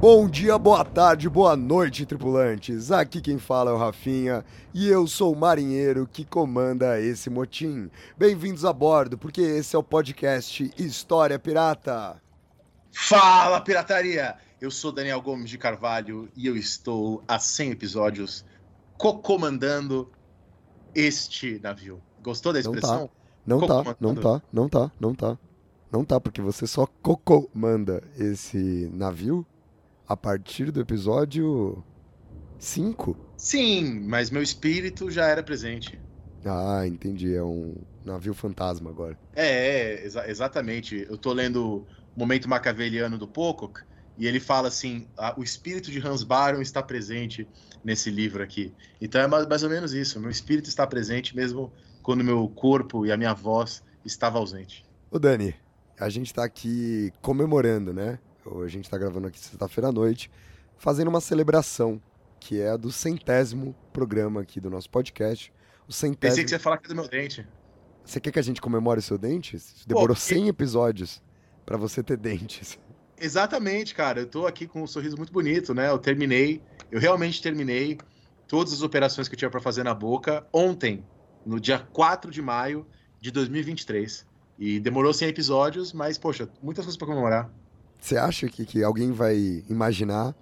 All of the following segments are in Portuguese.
Bom dia, boa tarde, boa noite, tripulantes. Aqui quem fala é o Rafinha e eu sou o marinheiro que comanda esse motim. Bem-vindos a bordo, porque esse é o podcast História Pirata. Fala, pirataria! Eu sou Daniel Gomes de Carvalho e eu estou há 100 episódios co-comandando este navio. Gostou da Não expressão? tá, não tá, não tá, não tá, não tá. Não tá, porque você só comanda esse navio a partir do episódio 5. Sim, mas meu espírito já era presente. Ah, entendi, é um navio fantasma agora. É, é, exa- exatamente. Eu tô lendo o Momento Maquiaveliano do Pocock e ele fala assim: "Ah, o espírito de Hans Baron está presente nesse livro aqui. Então é ma- mais ou menos isso. Meu espírito está presente mesmo quando meu corpo e a minha voz estava ausente. Ô Dani, a gente tá aqui comemorando, né? A gente tá gravando aqui sexta-feira à noite, fazendo uma celebração, que é a do centésimo programa aqui do nosso podcast. O Pensei centésimo... que você ia falar que é do meu dente. Você quer que a gente comemore o seu dente? Demorou que- 100 episódios pra você ter dentes. Exatamente, cara. Eu tô aqui com um sorriso muito bonito, né? Eu terminei, eu realmente terminei todas as operações que eu tinha pra fazer na boca ontem, no dia 4 de maio de 2023. E demorou 100 episódios, mas, poxa, muitas coisas pra comemorar. Você acha que, que alguém vai imaginar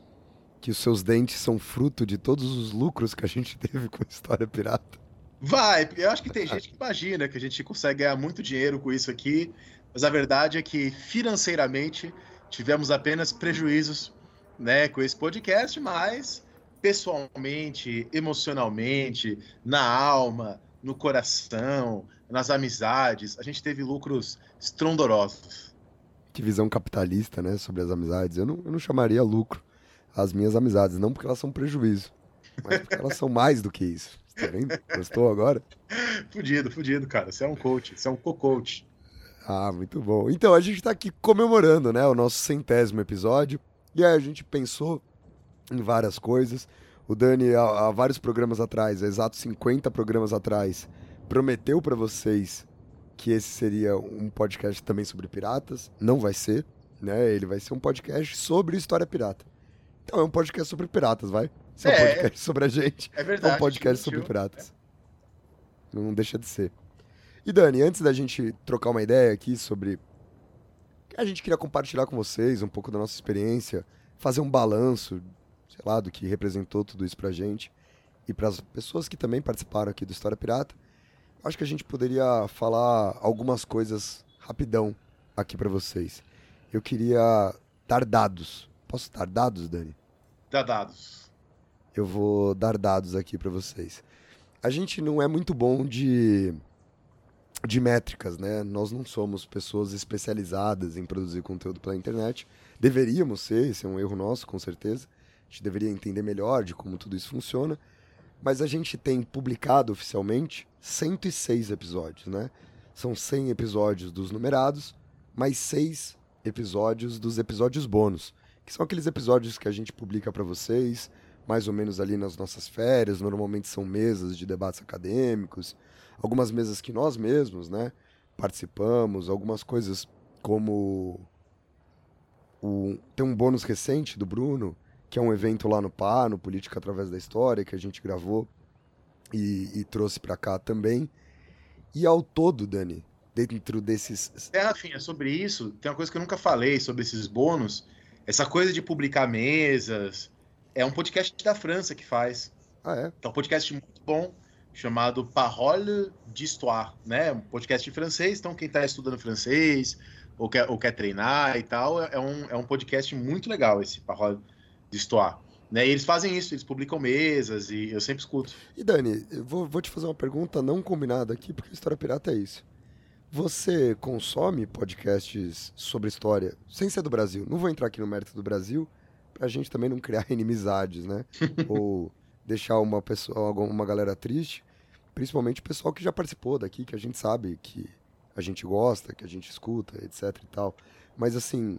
que os seus dentes são fruto de todos os lucros que a gente teve com a história pirata? Vai, eu acho que tem gente que imagina que a gente consegue ganhar muito dinheiro com isso aqui, mas a verdade é que financeiramente tivemos apenas prejuízos, né, com esse podcast, mas pessoalmente, emocionalmente, na alma, no coração, nas amizades, a gente teve lucros estrondorosos. Que visão capitalista, né, sobre as amizades. Eu não, eu não chamaria lucro as minhas amizades, não porque elas são prejuízo, mas porque elas são mais do que isso. Tá vendo? Gostou agora? Fudido, fudido, cara. Você é um coach, você é um co-coach. Ah, muito bom. Então, a gente tá aqui comemorando, né, o nosso centésimo episódio. E aí a gente pensou em várias coisas. O Dani, há, há vários programas atrás, há exatos 50 programas atrás, prometeu pra vocês que esse seria um podcast também sobre piratas. Não vai ser, né? Ele vai ser um podcast sobre história pirata. Então, é um podcast sobre piratas, vai? Se é um É. podcast sobre a gente, É é verdade. um podcast sobre piratas. Não deixa de ser. E Dani, antes da gente trocar uma ideia aqui sobre. A gente queria compartilhar com vocês um pouco da nossa experiência, fazer um balanço, sei lá, do que representou tudo isso pra gente e para as pessoas que também participaram aqui do História Pirata. Acho que a gente poderia falar algumas coisas rapidão aqui pra vocês. Eu queria dar dados. Posso dar dados, Dani? Dá dados. eu vou dar dados aqui para vocês. A gente não é muito bom de, de métricas, né? Nós não somos pessoas especializadas em produzir conteúdo pela internet. Deveríamos ser, esse é um erro nosso, com certeza. A gente deveria entender melhor de como tudo isso funciona. Mas a gente tem publicado oficialmente 106 episódios, né? São 100 episódios dos numerados, mais 6 episódios dos episódios bônus, que são aqueles episódios que a gente publica para vocês, mais ou menos ali nas nossas férias, normalmente são mesas de debates acadêmicos, algumas mesas que nós mesmos, né, participamos, algumas coisas como o, tem um bônus recente do Bruno, que é um evento lá no PA, no Política Através da História, que a gente gravou e, e trouxe para cá também. E ao todo, Dani, dentro desses. É, Rafinha, sobre isso, tem uma coisa que eu nunca falei sobre esses bônus. Essa coisa de publicar mesas. É um podcast da França que faz. Ah, é? É um podcast muito bom, chamado Parole d'Histoire, né? Um podcast em francês, então quem está estudando francês ou quer, ou quer treinar e tal, é um, é um podcast muito legal esse Parole d'Histoire. Né? E eles fazem isso, eles publicam mesas e eu sempre escuto. E Dani, eu vou, vou te fazer uma pergunta não combinada aqui, porque História Pirata é isso. Você consome podcasts sobre história sem ser do Brasil? Não vou entrar aqui no mérito do Brasil, pra gente também não criar inimizades, né? Ou deixar uma pessoa, alguma- uma galera triste, principalmente o pessoal que já participou daqui, que a gente sabe que a gente gosta, que a gente escuta, etc e tal. Mas assim,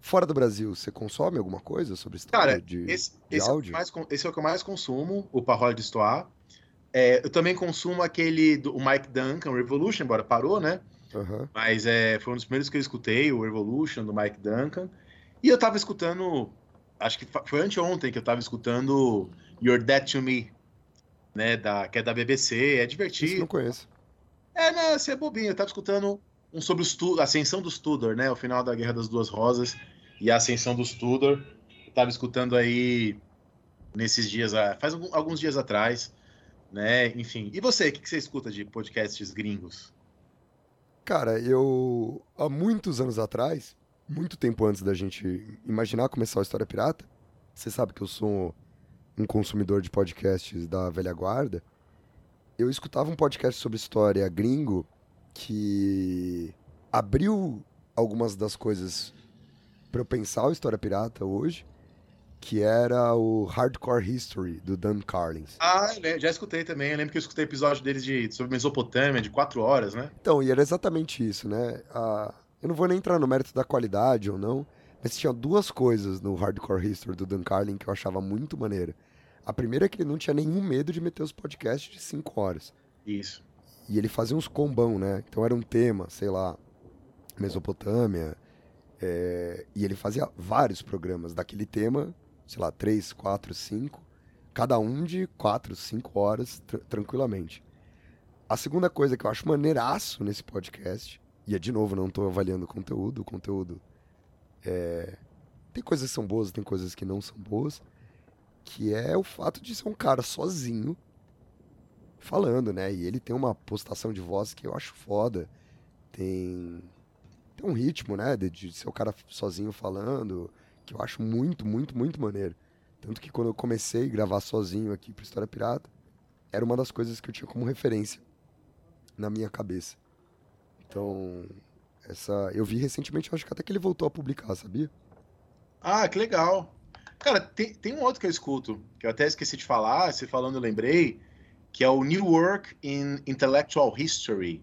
fora do Brasil, você consome alguma coisa sobre história Cara, de, esse, de esse, é áudio? mais, con- esse é o que eu mais consumo, o Parole de Stoar. É, eu também consumo aquele do o Mike Duncan, Revolution, embora parou, né? Aham. Mas é, foi um dos primeiros que eu escutei, o Revolution, do Mike Duncan. E eu tava escutando, acho que foi anteontem que eu tava escutando You're Dead to Me, né? Da, que é da BBC, é Isso eu divertido. não conheço. É, não, você é bobinho. Eu tava escutando um sobre os a ascensão dos Tudor, né? O final da Guerra das Duas Rosas e a ascensão dos Tudor. Eu tava escutando aí nesses dias, faz alguns dias atrás, né? Enfim. E você, o que você escuta de podcasts gringos? Cara, eu há muitos anos atrás, muito tempo antes da gente imaginar começar a História Pirata, você sabe que eu sou um consumidor de podcasts da velha guarda. Eu escutava um podcast sobre história gringo que abriu algumas das coisas para eu pensar o História Pirata hoje, que era o Hardcore History do Dan Carlins. Ah, já escutei também. Eu lembro que eu escutei episódio deles de, sobre Mesopotâmia, de quatro horas, né? Então, e era exatamente isso, né? A- Eu não vou nem entrar no mérito da qualidade ou não, mas tinha duas coisas no Hardcore History do Dan Carlin que eu achava muito maneira. A primeira é que ele não tinha nenhum medo de meter os podcasts de cinco horas. Isso. E ele fazia uns combão, né? Então era um tema, sei lá, Mesopotâmia. é, E ele fazia vários programas daquele tema, sei lá, três, quatro, cinco. Cada um de quatro, cinco horas, tran- tranquilamente. A segunda coisa que eu acho maneiraço nesse podcast, e é de novo, não estou avaliando o conteúdo, o conteúdo é, tem coisas que são boas, tem coisas que não são boas, que é o fato de ser um cara sozinho falando, né? E ele tem uma postação de voz que eu acho foda. Tem tem um ritmo, né, de, de ser o cara sozinho falando, que eu acho muito, muito, muito maneiro. Tanto que quando eu comecei a gravar sozinho aqui pro História Pirata, era uma das coisas que eu tinha como referência na minha cabeça. Então, essa eu vi recentemente, eu acho que até que ele voltou a publicar, sabia? Ah, que legal. Cara, tem, tem um outro que eu escuto, que eu até esqueci de falar, você falando eu lembrei, que é o New Work in Intellectual History,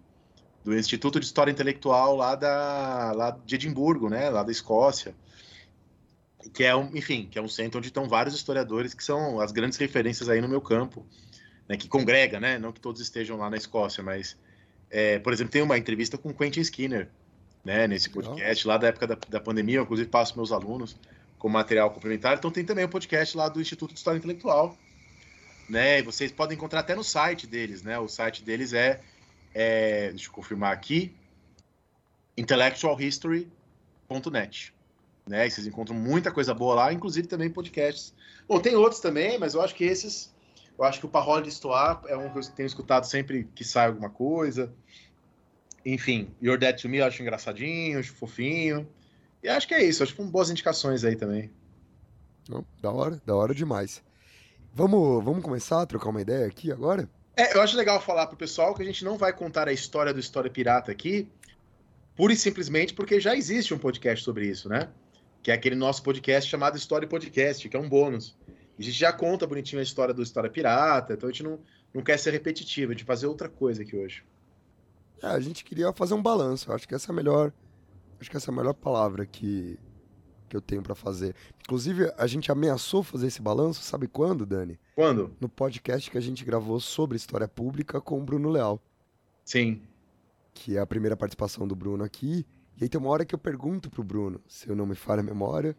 do Instituto de História Intelectual lá, da, lá de Edimburgo, né, lá da Escócia. Que é um, enfim, que é um centro onde estão vários historiadores que são as grandes referências aí no meu campo, né, que congrega, né, não que todos estejam lá na Escócia, mas, é, por exemplo, tem uma entrevista com Quentin Skinner, né, nesse Legal. podcast lá da época da, da pandemia, eu inclusive passo meus alunos com material complementar. Então tem também o podcast lá do Instituto de História Intelectual, né? E vocês podem encontrar até no site deles, né? O site deles é, é deixa eu confirmar aqui, intellectualhistory.net, né? E vocês encontram muita coisa boa lá, inclusive também podcasts. Bom, tem outros também, mas eu acho que esses, eu acho que o Parole de Estoar é um que eu tenho escutado sempre que sai alguma coisa. Enfim, Your Dead to Me eu acho engraçadinho, acho fofinho. E acho que é isso, acho que foram boas indicações aí também. Da hora, da hora demais. Vamos, vamos começar a trocar uma ideia aqui agora? É, eu acho legal falar pro pessoal que a gente não vai contar a história do História Pirata aqui, pura e simplesmente porque já existe um podcast sobre isso, né? Que é aquele nosso podcast chamado História Podcast, que é um bônus. A gente já conta bonitinho a história do História Pirata, então a gente não, não quer ser repetitivo, a gente fazer outra coisa aqui hoje. É, a gente queria fazer um balanço. Acho que essa é a melhor, acho que essa é a melhor palavra que que eu tenho pra fazer. Inclusive, a gente ameaçou fazer esse balanço, sabe quando, Dani? Quando? No podcast que a gente gravou sobre história pública com o Bruno Leal, Sim. que é a primeira participação do Bruno aqui. E aí tem uma hora que eu pergunto pro Bruno, se eu não me falha a memória,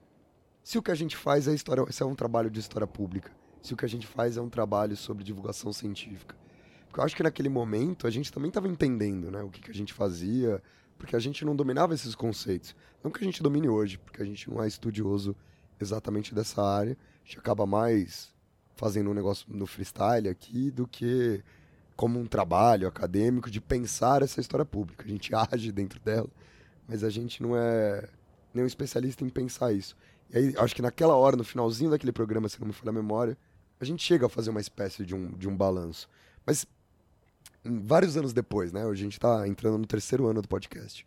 se o que a gente faz é história, se é um trabalho de história pública, se o que a gente faz é um trabalho sobre divulgação científica. Porque eu acho que naquele momento a gente também estava entendendo, né, o que, que a gente fazia, porque a gente não dominava esses conceitos. Não que a gente domine hoje, porque a gente não é estudioso exatamente dessa área. A gente acaba mais fazendo um negócio no freestyle aqui do que como um trabalho acadêmico de pensar essa história pública. A gente age dentro dela, mas a gente não é nenhum especialista em pensar isso. E aí, acho que naquela hora, no finalzinho daquele programa, se não me falha a memória, a gente chega a fazer uma espécie de um, de um balanço. Mas vários anos depois, né? A gente está entrando no terceiro ano do podcast.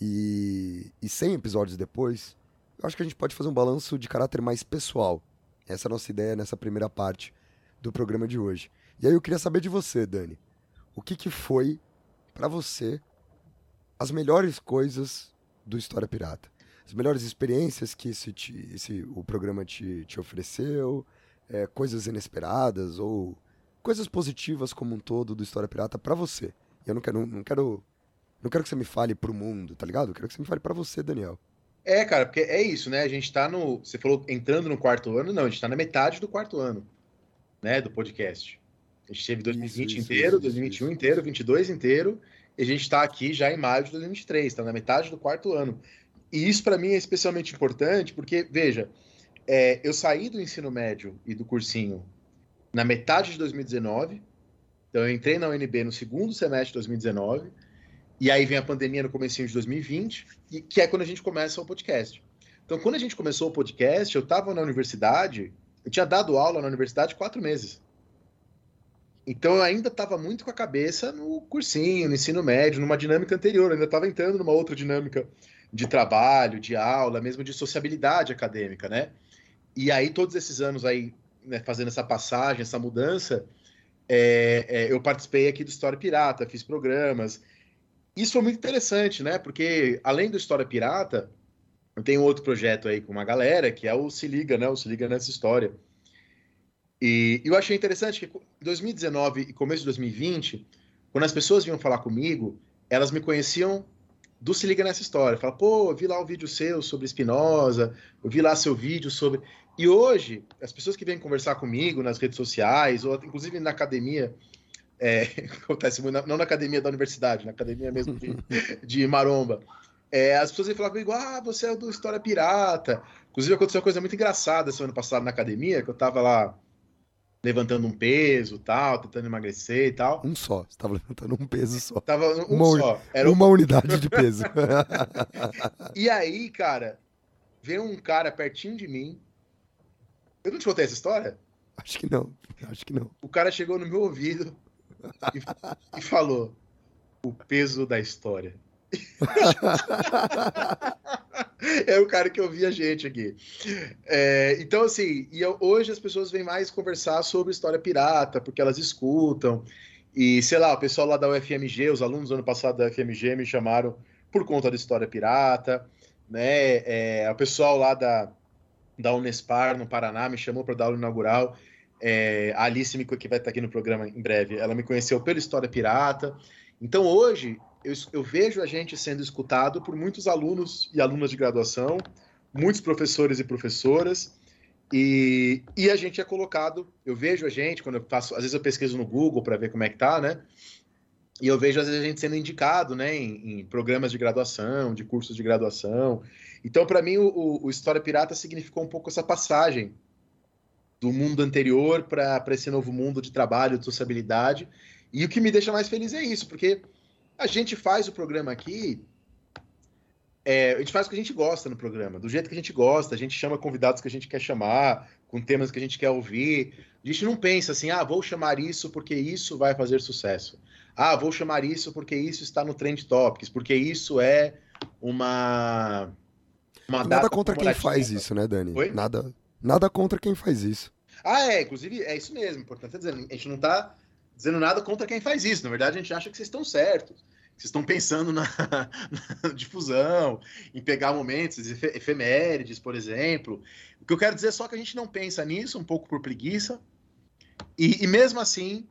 E, e 100 episódios depois, eu acho que a gente pode fazer um balanço de caráter mais pessoal. Essa é a nossa ideia nessa primeira parte do programa de hoje. E aí eu queria saber de você, Dani. O que, que foi, para você, as melhores coisas do História Pirata. As melhores experiências que esse, te- esse- o programa te, te ofereceu, é, coisas inesperadas ou coisas positivas como um todo do História Pirata pra você. Eu não quero, não quero, não quero que você me fale pro mundo, tá ligado? Eu quero que você me fale pra você, Daniel. É, cara, porque é isso, né? A gente tá no. Você falou entrando no quarto ano, não, a gente tá na metade do quarto ano, né? Do podcast. A gente teve 2020 Isso, isso, inteiro, isso, 2021 isso. inteiro, 22 inteiro, e a gente tá aqui já em maio de 2023, tá na metade do quarto ano. E isso pra mim é especialmente importante, porque, veja, é, eu saí do ensino médio e do cursinho na metade de 2019, então eu entrei na UNB no segundo semestre de 2019, e aí vem a pandemia no comecinho de 2020, e, que é quando a gente começa o podcast. Então, quando a gente começou o podcast, eu estava na universidade, eu tinha dado aula na universidade quatro meses. Então, eu ainda estava muito com a cabeça no cursinho, no ensino médio, numa dinâmica anterior, eu ainda estava entrando numa outra dinâmica de trabalho, de aula, mesmo de sociabilidade acadêmica, né? E aí, todos esses anos aí, né, fazendo essa passagem, essa mudança, é, é, eu participei aqui do História Pirata, fiz programas, isso foi muito interessante, né? Porque além do História Pirata, eu tenho outro projeto aí com uma galera, que é o Se Liga, né? O Se Liga nessa história. E eu achei interessante que em 2019 e começo de 2020, quando as pessoas vinham falar comigo, elas me conheciam do Se Liga nessa história. Fala, pô, eu vi lá um vídeo seu sobre Espinosa, eu vi lá seu vídeo sobre. E hoje, as pessoas que vêm conversar comigo nas redes sociais, ou inclusive na academia, é, acontece muito, não na academia da universidade, na academia mesmo de, de maromba. É, as pessoas vêm falar comigo, ah, você é do História Pirata. Inclusive, aconteceu uma coisa muito engraçada semana passada na academia, que eu tava lá levantando um peso tal, tentando emagrecer e tal. Um só. Você tava levantando um peso só. Tava um Uma só. Era um- Uma unidade de peso. E aí, cara, veio um cara pertinho de mim. Eu não te contei essa história? Acho que não. Acho que não. O cara chegou no meu ouvido e, e falou: o peso da história. é o cara que ouvia a gente aqui. É, então, assim, e hoje as pessoas vêm mais conversar sobre história pirata, porque elas escutam. E, sei lá, o pessoal lá da UFMG, os alunos do ano passado da UFMG me chamaram por conta da história pirata, né? É, o pessoal lá da, da Unespar, no Paraná, me chamou para dar aula inaugural. É, a Alice, que vai estar aqui no programa em breve, ela me conheceu pela História Pirata. Então, hoje, eu, eu vejo a gente sendo escutado por muitos alunos e alunas de graduação, muitos professores e professoras, e, e a gente é colocado, eu vejo a gente, quando eu faço, às vezes eu pesquiso no Google para ver como é que tá, né? E eu vejo, às vezes, a gente sendo indicado, né, em, em programas de graduação, de cursos de graduação. Então, para mim, o- o História Pirata significou um pouco essa passagem do mundo anterior para esse novo mundo de trabalho, de sociabilidade. E o que me deixa mais feliz é isso, porque a gente faz o programa aqui, é, a gente faz o que a gente gosta no programa, do jeito que a gente gosta, a gente chama convidados que a gente quer chamar, com temas que a gente quer ouvir. A gente não pensa assim, ah, vou chamar isso porque isso vai fazer sucesso. Ah, vou chamar isso porque isso está no Trend Topics, porque isso é uma. uma Nada contra quem faz isso, né, Dani? Oi? Nada, nada contra quem faz isso. Ah, é, inclusive é isso mesmo. Tá dizendo, a gente não tá dizendo nada contra quem faz isso. Na verdade, a gente acha que vocês estão certos. Vocês estão pensando na, na difusão, em pegar momentos, efe- efemérides, por exemplo. O que eu quero dizer é só que a gente não pensa nisso, um pouco por preguiça. E, e mesmo assim,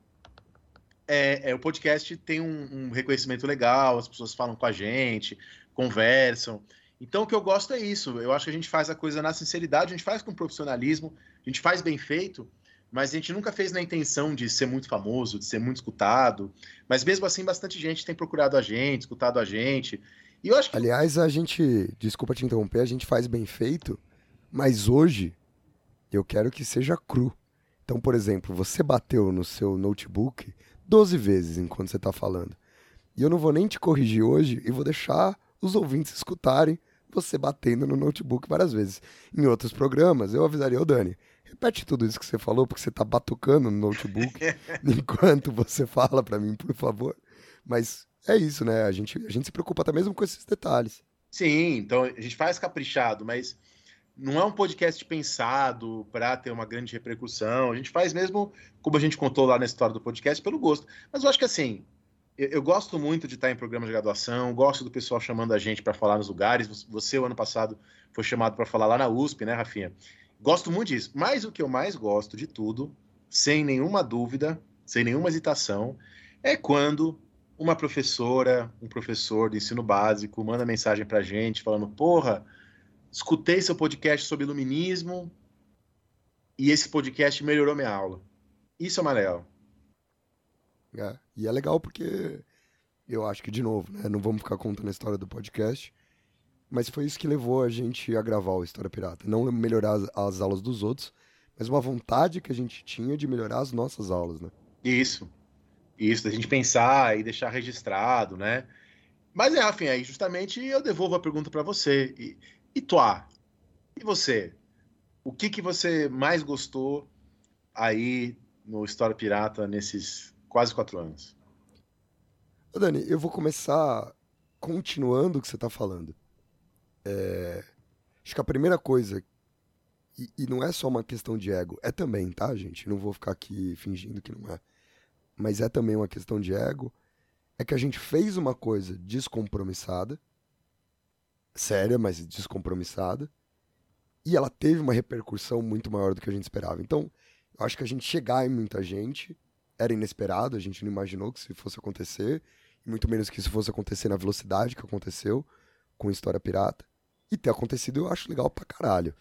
é, é, o podcast tem um, um reconhecimento legal, as pessoas falam com a gente, conversam. Então, o que eu gosto é isso. Eu acho que a gente faz a coisa na sinceridade, a gente faz com profissionalismo, a gente faz bem feito, mas a gente nunca fez na intenção de ser muito famoso, de ser muito escutado. Mas mesmo assim, bastante gente tem procurado a gente, escutado a gente. E eu acho que. Aliás, a gente, desculpa te interromper, a gente faz bem feito, mas hoje eu quero que seja cru. Então, por exemplo, você bateu no seu notebook 12 vezes enquanto você está falando. E eu não vou nem te corrigir hoje e vou deixar os ouvintes escutarem você batendo no notebook várias vezes. Em outros programas, eu avisaria, ô Dani, repete tudo isso que você falou, porque você tá batucando no notebook enquanto você fala para mim, por favor. Mas é isso, né? A gente, a gente se preocupa até mesmo com esses detalhes. Sim, então a gente faz caprichado, mas não é um podcast pensado para ter uma grande repercussão. A gente faz mesmo, como a gente contou lá na história do podcast, pelo gosto. Mas eu acho que assim, eu, eu gosto muito de estar em programa de graduação, gosto do pessoal chamando a gente para falar nos lugares. Você, o ano passado, foi chamado para falar lá na USP, né, Rafinha? Gosto muito disso. Mas o que eu mais gosto de tudo, sem nenhuma dúvida, sem nenhuma hesitação, é quando uma professora, um professor de ensino básico manda mensagem para a gente falando: Porra, escutei seu podcast sobre iluminismo e esse podcast melhorou minha aula. Isso é amarelo. É, e é legal porque eu acho que, de novo, né, não vamos ficar contando a história do podcast, mas foi isso que levou a gente a gravar o História Pirata. Não melhorar as, as aulas dos outros, mas uma vontade que a gente tinha de melhorar as nossas aulas, né? Isso. Isso, da gente pensar e deixar registrado, né? Mas é, enfim, aí justamente eu devolvo a pergunta para você. E, e? E você? O que, que você mais gostou aí no História Pirata nesses quase quatro anos? Ô Dani, eu vou começar continuando o que você está falando. É... Acho que a primeira coisa, e, e, não é só uma questão de ego, é também, tá, gente? Não vou ficar aqui fingindo que não é. Mas é também uma questão de ego. É que a gente fez uma coisa descompromissada, séria, mas descompromissada, e ela teve uma repercussão muito maior do que a gente esperava. Então, eu acho que a gente chegar em muita gente era inesperado, a gente não imaginou que isso fosse acontecer, muito menos que isso fosse acontecer na velocidade que aconteceu com História Pirata. E ter acontecido eu acho legal pra caralho.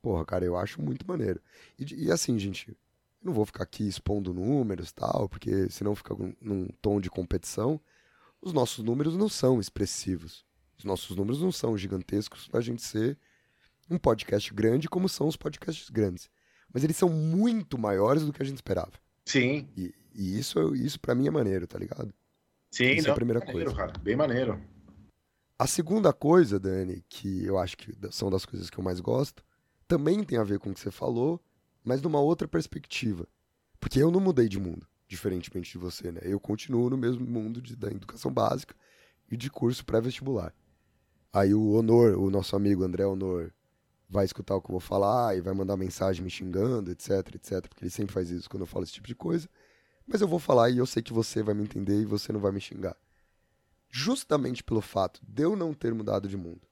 Porra, cara, eu acho muito maneiro. E, e assim, gente, não vou ficar aqui expondo números tal, porque senão fica num tom de competição. Os nossos números não são expressivos. Os nossos números não são gigantescos para a gente ser um podcast grande como são os podcasts grandes. Mas eles são muito maiores do que a gente esperava. Sim. E, e isso, isso para mim é maneiro, tá ligado? Sim, isso não, é a primeira maneiro, coisa. Cara, bem maneiro. A segunda coisa, Dani, que eu acho que são das coisas que eu mais gosto, também tem a ver com o que você falou, mas numa outra perspectiva. Porque eu não mudei de mundo, diferentemente de você, né? Eu continuo no mesmo mundo de, da educação básica e de curso pré-vestibular. Aí o Honor, o nosso amigo André Honor, vai escutar o que eu vou falar e vai mandar mensagem me xingando, etc, etc, porque ele sempre faz isso quando eu falo esse tipo de coisa. Mas eu vou falar e eu sei que você vai me entender e você não vai me xingar. Justamente pelo fato de eu não ter mudado de mundo,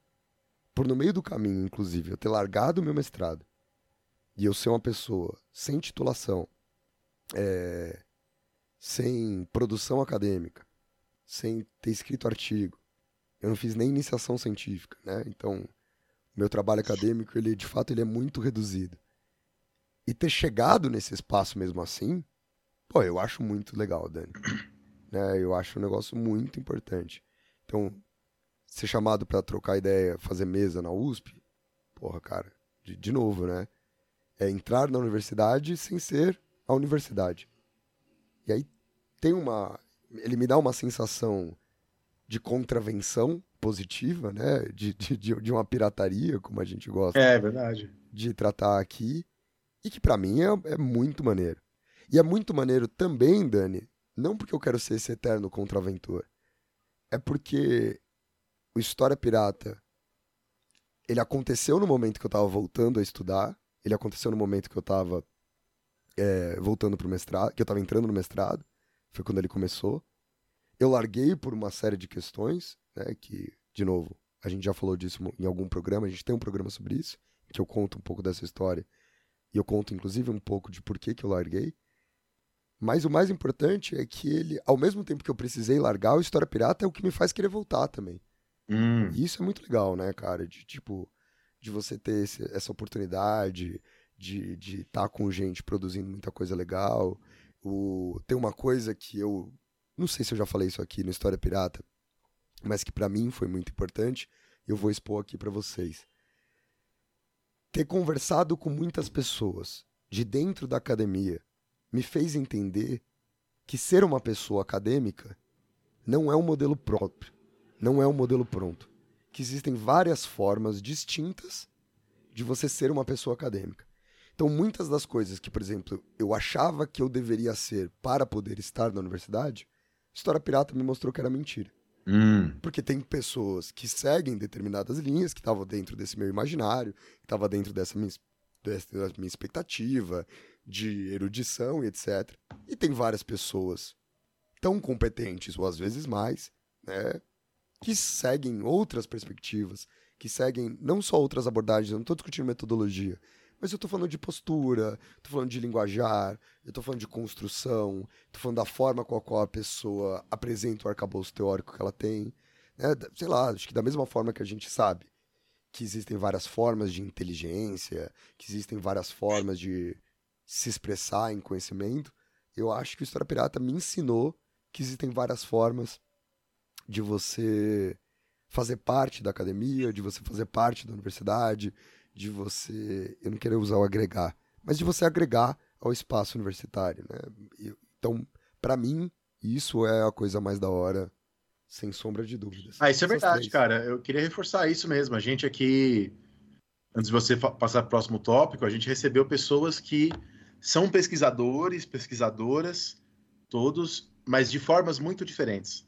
por no meio do caminho, inclusive, eu ter largado o meu mestrado e eu ser uma pessoa sem titulação, é, sem produção acadêmica, sem ter escrito artigo, eu não fiz nem iniciação científica, né? Então, meu trabalho acadêmico, ele de fato ele é muito reduzido. E ter chegado nesse espaço mesmo assim, pô, eu acho muito legal, Dani. Né? Eu acho um negócio muito importante. Então, ser chamado para trocar ideia, fazer mesa na USP, porra, cara, de, de novo, né? É entrar na universidade sem ser a universidade. E aí tem uma. Ele me dá uma sensação de contravenção positiva, né? De, de, de uma pirataria, como a gente gosta É verdade. de tratar aqui. E que pra mim é, é muito maneiro. E é muito maneiro também, Dani, não porque eu quero ser esse eterno contraventor. É porque o História Pirata ele aconteceu no momento que eu tava voltando a estudar. Ele aconteceu no momento que eu tava é, voltando pro mestrado, que eu tava entrando no mestrado. Foi quando ele começou. Eu larguei por uma série de questões, né, que, de novo, a gente já falou disso em algum programa, a gente tem um programa sobre isso, que eu conto um pouco dessa história. E eu conto, inclusive, um pouco de por que, que eu larguei. Mas o mais importante é que ele, ao mesmo tempo que eu precisei largar, o História Pirata é o que me faz querer voltar também. Hum. E isso é muito legal, né, cara? De tipo, de você ter esse- essa oportunidade de estar tá com gente produzindo muita coisa legal. O, tem uma coisa que eu. Não sei se eu já falei isso aqui no História Pirata, mas que pra mim foi muito importante. Eu vou expor aqui pra vocês. Ter conversado com muitas pessoas de dentro da academia me fez entender que ser uma pessoa acadêmica não é um modelo próprio, não é um modelo pronto. Que existem várias formas distintas de você ser uma pessoa acadêmica. Então, muitas das coisas que, por exemplo, eu achava que eu deveria ser para poder estar na universidade, História Pirata me mostrou que era mentira. Hum. Porque tem pessoas que seguem determinadas linhas, que estavam dentro desse meu imaginário, que estavam dentro dessa minha, dessa minha expectativa de erudição e etc. E tem várias pessoas tão competentes, ou às vezes mais, né? Que seguem outras perspectivas, que seguem não só outras abordagens, eu não estou discutindo metodologia, mas eu estou falando de postura, estou falando de linguajar, eu estou falando de construção, estou falando da forma com a qual a pessoa apresenta o arcabouço teórico que ela tem. Né? Sei lá, acho que da mesma forma que a gente sabe que existem várias formas de inteligência, que existem várias formas de se expressar em conhecimento, eu acho que o História Pirata me ensinou que existem várias formas de você fazer parte da academia, de você fazer parte da universidade, de você, eu não quero usar o agregar, mas de você agregar ao espaço universitário, né? Então, para mim, isso é a coisa mais da hora, sem sombra de dúvidas. Ah, isso é verdade, três. cara. Eu queria reforçar isso mesmo. A gente aqui, antes de você passar para o próximo tópico, a gente recebeu pessoas que são pesquisadores, pesquisadoras, todos, mas de formas muito diferentes.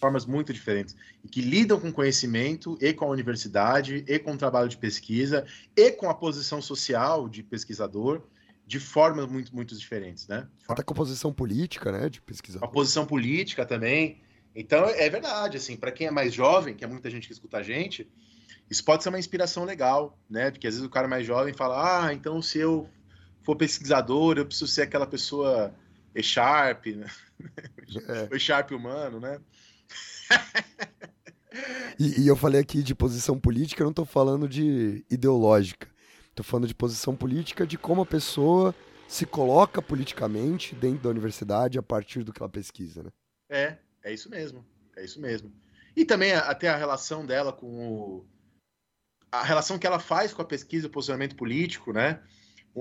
Formas muito diferentes. E que lidam com conhecimento e com a universidade, e com o trabalho de pesquisa, e com a posição social de pesquisador, de formas muito, muito diferentes, né? Até com a posição política, né, de pesquisador. A posição política também. Então, é verdade, assim, para quem é mais jovem, que é muita gente que escuta a gente, isso pode ser uma inspiração legal, né? Porque às vezes o cara mais jovem fala, ah, então se eu for pesquisador, eu preciso ser aquela pessoa E-Sharp, né? É. o E-Sharp humano, né? e, e, eu falei aqui de posição política, eu não estou falando de ideológica. Estou falando de posição política de como a pessoa se coloca politicamente dentro da universidade a partir do que ela pesquisa, né? É, é isso mesmo. É isso mesmo. E também até a relação dela com o... a relação que ela faz com a pesquisa e o posicionamento político, né?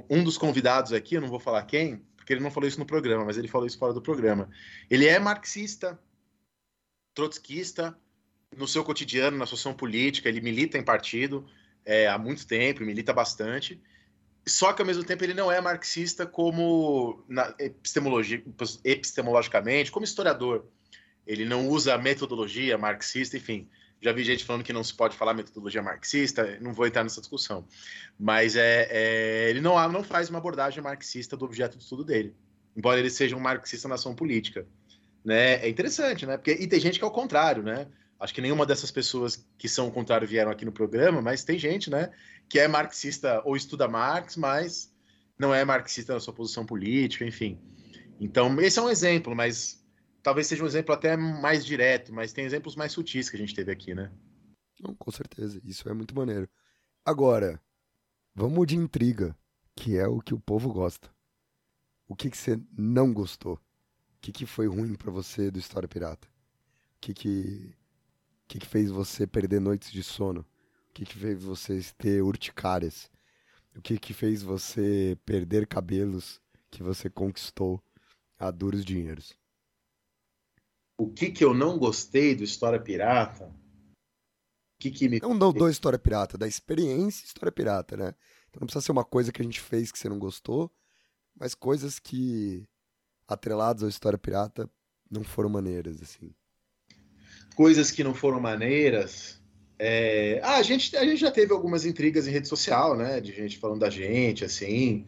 Um dos convidados aqui, eu não vou falar quem, porque ele não falou isso no programa, mas ele falou isso fora do programa. Ele é marxista, trotskista, no seu cotidiano, na sua ação política, ele milita em partido é, há muito tempo, milita bastante. Só que ao mesmo tempo ele não é marxista como na, epistemologicamente, como historiador. Ele não usa metodologia marxista, enfim. Já vi gente falando que não se pode falar metodologia marxista, não vou entrar nessa discussão. Mas é, é, ele não, não faz uma abordagem marxista do objeto de estudo dele, embora ele seja um marxista na ação política. Né? É interessante, né? Porque, e tem gente que é o contrário, né? Acho que nenhuma dessas pessoas que são o contrário vieram aqui no programa, mas tem gente, né, que é marxista ou estuda Marx, mas não é marxista na sua posição política, enfim. Então, esse é um exemplo, mas talvez seja um exemplo até mais direto, mas tem exemplos mais sutis que a gente teve aqui, né? Não, com certeza, isso é muito maneiro. Agora, vamos de intriga, que é o que o povo gosta. O que, que você não gostou? O que, que foi ruim para você do História Pirata? O que que, que que fez você perder noites de sono? O que que fez você ter urticárias? O que que fez você perder cabelos que você conquistou a duros dinheiros? O que, que eu não gostei do História Pirata, o que, que me. Não do História Pirata, da experiência História Pirata, né? Então não precisa ser uma coisa que a gente fez que você não gostou, mas coisas que, atreladas ao História Pirata, não foram maneiras, assim. Coisas que não foram maneiras. É... Ah, a gente, a gente já teve algumas intrigas em rede social, né? De gente falando da gente, assim.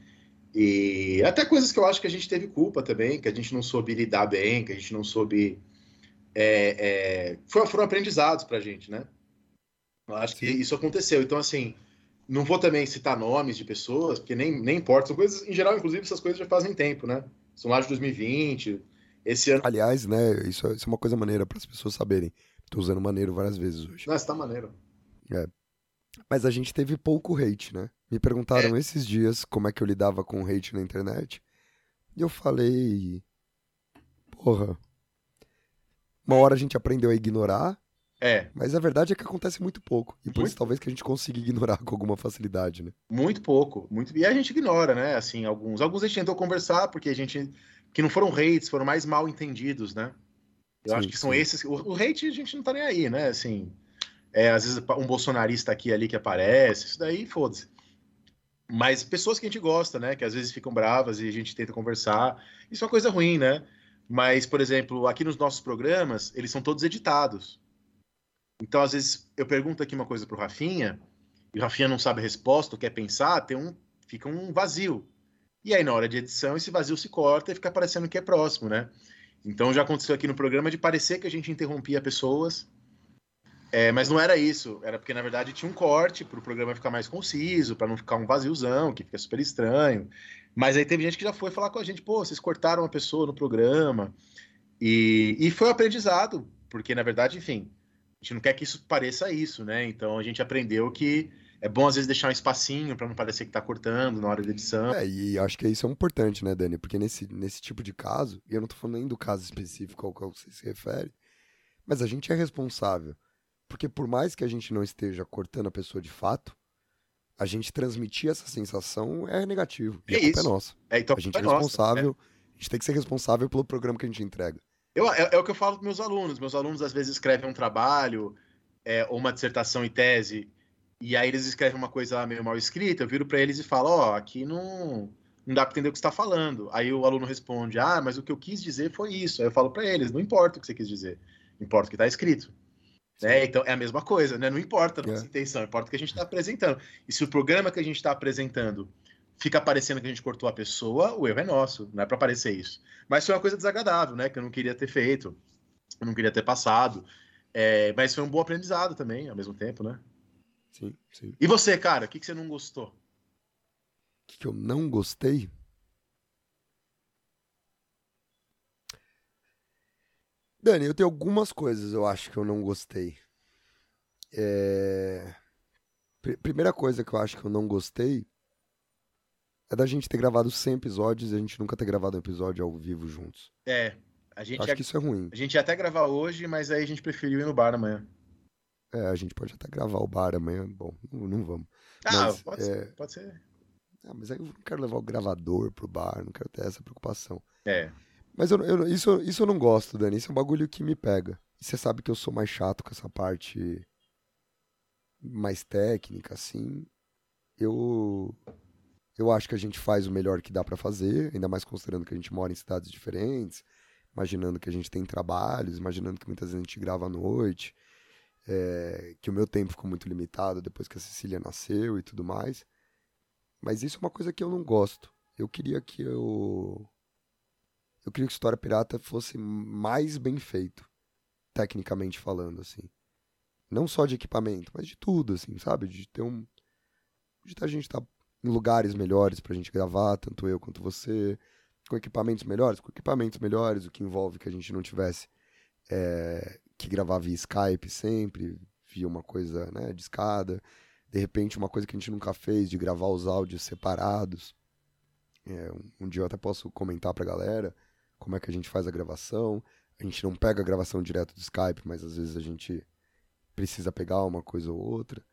E até coisas que eu acho que a gente teve culpa também, que a gente não soube lidar bem, que a gente não soube é, é, foram aprendizados para a gente, né? Eu acho que isso aconteceu. Então, assim, não vou também citar nomes de pessoas, porque nem, nem importa. São coisas, em geral, inclusive, essas coisas já fazem tempo, né? São lá de 2020, esse ano. Aliás, né? Isso, é, isso é uma coisa maneira para as pessoas saberem. Estou usando maneiro várias vezes hoje. Nossa, tá maneiro. É. Mas a gente teve pouco hate, né? Me perguntaram é. esses dias como é que eu lidava com hate na internet. E eu falei. Porra, uma hora a gente aprendeu a ignorar. É. Mas a verdade é que acontece muito pouco. E por muito... isso talvez que a gente consiga ignorar com alguma facilidade, né? Muito pouco. Muito... E a gente ignora, né? Assim, alguns. Alguns a gente tentou conversar, porque a gente. Que não foram hates, foram mais mal entendidos, né? Eu sim, acho que são sim. esses. O, o, hate a gente não tá nem aí, né? Assim. É, às vezes um bolsonarista aqui ali que aparece, isso daí, foda-se. Mas pessoas que a gente gosta, né? Que às vezes ficam bravas e a gente tenta conversar. Isso é uma coisa ruim, né? Mas, por exemplo, aqui nos nossos programas, eles são todos editados. Então, às vezes, eu pergunto aqui uma coisa para o Rafinha, e o Rafinha não sabe a resposta, quer pensar, tem um, fica um vazio. E aí, na hora de edição, esse vazio se corta e fica parecendo que é próximo, né? Então já aconteceu aqui no programa de parecer que a gente interrompia pessoas, é, mas não era isso. Era porque, na verdade, tinha um corte para o programa ficar mais conciso, para não ficar um vaziozão, que fica super estranho. Mas aí teve gente que já foi falar com a gente, pô, vocês cortaram uma pessoa no programa. E, e foi um aprendizado, porque, na verdade, enfim, a gente não quer que isso pareça isso, né? Então a gente aprendeu que é bom às vezes deixar um espacinho para não parecer que tá cortando na hora da edição. É, e acho que isso é importante, né, Dani? Porque nesse, nesse tipo de caso, e eu não tô falando nem do caso específico ao qual você se refere, mas a gente é responsável. Porque por mais que a gente não esteja cortando a pessoa de fato, a gente transmitir essa sensação é negativo. E É a culpa isso. é nossa. É, então a gente é culpa nossa, responsável, a gente tem que ser responsável pelo programa que a gente entrega. Eu, é, é o que eu falo para meus alunos. Meus alunos às vezes escrevem um trabalho é, ou uma dissertação e tese, e aí eles escrevem uma coisa meio mal escrita. Eu viro para eles e falo: Ó, aqui não, não dá para entender o que você está falando. Aí o aluno responde: Ah, mas o que eu quis dizer foi isso. Aí eu falo para eles: Não importa o que você quis dizer, importa o que está escrito. Né? Então é a mesma coisa, né? Não importa a nossa É. intenção, importa o que a gente está apresentando. E se o programa que a gente está apresentando fica parecendo que a gente cortou a pessoa, o erro é nosso, não é para parecer isso. Mas foi uma coisa desagradável, né? Que eu não queria ter feito, eu não queria ter passado. É, mas foi um bom aprendizado também, ao mesmo tempo, né? Sim, sim. E você, cara, o que, que você não gostou? O que, que eu não gostei? Dani, eu tenho algumas coisas eu acho que eu não gostei. É... pri- Primeira coisa que eu acho que eu não gostei é da gente ter gravado 100 episódios e a gente nunca ter gravado um episódio ao vivo juntos. É, a gente, acho ia, que isso é ruim. a gente ia até gravar hoje, mas aí a gente preferiu ir no bar amanhã. É, a gente pode até gravar o bar amanhã. Bom, não, não vamos. Ah, Mas, pode, é, ser, pode ser. Ah, mas aí eu não quero levar o gravador pro bar, não quero ter essa preocupação. É. Mas eu, eu- isso, isso eu não gosto, Dani. Isso é um bagulho que me pega. Você sabe que eu sou mais chato com essa parte mais técnica, assim. Eu. Eu acho que a gente faz o melhor que dá pra fazer, ainda mais considerando que a gente mora em cidades diferentes, imaginando que a gente tem trabalhos, imaginando que muitas vezes a gente grava à noite, é, que o meu tempo ficou muito limitado depois que a Cecília nasceu e tudo mais. Mas isso é uma coisa que eu não gosto. Eu queria que eu eu queria que História Pirata fosse mais bem feito, tecnicamente falando, assim. Não só de equipamento, mas de tudo, assim, sabe? De ter um. De a gente estar em lugares melhores pra gente gravar, tanto eu quanto você, com equipamentos melhores, com equipamentos melhores, o que envolve que a gente não tivesse é, que gravar via Skype sempre, via uma coisa, né, de escada. De repente, uma coisa que a gente nunca fez, de gravar os áudios separados. É, um, um dia eu até posso comentar pra galera como é que a gente faz a gravação. A gente não pega a gravação direto do Skype, mas às vezes a gente precisa pegar uma coisa ou outra.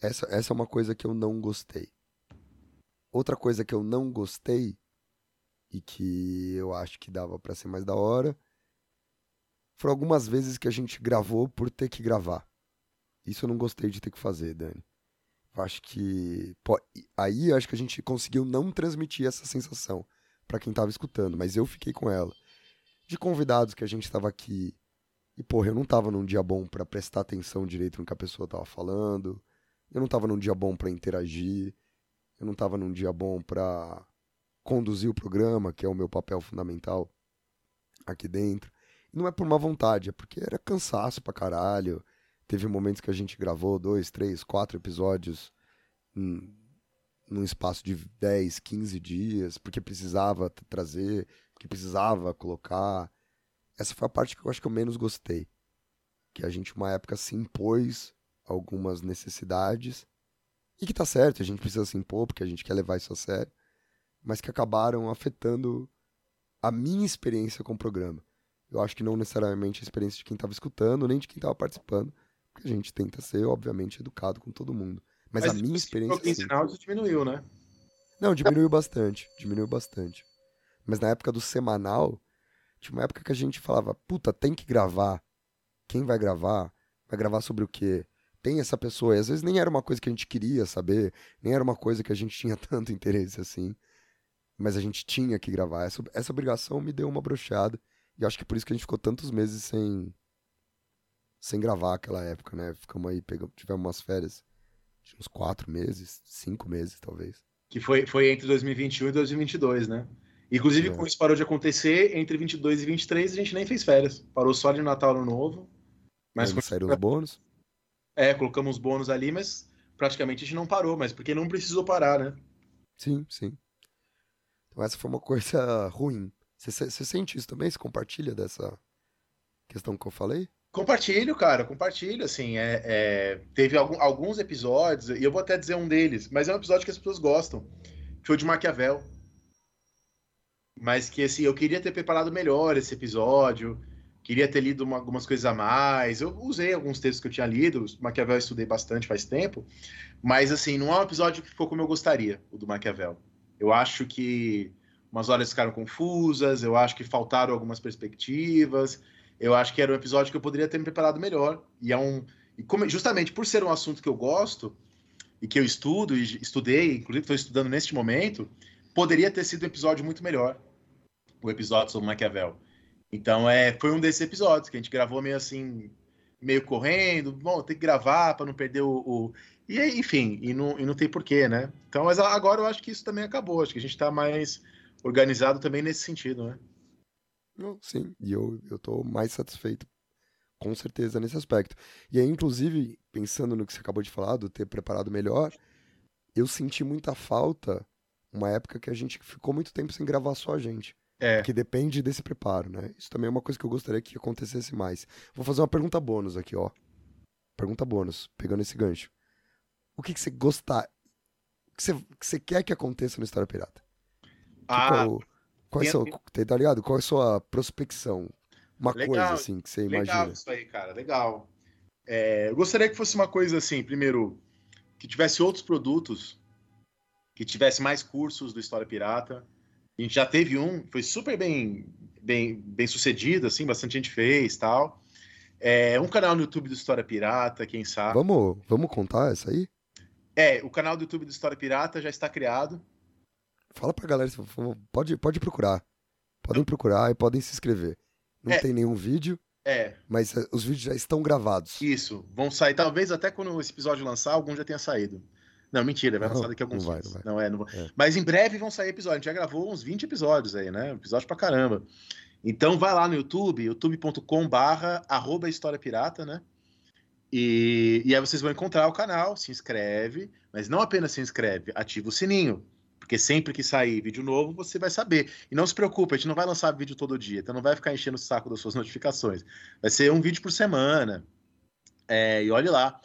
Essa, essa é uma coisa que eu não gostei. Outra coisa que eu não gostei e que eu acho que dava pra ser mais da hora foram algumas vezes que a gente gravou por ter que gravar. Isso eu não gostei de ter que fazer, Dani. Eu acho que. pô, aí acho que a gente conseguiu não transmitir essa sensação pra quem tava escutando, mas eu fiquei com ela. De convidados que a gente tava aqui. E, porra, eu não tava num dia bom pra prestar atenção direito no que a pessoa tava falando. Eu não tava num dia bom pra interagir. Eu não tava num dia bom pra conduzir o programa, que é o meu papel fundamental aqui dentro. E não é por má vontade, é porque era cansaço pra caralho. Teve momentos que a gente gravou dois, três, quatro episódios hum, num espaço de 10, 15 dias, porque precisava trazer, porque precisava colocar. Essa foi a parte que eu acho que eu menos gostei. Que a gente, uma época, se impôs algumas necessidades. E que tá certo, a gente precisa se impor, porque a gente quer levar isso a sério. Mas que acabaram afetando a minha experiência com o programa. Eu acho que não necessariamente a experiência de quem estava escutando, nem de quem estava participando. Porque a gente tenta ser, obviamente, educado com todo mundo. Mas, a minha experiência. Em áudio diminuiu, né? Não, diminuiu bastante. Diminuiu bastante. Mas na época do semanal, tinha uma época que a gente falava, puta, tem que gravar. Quem vai gravar? Vai gravar sobre o quê? Tem essa pessoa. E às vezes nem era uma coisa que a gente queria saber, nem era uma coisa que a gente tinha tanto interesse assim. Mas a gente tinha que gravar. Essa, essa obrigação me deu uma brochada. E acho que por isso que a gente ficou tantos meses sem sem gravar aquela época, né? Ficamos aí, pegamos, tivemos umas férias uns quatro meses, cinco meses talvez. Que foi, foi entre 2021 e 2022, né? Inclusive, É. quando isso parou de acontecer, entre 22 e 23, a gente nem fez férias. Parou só de Natal Ano Novo. Mas Mas saíram os bônus. É, colocamos bônus ali, mas praticamente a gente não parou, mas porque não precisou parar, né? Sim, sim. Então essa foi uma coisa ruim. Você- você sente isso também? Você compartilha dessa questão que eu falei? Compartilho, cara, compartilho, assim, é, é, teve algum- alguns episódios, e eu vou até dizer um deles, mas é um episódio que as pessoas gostam, que foi o de Maquiavel. Mas que, assim, eu queria ter preparado melhor esse episódio, queria ter lido uma- algumas coisas a mais, eu usei alguns textos que eu tinha lido, Maquiavel eu estudei bastante faz tempo, mas, assim, não é um episódio que ficou como eu gostaria, o do Maquiavel. Eu acho que umas horas ficaram confusas, eu acho que faltaram algumas perspectivas, eu acho que era um episódio que eu poderia ter me preparado melhor. E é um. E como- justamente por ser um assunto que eu gosto e que eu estudo e estudei, inclusive estou estudando neste momento, poderia ter sido um episódio muito melhor. O episódio sobre Maquiavel. Então é, foi um desses episódios que a gente gravou meio assim, meio correndo. Bom, tem que gravar para não perder o. o- E enfim, e não, e não tem porquê, né? Então, mas agora eu acho que isso também acabou. Acho que a gente está mais organizado também nesse sentido, né? Não, sim, e eu, eu tô mais satisfeito, com certeza, nesse aspecto. E aí, inclusive, pensando no que você acabou de falar, do ter preparado melhor, eu senti muita falta uma época que a gente ficou muito tempo sem gravar só a gente. É. Que depende desse preparo, né? Isso também é uma coisa que eu gostaria que acontecesse mais. Vou fazer uma pergunta bônus aqui, ó. Pergunta bônus, pegando esse gancho. O que, que você gostar. O que você, que você quer que aconteça no História Pirata? Ah, Qual, qual é sua, tá ligado? Qual é a sua prospecção? Uma Legal, coisa assim que você Legal imagina. isso aí, cara, legal. É, eu gostaria que fosse uma coisa assim, primeiro, que tivesse outros produtos, que tivesse mais cursos do História Pirata. A gente já teve um, foi super bem, bem, bem sucedido, assim, bastante gente fez tal. É, um canal no YouTube do História Pirata, quem sabe. Vamos, vamos contar essa aí? É, o canal do YouTube do História Pirata já está criado. Fala pra galera, pode, pode procurar. Podem procurar e podem se inscrever. Não É. tem nenhum vídeo, É, mas eh, os vídeos já estão gravados. isso. Vão sair, talvez até quando esse episódio lançar, algum já tenha saído. Não, mentira, vai Não, lançar daqui a alguns não vai, dias. não vai. Não é, não. É. Mas em breve vão sair episódios. A gente já gravou uns 20 episódios aí, né? Episódio pra caramba. Então vai lá no YouTube, youtube.com barra arroba História Pirata, né? E, e aí vocês vão encontrar o canal, se inscreve, mas não apenas se inscreve, ativa o sininho. Porque sempre que sair vídeo novo, você vai saber. E não se preocupe, a gente não vai lançar vídeo todo dia, então não vai ficar enchendo o saco das suas notificações. Vai ser um vídeo por semana. É, e olhe lá.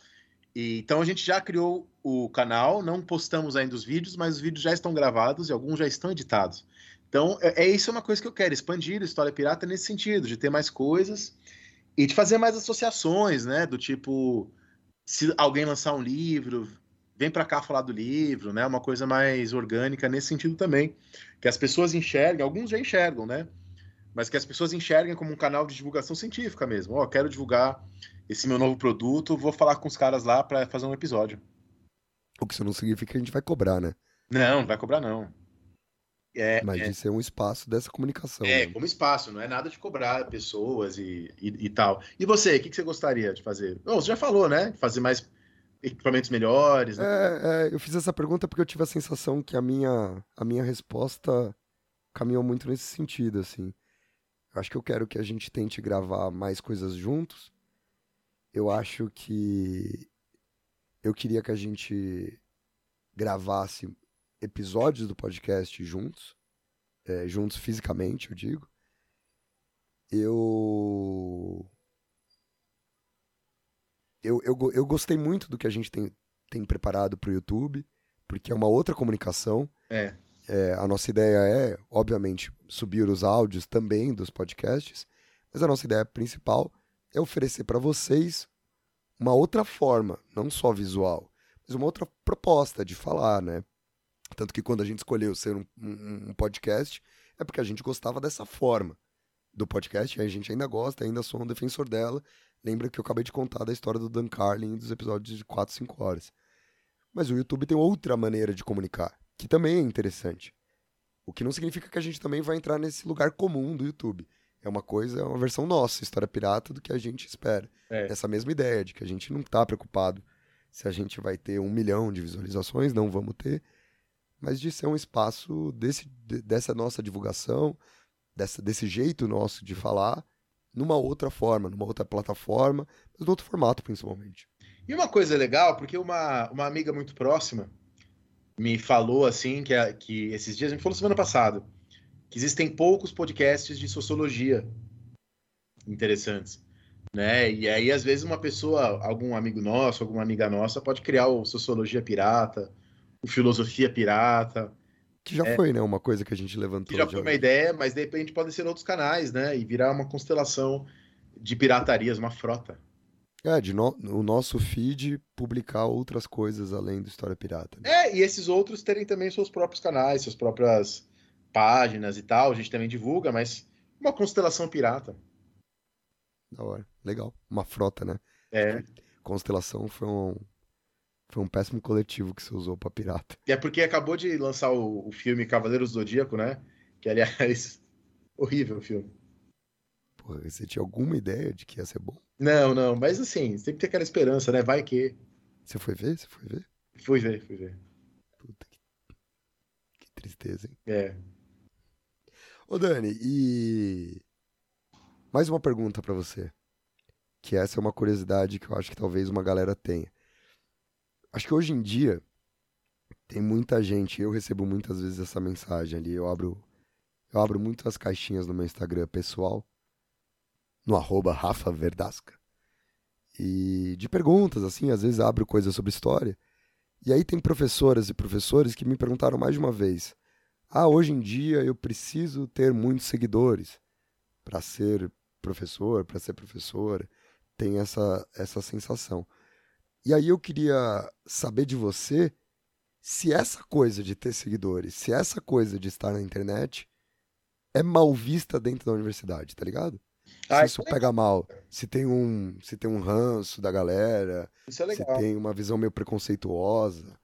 E, então a gente já criou o canal, não postamos ainda os vídeos, mas os vídeos já estão gravados e alguns já estão editados. Então, é, é isso é uma coisa que eu quero, expandir a história pirata nesse sentido, de ter mais coisas e de fazer mais associações, né? Do tipo, se alguém lançar um livro, vem para cá falar do livro, né? Uma coisa mais orgânica nesse sentido também. Que as pessoas enxerguem, alguns já enxergam, né? Mas que as pessoas enxerguem como um canal de divulgação científica mesmo. Ó, quero divulgar esse meu novo produto, vou falar com os caras lá para fazer um episódio. O que isso não significa que a gente vai cobrar, né? Não, não vai cobrar não. É, Mas é, de ser um espaço dessa comunicação. é, né? como espaço, não é nada de cobrar pessoas e, e, e tal. E você, o que, que você gostaria de fazer? Oh, você já falou, né? Fazer mais equipamentos melhores, né? É, é, eu fiz essa pergunta porque eu tive a sensação que a minha, a minha resposta caminhou muito nesse sentido, assim. Eu acho que eu quero que a gente tente gravar mais coisas juntos. Eu acho que eu queria que a gente gravasse episódios do podcast juntos, é, juntos fisicamente, eu digo. Eu eu, eu, eu gostei muito do que a gente tem, tem preparado para o YouTube, porque é uma outra comunicação. É. É, a nossa ideia é, obviamente, subir os áudios também dos podcasts, mas a nossa ideia principal é oferecer para vocês uma outra forma, não só visual, mas uma outra proposta de falar, né? Tanto que quando a gente escolheu ser um, um- um podcast, é porque a gente gostava dessa forma do podcast, e a gente ainda gosta, ainda sou um defensor dela. Lembra que eu acabei de contar da história do Dan Carlin dos episódios de 4, 5 horas. Mas o YouTube tem outra maneira de comunicar, que também é interessante. O que não significa que a gente também vai entrar nesse lugar comum do YouTube. É uma coisa, é uma versão nossa, história pirata, do que a gente espera. É. Essa mesma ideia de que a gente não tá preocupado se a gente vai ter um milhão de visualizações, não vamos ter. mas de ser um espaço desse, de- dessa nossa divulgação, dessa, desse jeito nosso de falar, numa outra forma, numa outra plataforma, mas num outro formato, principalmente. E uma coisa legal, porque uma, uma amiga muito próxima me falou assim, que, a- que esses dias, me falou semana passada, que existem poucos podcasts de sociologia interessantes, né? E aí, às vezes, uma pessoa, algum amigo nosso, alguma amiga nossa, pode criar o Sociologia Pirata, o Filosofia Pirata, Que já foi, né? Uma coisa que a gente levantou. que já foi uma ideia, mas de repente podem ser outros canais, né? E virar uma constelação de piratarias, uma frota. É, de no, o nosso feed publicar outras coisas além do História Pirata. né? É, e esses outros terem também seus próprios canais, suas próprias páginas e tal. A gente também divulga, mas uma constelação pirata. Da hora. Legal. Uma frota, né? É. Constelação foi um, foi um péssimo coletivo que você usou pra pirata. É porque acabou de lançar o, o filme Cavaleiros do Zodíaco, né? Que, aliás, horrível o filme. Porra, você tinha alguma ideia de que ia ser bom? Não, não, mas assim, tem aquela esperança, né? Vai que. Você foi ver? Você foi ver? Fui ver, fui ver. Puta que, que tristeza, hein? É. Ô Dani, e mais uma pergunta pra você. Que essa é uma curiosidade que eu acho que talvez uma galera tenha. Acho que hoje em dia tem muita gente, eu recebo muitas vezes essa mensagem ali, eu abro eu abro muito as caixinhas no meu Instagram pessoal, no arroba Rafa Verdasca. E de perguntas, assim, às vezes abro coisas sobre história. E aí tem professoras e professores que me perguntaram mais de uma vez: ah, hoje em dia eu preciso ter muitos seguidores para ser professor, para ser professora. Tem essa, essa sensação. E aí eu queria saber de você se essa coisa de ter seguidores, se essa coisa de estar na internet é mal vista dentro da universidade, tá ligado? Ah, se isso isso é pega mal, se tem um, se tem um ranço da galera, Isso é se tem uma visão meio preconceituosa.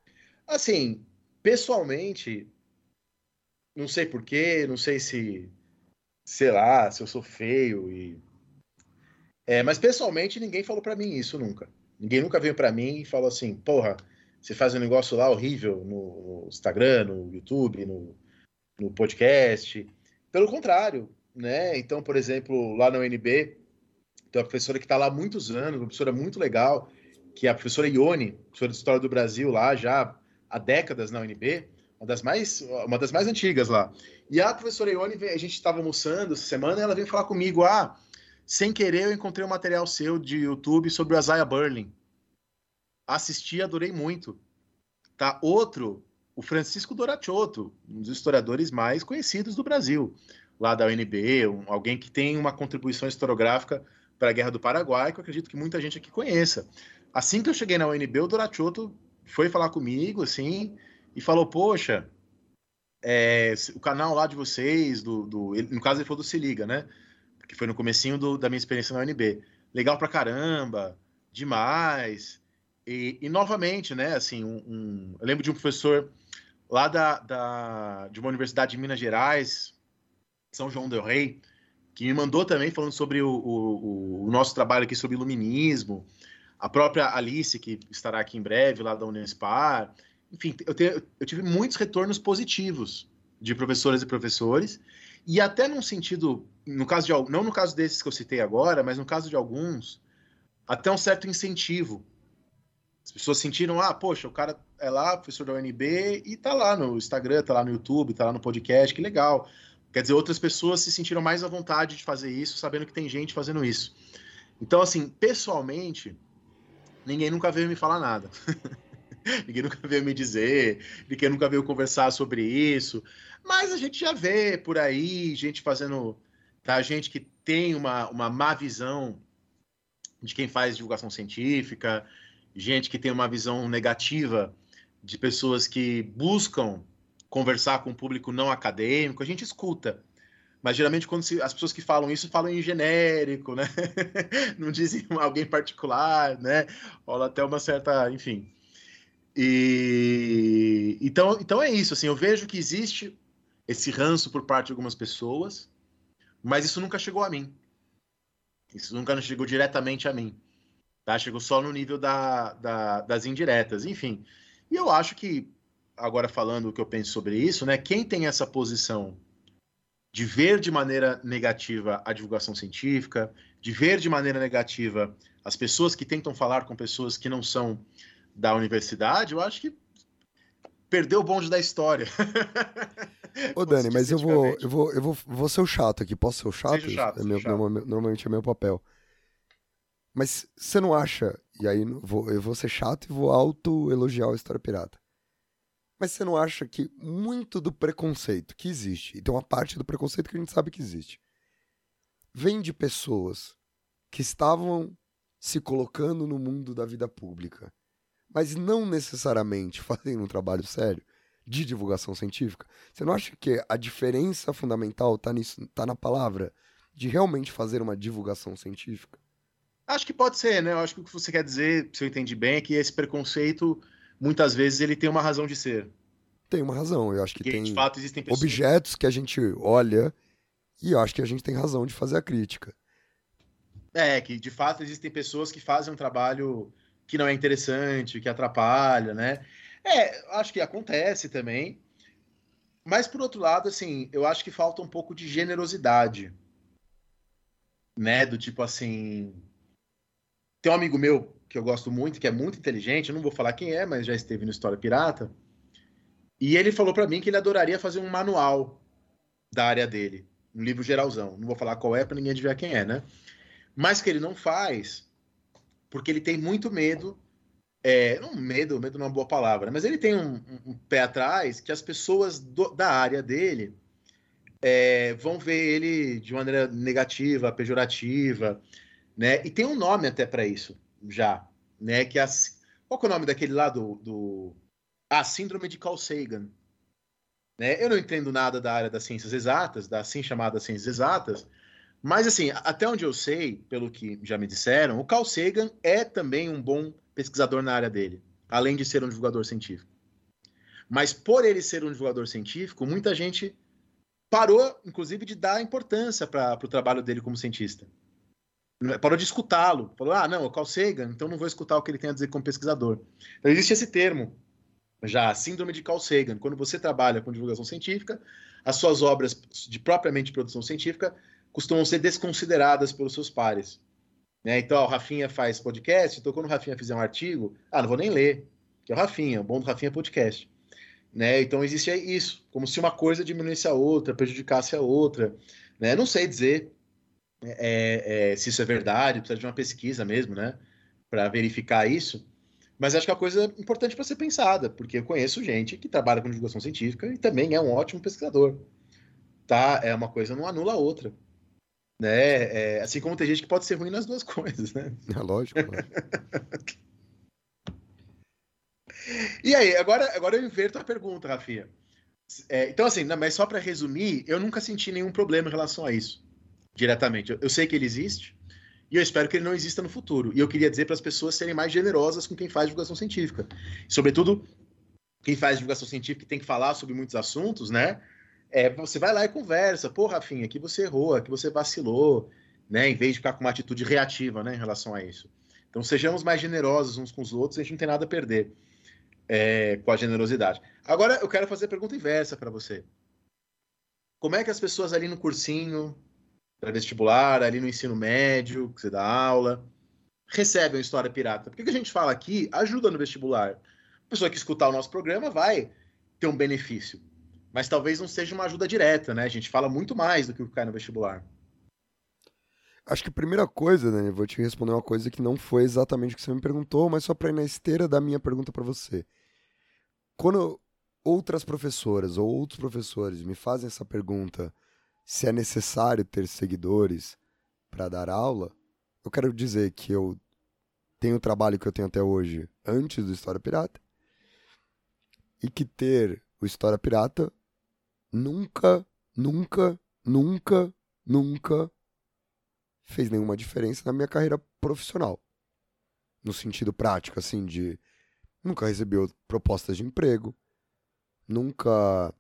Assim, pessoalmente, não sei porquê, não sei se, sei lá, se eu sou feio e. É, mas pessoalmente ninguém falou pra mim isso nunca. Ninguém nunca veio pra mim e falou assim, porra, você faz um negócio lá horrível no no Instagram, no YouTube, no, no podcast. Pelo contrário, né? Então, por exemplo, lá na UNB, tem uma professora que está lá há muitos anos, uma professora muito legal, que é a professora Ione, professora de História do Brasil lá já há décadas na UNB, uma das mais, uma das mais antigas lá. E a professora Ione, a gente estava almoçando essa semana e ela veio falar comigo, ah, sem querer eu encontrei um material seu de YouTube sobre o Isaiah Berlin. Assisti, adorei muito. Tá, outro, o Francisco Doracciotto, um dos historiadores mais conhecidos do Brasil, lá da UNB, um- alguém que tem uma contribuição historiográfica para a Guerra do Paraguai, que eu acredito que muita gente aqui conheça. Assim que eu cheguei na UNB, o Doracciotto foi falar comigo, assim, e falou, poxa, é, o canal lá de vocês, do, do- no caso ele falou do Se Liga, né? Porque foi no comecinho do- da minha experiência na UNB. Legal pra caramba, demais. E, e, novamente, né, assim, um, um- eu lembro de um professor lá da, da- de uma universidade de Minas Gerais, São João del Rei, que me mandou também falando sobre o, o- o nosso trabalho aqui sobre iluminismo, a própria Alice, que estará aqui em breve, lá da Unespar. Enfim, eu, te- eu tive muitos retornos positivos de professoras e professores, e até num sentido, no caso de não no caso desses que eu citei agora, mas no caso de alguns, até um certo incentivo. As pessoas sentiram, ah, poxa, o cara é lá, professor da UNB, e tá lá no Instagram, tá lá no YouTube, tá lá no podcast, que legal. Quer dizer, outras pessoas se sentiram mais à vontade de fazer isso, sabendo que tem gente fazendo isso. Então, assim, pessoalmente, ninguém nunca veio me falar nada. ninguém nunca veio me dizer, ninguém nunca veio conversar sobre isso. Mas a gente já vê por aí gente fazendo. Tá? Gente que tem uma, uma má visão de quem faz divulgação científica, gente que tem uma visão negativa de pessoas que buscam conversar com o público não acadêmico, a gente escuta. Mas geralmente quando se- as pessoas que falam isso falam em genérico, né? Não dizem alguém particular, né? Rola até uma certa, enfim. E então, então é isso, assim, eu vejo que existe esse ranço por parte de algumas pessoas, mas isso nunca chegou a mim. Isso nunca chegou diretamente a mim. Tá? Chegou só no nível da, da- das indiretas, enfim. E eu acho que agora falando o que eu penso sobre isso, né? Quem tem essa posição de ver de maneira negativa a divulgação científica, de ver de maneira negativa as pessoas que tentam falar com pessoas que não são da universidade, eu acho que perdeu o bonde da história. Ô, Dani, mas eu vou, eu vou, eu vou, vou ser o chato aqui. Posso ser o chato? Seja chato, é meu, chato. norma- Normalmente é meu papel. Mas você não acha, e aí eu vou, eu vou ser chato e vou auto-elogiar a História Pirata. Mas você não acha que muito do preconceito que existe, e tem uma parte do preconceito que a gente sabe que existe, vem de pessoas que estavam se colocando no mundo da vida pública, mas não necessariamente fazendo um trabalho sério de divulgação científica? Você não acha que a diferença fundamental está nisso, tá na palavra de realmente fazer uma divulgação científica? Acho que pode ser, né? Eu acho que o que você quer dizer, se eu entendi bem, é que esse preconceito, muitas vezes, ele tem uma razão de ser. Tem uma razão, eu acho que Porque, tem de fato, existem pessoas... objetos que a gente olha e eu acho que a gente tem razão de fazer a crítica. É, que, de fato, existem pessoas que fazem um trabalho que não é interessante, que atrapalha, né? É, acho que acontece também. Mas, por outro lado, assim, eu acho que falta um pouco de generosidade. Né? Do tipo assim... Tem um amigo meu que eu gosto muito, que é muito inteligente, eu não vou falar quem é, mas já esteve no História Pirata. E ele falou pra mim que ele adoraria fazer um manual da área dele, um livro geralzão. Não vou falar qual é para ninguém adivinhar quem é, né? Mas que ele não faz porque ele tem muito medo. É, não medo, medo não é uma boa palavra, mas ele tem um, um- um pé atrás que as pessoas do- da área dele é, vão ver ele de maneira negativa, pejorativa, né? E tem um nome até para isso já, né? Que é a, sí- qual que é o nome daquele lá do, do a síndrome de Carl Sagan, né? Eu não entendo nada da área das ciências exatas, da assim chamada ciências exatas, mas assim, até onde eu sei, pelo que já me disseram, o Carl Sagan é também um bom pesquisador na área dele, além de ser um divulgador científico. Mas por ele ser um divulgador científico, muita gente parou, inclusive, de dar importância para o trabalho dele como cientista. Parou de escutá-lo. Falou, ah, não, é o Carl Sagan, então não vou escutar o que ele tem a dizer como pesquisador. Então existe esse termo, já, síndrome de Carl Sagan. Quando você trabalha com divulgação científica, as suas obras de propriamente produção científica costumam ser desconsideradas pelos seus pares. Né? Então, ó, o Rafinha faz podcast, então quando o Rafinha fizer um artigo, ah, não vou nem ler, que é o Rafinha, o bom do Rafinha é podcast. Né? Então existe isso, como se uma coisa diminuísse a outra, prejudicasse a outra. Né? Não sei dizer é, é, se isso é verdade, precisa de uma pesquisa mesmo, né? Para verificar isso. Mas acho que é uma coisa importante para ser pensada, porque eu conheço gente que trabalha com divulgação científica e também é um ótimo pesquisador. Tá? É uma coisa não anula a outra. Né? É, assim como tem gente que pode ser ruim nas duas coisas, né? É lógico. lógico. E aí, agora, agora eu inverto a pergunta, Rafinha. É, então, assim, não, mas só para resumir, eu nunca senti nenhum problema em relação a isso, diretamente. Eu, eu sei que ele existe e eu espero que ele não exista no futuro. E eu queria dizer para as pessoas serem mais generosas com quem faz divulgação científica. Sobretudo, quem faz divulgação científica e tem que falar sobre muitos assuntos, né? É, você vai lá e conversa. Pô, Rafinha, aqui você errou, aqui você vacilou, né? Em vez de ficar com uma atitude reativa, né, em relação a isso. Então, sejamos mais generosos uns com os outros, a gente não tem nada a perder é, com a generosidade. Agora, eu quero fazer a pergunta inversa para você. Como é que as pessoas ali no cursinho, para vestibular, ali no ensino médio, que você dá aula, recebem História Pirata? Porque o que a gente fala aqui ajuda no vestibular. A pessoa que escutar o nosso programa vai ter um benefício. Mas talvez não seja uma ajuda direta, né? A gente fala muito mais do que o que cai no vestibular. Acho que a primeira coisa, eu vou te responder uma coisa que não foi exatamente o que você me perguntou, mas só para ir na esteira da minha pergunta para você. Quando outras professoras ou outros professores me fazem essa pergunta se é necessário ter seguidores para dar aula, eu quero dizer que eu tenho o trabalho que eu tenho até hoje antes do História Pirata e que ter o História Pirata nunca, nunca, nunca, nunca fez nenhuma diferença na minha carreira profissional. No sentido prático, assim, de nunca recebi propostas de emprego, nunca,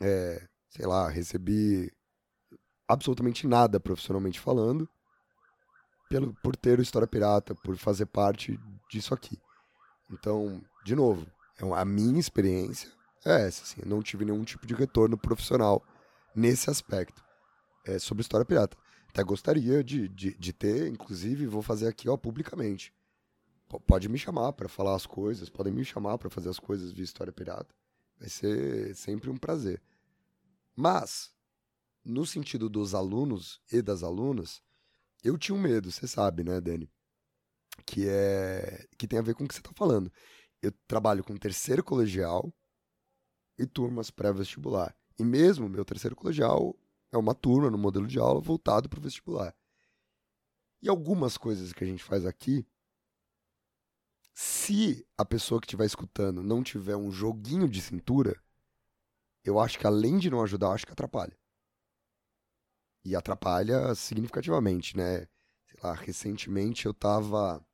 é, sei lá, recebi absolutamente nada profissionalmente falando, pelo, por ter o História Pirata, por fazer parte disso aqui. Então, de novo, É a minha experiência é essa, assim. Eu não tive nenhum tipo de retorno profissional nesse aspecto. É sobre história pirata. Até gostaria de, de, de ter, inclusive, vou fazer aqui, ó, publicamente. P- pode me chamar para falar as coisas, podem me chamar para fazer as coisas de história pirata. Vai ser sempre um prazer. Mas, no sentido dos alunos e das alunas, eu tinha um medo, você sabe, né, Dani? Que é que tem a ver com o que você está falando. Eu trabalho com terceiro colegial e turmas pré-vestibular. E mesmo meu terceiro colegial é uma turma no modelo de aula voltado para o vestibular. E algumas coisas que a gente faz aqui, se a pessoa que estiver escutando não tiver um joguinho de cintura, eu acho que além de não ajudar, acho que atrapalha. E atrapalha significativamente, né? Sei lá, recentemente eu tava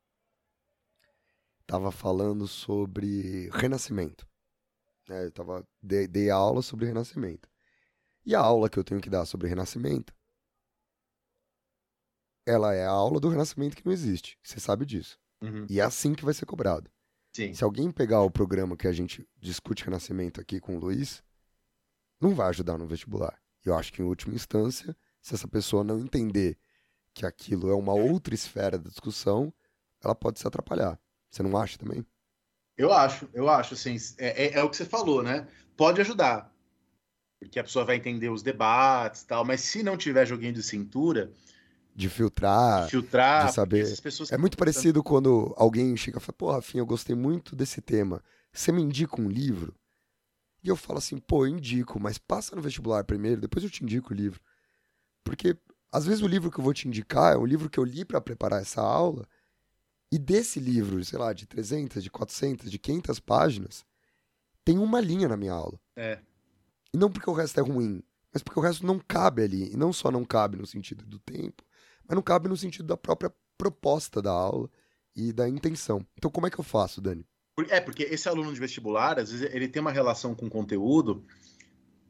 tava falando sobre renascimento. Né? Eu tava dei, dei aula sobre renascimento. E a aula que eu tenho que dar sobre renascimento, ela é a aula do renascimento que não existe. Você sabe disso. Uhum. E é assim que vai ser cobrado. Sim. Se alguém pegar o programa que a gente discute renascimento aqui com o Luiz, não vai ajudar no vestibular. Eu acho que, em última instância, se essa pessoa não entender que aquilo é uma outra esfera da discussão, ela pode se atrapalhar. Você não acha também? Eu acho, eu acho, assim, é, é, é o que você falou, né? Pode ajudar, porque a pessoa vai entender os debates e tal, mas se não tiver joguinho de cintura, De filtrar. filtrar, de saber. É muito parecido quando alguém chega e fala, pô, Rafinha, eu gostei muito desse tema. Você me indica um livro? E eu falo assim, pô, eu indico, mas passa no vestibular primeiro, depois eu te indico o livro. Porque às vezes o livro que eu vou te indicar é um livro que eu li para preparar essa aula, e desse livro, sei lá, de 300, de 400, de 500 páginas, tem uma linha na minha aula. É. E não porque o resto é ruim, mas porque o resto não cabe ali. E não só não cabe no sentido do tempo, mas não cabe no sentido da própria proposta da aula e da intenção. Então, como é que eu faço, Dani? É, porque esse aluno de vestibular, às vezes, ele tem uma relação com o conteúdo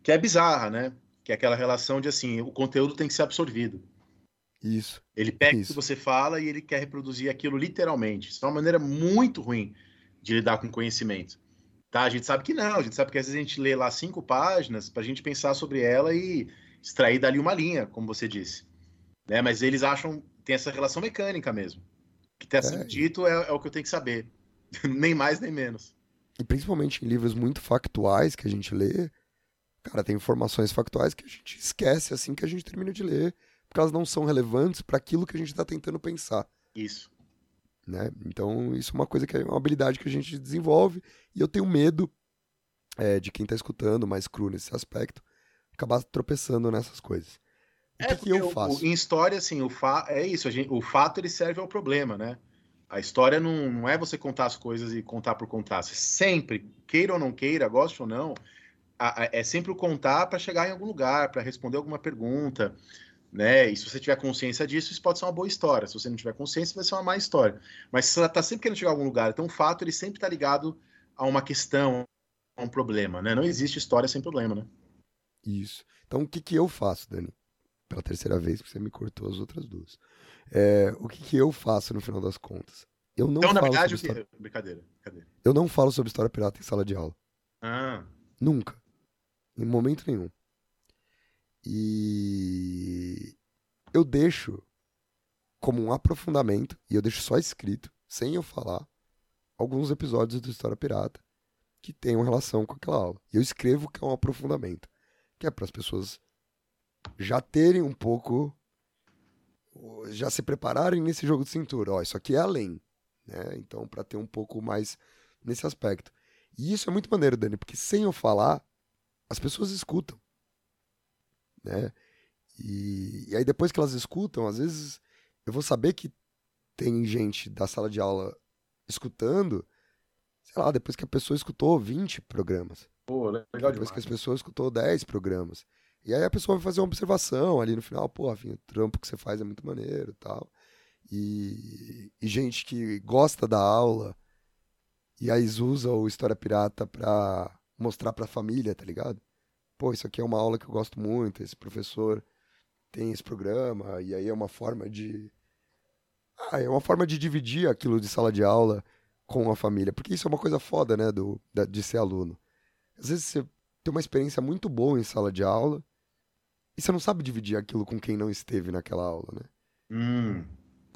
que é bizarra, né? Que é aquela relação de assim, o conteúdo tem que ser absorvido. Isso. Ele pega o Isso. que você fala e ele quer reproduzir aquilo literalmente. Isso é uma maneira muito ruim de lidar com conhecimento. Tá? A gente sabe que não, a gente sabe que às vezes a gente lê lá cinco páginas para a gente pensar sobre ela e extrair dali uma linha, como você disse. Né? Mas eles acham, tem essa relação mecânica mesmo. O que sendo É. dito é, é o que eu tenho que saber. nem mais nem menos. E principalmente em livros muito factuais que a gente lê, cara, tem informações factuais que a gente esquece assim que a gente termina de ler, porque elas não são relevantes para aquilo que a gente está tentando pensar. Isso. né? Então, isso é uma coisa que é uma habilidade que a gente desenvolve e eu tenho medo é, de quem está escutando mais cru nesse aspecto acabar tropeçando nessas coisas. O É, que, que eu faço? o- em história, assim, o fa... é isso, a gente- o fato ele serve ao problema, né? A história não, não é você contar as coisas e contar por contar. Você sempre, queira ou não queira, goste ou não, a- a- é sempre o contar para chegar em algum lugar, para responder alguma pergunta, né? E se você tiver consciência disso, isso pode ser uma boa história. Se você não tiver consciência, vai ser uma má história. Mas você está sempre querendo chegar a algum lugar, então o fato ele sempre está ligado a uma questão, a um problema, né? Não existe história sem problema, né? Isso. Então, o que, que eu faço, Dani? Pela terceira vez, porque você me cortou as outras duas. É, o que, que eu faço no final das contas? Eu não então, na falo verdade, o sobre que... história... brincadeira, brincadeira. Eu não falo sobre história pirata em sala de aula. Ah, Nunca. Em momento nenhum. E eu deixo como um aprofundamento, e eu deixo só escrito, sem eu falar, alguns episódios do História Pirata que tenham relação com aquela aula. E eu escrevo que é um aprofundamento, que é para as pessoas já terem um pouco, já se prepararem nesse jogo de cintura. Ó, isso aqui é além, né? Então, para ter um pouco mais nesse aspecto. E isso é muito maneiro, Dani, porque sem eu falar, as pessoas escutam, né? E, e aí depois que elas escutam, às vezes eu vou saber que tem gente da sala de aula escutando, sei lá, depois que a pessoa escutou 20 programas, pô, legal depois demais. que as pessoas escutou 10 programas. E aí a pessoa vai fazer uma observação ali no final, pô, Rafinha, o trampo que você faz é muito maneiro e tal. E, e gente que gosta da aula e aí usa o História Pirata pra mostrar pra família, tá ligado? Pô, isso aqui é uma aula que eu gosto muito, esse professor tem esse programa, e aí é uma forma de. Ah, é uma forma de dividir aquilo de sala de aula com a família. Porque isso é uma coisa foda, né, do, da- de ser aluno. Às vezes você tem uma experiência muito boa em sala de aula e você não sabe dividir aquilo com quem não esteve naquela aula, né? Hum,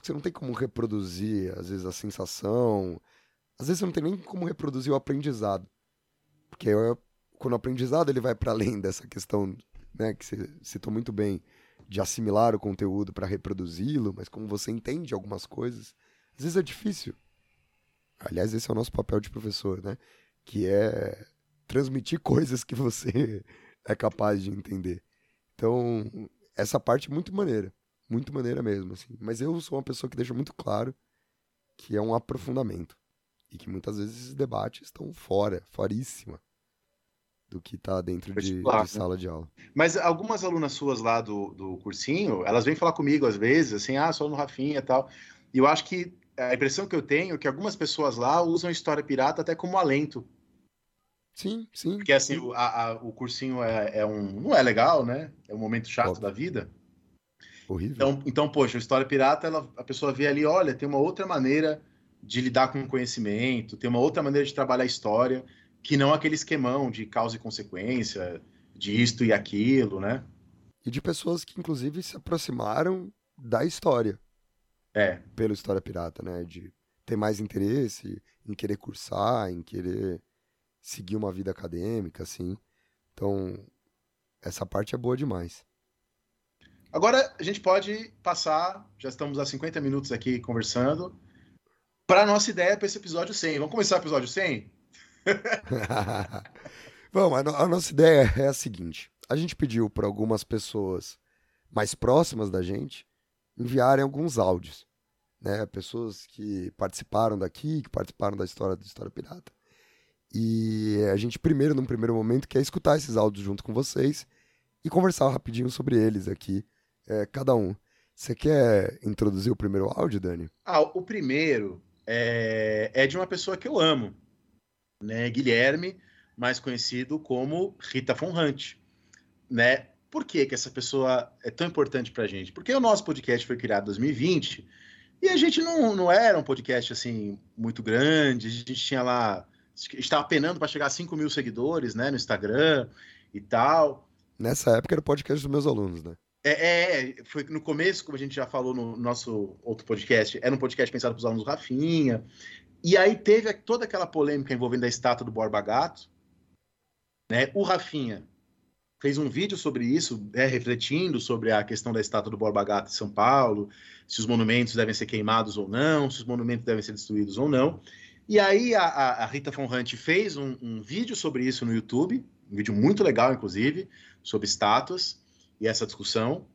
Você não tem como reproduzir, às vezes, a sensação. Às vezes você não tem nem como reproduzir o aprendizado. Porque é- quando o aprendizado ele vai para além dessa questão, né, que você citou muito bem, de assimilar o conteúdo para reproduzi-lo, mas como você entende algumas coisas, às vezes é difícil. Aliás, esse é o nosso papel de professor, né? Que é transmitir coisas que você é capaz de entender. Então, essa parte é muito maneira. Muito maneira mesmo, assim. Mas eu sou uma pessoa que deixa muito claro que é um aprofundamento. E que muitas vezes esses debates estão fora, foríssima do que está dentro de, de né? sala de aula. Mas algumas alunas suas lá do, do cursinho, elas vêm falar comigo às vezes, assim, ah, sou no Rafinha e tal. E eu acho que a impressão que eu tenho é que algumas pessoas lá usam história pirata até como alento. Sim, sim. Porque assim, o, a- a- o cursinho é, é um. não é legal, né? É um momento chato Óbvio. da vida. Horrível. Então, então poxa, a história pirata, ela- a pessoa vê ali, olha, tem uma outra maneira de lidar com o conhecimento, tem uma outra maneira de trabalhar a história, que não aquele esquemão de causa e consequência, de isto e aquilo, né? E de pessoas que, inclusive, se aproximaram da história É. pela história pirata, né? De ter mais interesse em querer cursar, em querer seguir uma vida acadêmica, assim. Então, essa parte é boa demais. Agora a gente pode passar, já estamos há 50 minutos aqui conversando, para nossa ideia para esse episódio 100. Vamos começar o episódio 100? Vamos, a, no- a nossa ideia é a seguinte: a gente pediu para algumas pessoas mais próximas da gente enviarem alguns áudios, né? Pessoas que participaram daqui, que participaram da história do História Pirata. E a gente primeiro, num primeiro momento, quer escutar esses áudios junto com vocês e conversar rapidinho sobre eles aqui, é, cada um. Você quer introduzir o primeiro áudio, Dani? Ah, o primeiro é, é de uma pessoa que eu amo, né? Guilherme, mais conhecido como Rita Von Hunt, né? Por que, que essa pessoa é tão importante pra gente? Porque o nosso podcast foi criado em 2020 e a gente não, não era um podcast assim muito grande, a gente tinha lá, estava penando para chegar a 5 mil seguidores, né, no Instagram e tal. Nessa época era o podcast dos meus alunos, né? É, é, foi no começo, como a gente já falou no nosso outro podcast, era um podcast pensado para os alunos do Rafinha. E aí teve toda aquela polêmica envolvendo a estátua do Borba Gato. Né? O Rafinha fez um vídeo sobre isso, né, refletindo sobre a questão da estátua do Borba Gato em São Paulo, se os monumentos devem ser queimados ou não, se os monumentos devem ser destruídos ou não. E aí a, a- Rita Von Hunt fez um, um vídeo sobre isso no YouTube, um vídeo muito legal, inclusive, sobre estátuas e essa discussão.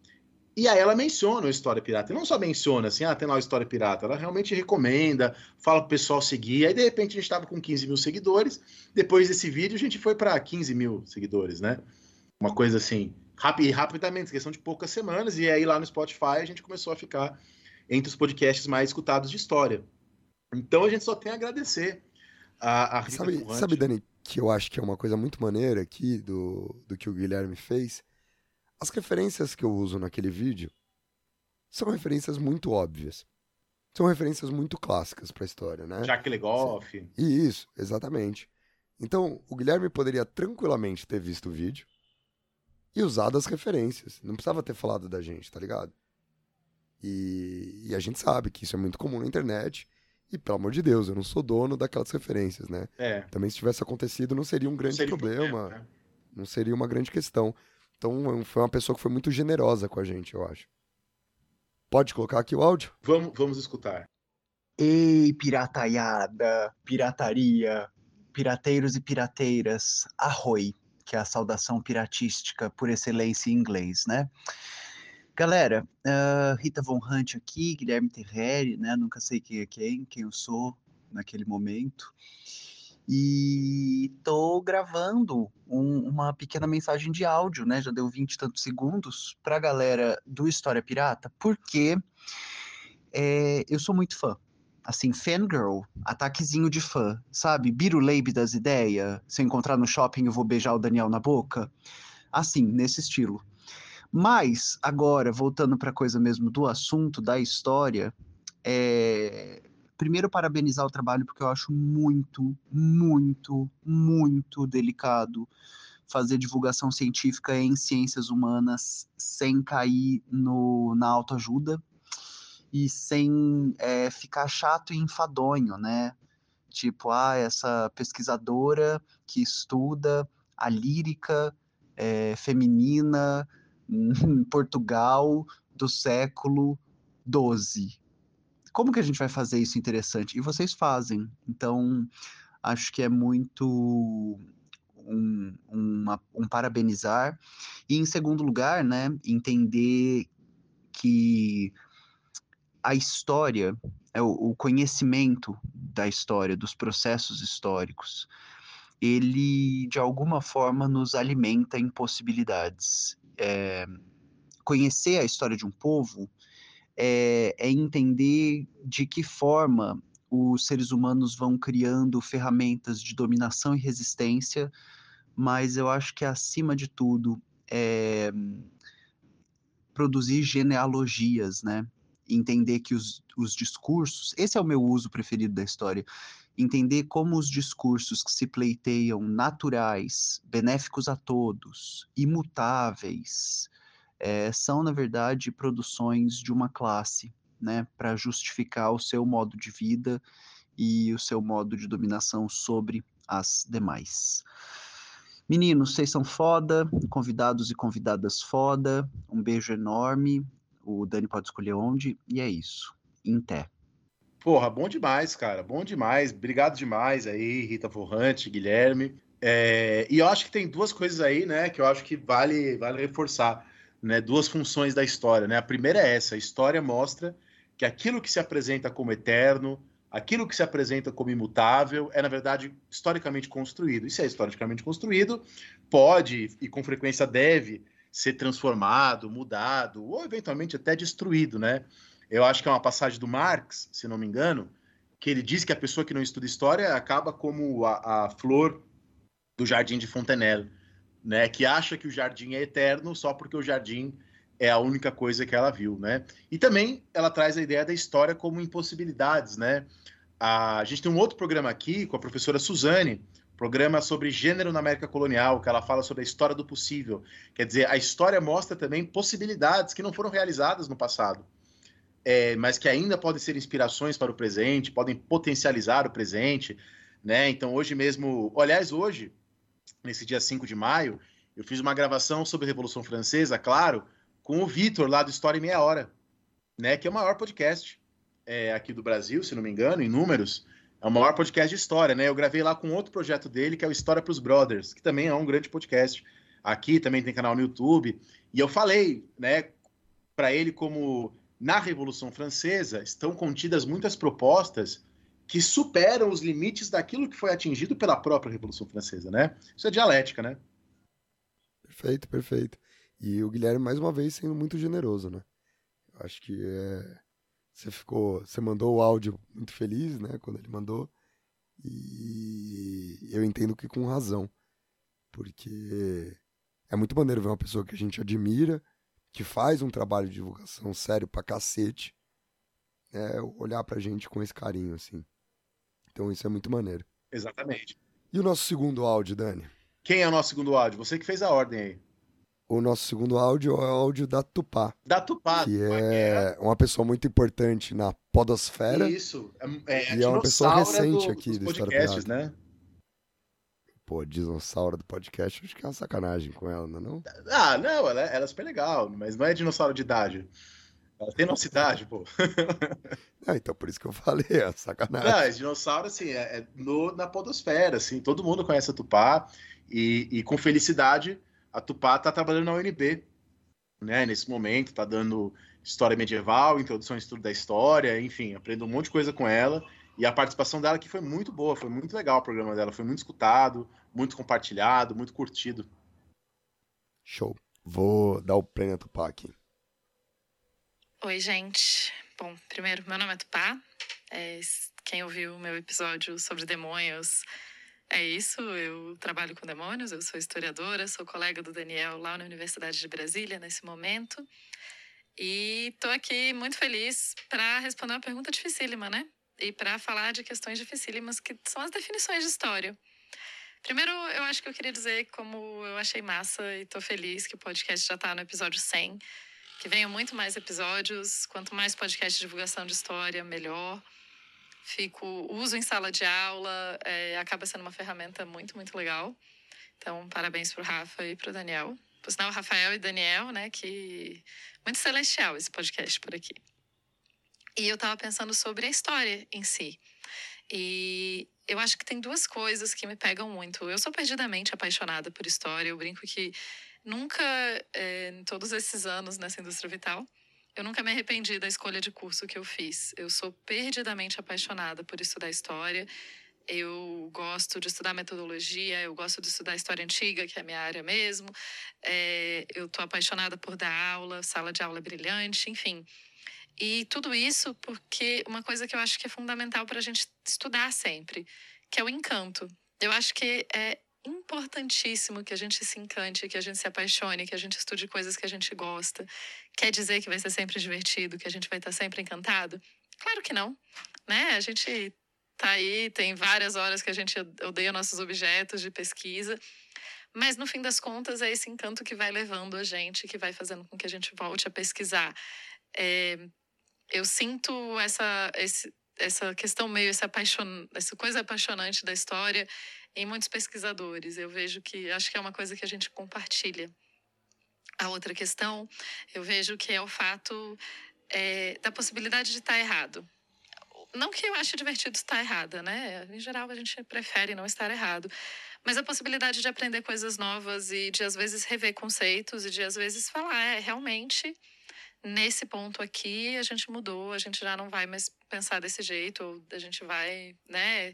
E aí ela menciona o História Pirata. E não só menciona assim, ah, tem lá o História Pirata. Ela realmente recomenda, fala pro pessoal seguir. Aí, de repente, a gente estava com 15 mil seguidores. Depois desse vídeo, a gente foi para 15 mil seguidores, né? Uma coisa assim, rapi- rapidamente, questão de poucas semanas. E aí, lá no Spotify, a gente começou a ficar entre os podcasts mais escutados de história. Então, a gente só tem a agradecer a, a Rita Sabe, sabe, Dani, que eu acho que é uma coisa muito maneira aqui do, do que o Guilherme fez? As referências que eu uso naquele vídeo são referências muito óbvias. São referências muito clássicas para a história, né? Jacques Legoff. E isso, exatamente. Então, o Guilherme poderia tranquilamente ter visto o vídeo e usado as referências. Não precisava ter falado da gente, tá ligado? E, e a gente sabe que isso é muito comum na internet. E, pelo amor de Deus, eu não sou dono daquelas referências, né? É. Também se tivesse acontecido não seria um grande Seria um problema, né? não seria uma grande questão. Então foi uma pessoa que foi muito generosa com a gente, eu acho. Pode colocar aqui o áudio? Vamos, vamos escutar. Ei, pirataiada, pirataria, pirateiros e pirateiras, arroi, que é a saudação piratística por excelência em inglês, né? Galera, ah, Rita Von Hunt aqui, Guilherme Terreri, né? Nunca sei quem é quem, quem eu sou naquele momento. E tô gravando um- uma pequena mensagem de áudio, né? Já deu 20 e tantos segundos pra galera do História Pirata, porque é, eu sou muito fã assim, fangirl, ataquezinho de fã, sabe? Biruleibe das ideias, se encontrar no shopping eu vou beijar o Daniel na boca. Assim, nesse estilo. Mas, agora, voltando pra coisa mesmo do assunto, da história, é, Primeiro, parabenizar o trabalho, porque eu acho muito, muito, muito delicado fazer divulgação científica em ciências humanas sem cair no, na autoajuda e sem é, ficar chato e enfadonho, né? Tipo, ah, essa pesquisadora que estuda a lírica é, feminina em Portugal do século XII. Como que a gente vai fazer isso interessante? E vocês fazem. Então, acho que é muito um, uma, um parabenizar. E, em segundo lugar, né, entender que a história, é o, conhecimento da história, dos processos históricos, ele, de alguma forma, nos alimenta em possibilidades. É, conhecer a história de um povo é, é entender de que forma os seres humanos vão criando ferramentas de dominação e resistência, mas eu acho que acima de tudo é produzir genealogias, né? Entender que os, os discursos, esse é o meu uso preferido da história, entender como os discursos que se pleiteiam naturais, benéficos a todos, imutáveis, é, são, na verdade, produções de uma classe, né, para justificar o seu modo de vida e o seu modo de dominação sobre as demais. Meninos, vocês são foda, convidados e convidadas foda, um beijo enorme, o Dani pode escolher onde, e é isso. Inté. Porra, bom demais, cara, bom demais. Obrigado demais aí, Rita Forrante, Guilherme. É, e eu acho que tem duas coisas aí, né, que eu acho que vale, vale reforçar, né, duas funções da história, né. A primeira é essa, a história mostra que aquilo que se apresenta como eterno, aquilo que se apresenta como imutável, é, na verdade, historicamente construído. E se é historicamente construído, pode e com frequência deve ser transformado, mudado, ou eventualmente até destruído, né? Eu acho que é uma passagem do Marx, se não me engano, que ele diz que a pessoa que não estuda história acaba como a, a flor do jardim de Fontenelle, né? Que acha que o jardim é eterno só porque o jardim é a única coisa que ela viu, né? E também ela traz a ideia da história como impossibilidades, né? A, gente tem um outro programa aqui com a professora Suzane, programa sobre gênero na América colonial, que ela fala sobre a história do possível. Quer dizer, a história mostra também possibilidades que não foram realizadas no passado, é, mas que ainda podem ser inspirações para o presente, podem potencializar o presente, né? Então, hoje mesmo, aliás, hoje, nesse dia 5 de maio, eu fiz uma gravação sobre a Revolução Francesa, claro, com o Vitor, lá do História em Meia Hora, né? Que é o maior podcast é, aqui do Brasil, se não me engano, em números. É o maior podcast de história, né? Eu gravei lá com outro projeto dele, que é o História para os Brothers, que também é um grande podcast. Aqui também tem canal no YouTube. E eu falei, né, para ele como na Revolução Francesa estão contidas muitas propostas que superam os limites daquilo que foi atingido pela própria Revolução Francesa, né? Isso é dialética, né? Perfeito, perfeito. E o Guilherme, mais uma vez, sendo muito generoso, né? Acho que é... você ficou. Você mandou o áudio muito feliz, né? Quando ele mandou. E eu entendo que com razão. Porque é muito maneiro ver uma pessoa que a gente admira, que faz um trabalho de divulgação sério pra cacete, né? olhar pra gente com esse carinho, assim. Então isso é muito maneiro. Exatamente. E o nosso segundo áudio, Dani? Quem é o nosso segundo áudio? Você que fez a ordem aí. O nosso segundo áudio é o áudio da Tupá. Da Tupá. Que é uma pessoa muito importante na podosfera. Isso. É, é e é uma pessoa recente do, aqui do podcasts, né? Pô, dinossauro do podcast, acho que é uma sacanagem com ela, não é não? Ah, não, ela, ela é super legal, mas não é dinossauro de idade. Ela tem nossa idade, pô. ah, então por isso que eu falei, é sacanagem. Não, é dinossauro, assim, é, é no, na podosfera, assim, todo mundo conhece a Tupá e, e com felicidade a Tupá está trabalhando na UNB, né? Nesse momento, está dando história medieval, introdução ao estudo da história, enfim, aprendo um monte de coisa com ela. E a participação dela aqui foi muito boa, foi muito legal o programa dela, foi muito escutado, muito compartilhado, muito curtido. Show. Vou dar o prêmio a Tupá aqui. Oi, gente. Bom, primeiro, meu nome é Tupá. É, quem ouviu o meu episódio sobre demônios é isso, eu trabalho com demônios, eu sou historiadora, sou colega do Daniel lá na Universidade de Brasília nesse momento. E estou aqui muito feliz para responder uma pergunta dificílima, né? e para falar de questões dificílimas que são as definições de história. Primeiro, eu acho que eu queria dizer como eu achei massa e tô feliz que o podcast já tá no episódio 100, que venham muito mais episódios, quanto mais podcast de divulgação de história, melhor. Fico, uso em sala de aula, é, acaba sendo uma ferramenta muito, muito legal. Então, parabéns pro Rafa e pro Daniel. Por sinal, Rafael e Daniel, né, que muito celestial esse podcast por aqui. E eu estava pensando sobre a história em si. E eu acho que tem duas coisas que me pegam muito. Eu sou perdidamente apaixonada por história. Eu brinco que nunca, é, em todos esses anos nessa indústria vital, eu nunca me arrependi da escolha de curso que eu fiz. Eu sou perdidamente apaixonada por estudar história. Eu gosto de estudar metodologia, eu gosto de estudar história antiga, que é a minha área mesmo. É, eu tô apaixonada por dar aula, sala de aula brilhante, enfim. E tudo isso porque uma coisa que eu acho que é fundamental para a gente estudar sempre, que é o encanto. Eu acho que é importantíssimo que a gente se encante, que a gente se apaixone, que a gente estude coisas que a gente gosta. Quer dizer que vai ser sempre divertido, que a gente vai estar sempre encantado? Claro que não, né? A gente tá aí, tem várias horas que a gente odeia nossos objetos de pesquisa, mas no fim das contas é esse encanto que vai levando a gente, que vai fazendo com que a gente volte a pesquisar. É, eu sinto essa, esse, essa questão meio, essa, apaixon, essa coisa apaixonante da história em muitos pesquisadores. Eu vejo que, acho que é uma coisa que a gente compartilha. A outra questão, eu vejo que é o fato é, da possibilidade de estar errado. Não que eu ache divertido estar errada, né? Em geral, a gente prefere não estar errado. Mas a possibilidade de aprender coisas novas e de, às vezes, rever conceitos e de, às vezes, falar, é, realmente, nesse ponto aqui, a gente mudou, a gente já não vai mais pensar desse jeito, ou a gente vai, né,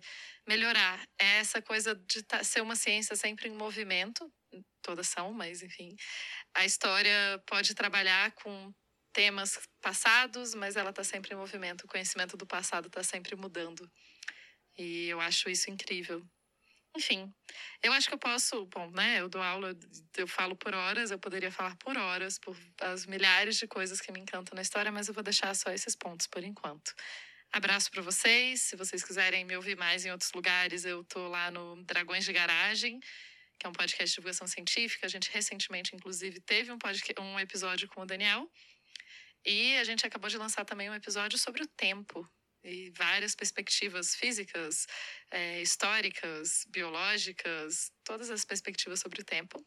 melhorar. É essa coisa de tá, ser uma ciência sempre em movimento, todas são, mas, enfim. A história pode trabalhar com temas passados, mas ela está sempre em movimento. O conhecimento do passado está sempre mudando. E eu acho isso incrível. Enfim, eu acho que eu posso, bom, né? Eu dou aula, eu falo por horas, eu poderia falar por horas, por as milhares de coisas que me encantam na história, mas eu vou deixar só esses pontos por enquanto. Abraço para vocês. Se vocês quiserem me ouvir mais em outros lugares, eu tô lá no Dragões de Garagem, que é um podcast de divulgação científica. A gente recentemente, inclusive, teve um, podcast, um episódio com o Daniel. E a gente acabou de lançar também um episódio sobre o tempo e várias perspectivas físicas, é, históricas, biológicas, todas as perspectivas sobre o tempo.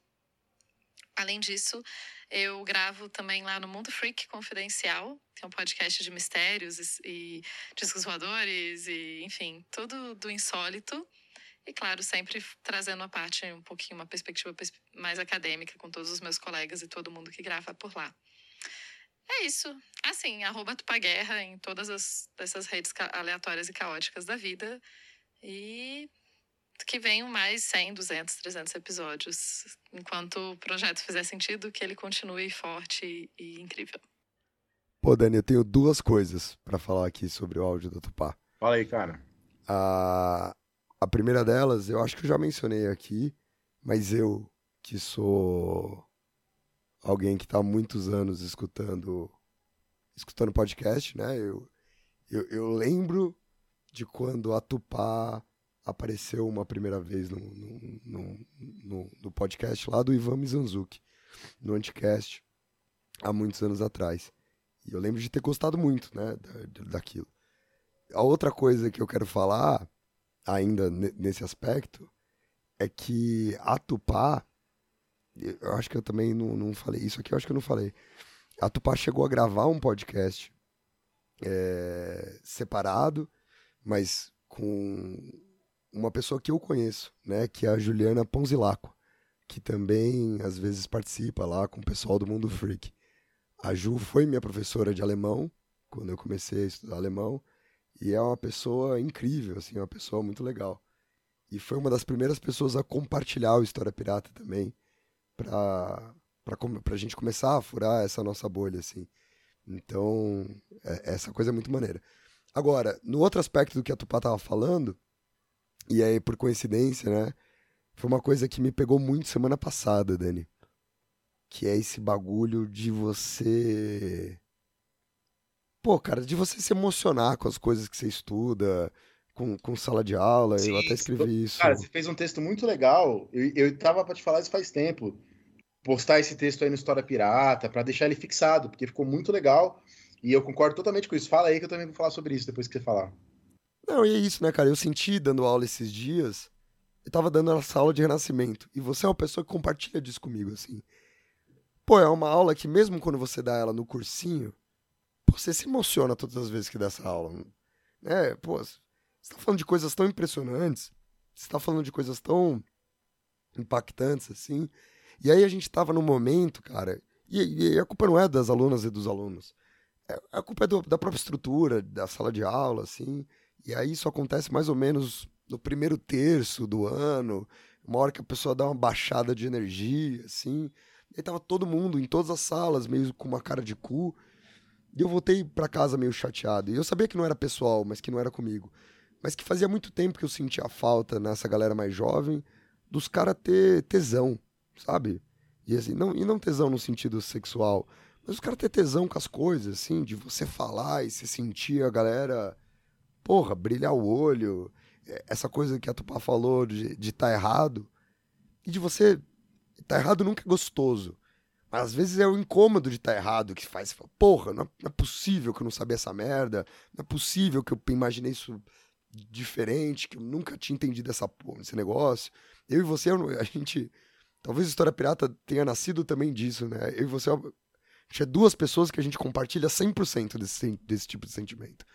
Além disso, eu gravo também lá no Mundo Freak Confidencial, que é um podcast de mistérios e, e discos voadores e, enfim, tudo do insólito. E, claro, sempre trazendo a parte um pouquinho, uma perspectiva mais acadêmica com todos os meus colegas e todo mundo que grava por lá. É isso. Assim, arroba Tupaguerra em todas as, essas redes aleatórias e caóticas da vida. E que venham mais 100, 200, 300 episódios. Enquanto o projeto fizer sentido, que ele continue forte e, incrível. Pô, Dani, eu tenho duas coisas para falar aqui sobre o áudio do Tupá. Fala aí, cara. A, a primeira delas, eu acho que eu já mencionei aqui, mas eu, que sou alguém que está há muitos anos escutando escutando podcast, né? Eu, eu, eu, lembro de quando a Tupá apareceu uma primeira vez no, no, no, no, no podcast lá do Ivan Mizanzuki, no Anticast, há muitos anos atrás. E eu lembro de ter gostado muito, né, daquilo. A outra coisa que eu quero falar, ainda nesse aspecto, é que a Tupá eu acho que eu também não, não falei isso aqui, eu acho que eu não falei. A Tupá chegou a gravar um podcast é, separado, mas com uma pessoa que eu conheço, né, que é a Juliana Ponzilaco, que também às vezes participa lá com o pessoal do Mundo Freak. A Ju foi minha professora de alemão quando eu comecei a estudar alemão e é uma pessoa incrível, assim, uma pessoa muito legal. E foi uma das primeiras pessoas a compartilhar o História Pirata também para para gente começar a furar essa nossa bolha, assim. Então, é, essa coisa é muito maneira. Agora, no outro aspecto do que a Tupá tava falando, e aí por coincidência, né, foi uma coisa que me pegou muito semana passada, Dani. Que é esse bagulho de você pô, cara, de você se emocionar com as coisas que você estuda, com, com sala de aula. Sim, eu até escrevi isso. Cara, você fez um texto muito legal. Eu, eu tava pra te falar isso faz tempo. Postar esse texto aí no História Pirata, pra deixar ele fixado, porque ficou muito legal. E eu concordo totalmente com isso. Fala aí que eu também vou falar sobre isso depois que você falar. Não, e é isso, né, cara? Eu senti dando aula esses dias. Eu tava dando essa aula de renascimento. E você é uma pessoa que compartilha disso comigo, assim. Pô, é uma aula que mesmo quando você dá ela no cursinho, você se emociona todas as vezes que dá essa aula. Né? Pô, você tá falando de coisas tão impressionantes. Você tá falando de coisas tão impactantes, assim. E aí a gente tava num momento, cara. E, e a culpa não é das alunas e dos alunos. É, a culpa é do, da própria estrutura, da sala de aula, assim. E aí isso acontece mais ou menos no primeiro terço do ano, uma hora que a pessoa dá uma baixada de energia, assim. E aí tava todo mundo em todas as salas, meio com uma cara de cu. E eu voltei para casa meio chateado. E eu sabia que não era pessoal, mas que não era comigo. Mas que fazia muito tempo que eu sentia falta nessa galera mais jovem dos caras ter tesão, sabe? E assim, não, e não tesão no sentido sexual, mas os caras ter tesão com as coisas, assim, de você falar e se sentir a galera, porra, brilhar o olho, é, essa coisa que a Tupá falou de, de tá errado, e de você. Tá errado nunca é gostoso. Mas às vezes é o incômodo de estar tá errado que faz. Porra, não é, não é, possível que eu não sabia essa merda. Não é possível que eu imaginei isso diferente, que eu nunca tinha entendido essa esse negócio. Eu e você, a gente. Talvez a História Pirata tenha nascido também disso, né? Eu e você é duas pessoas que a gente compartilha 100% desse, desse tipo de sentimento.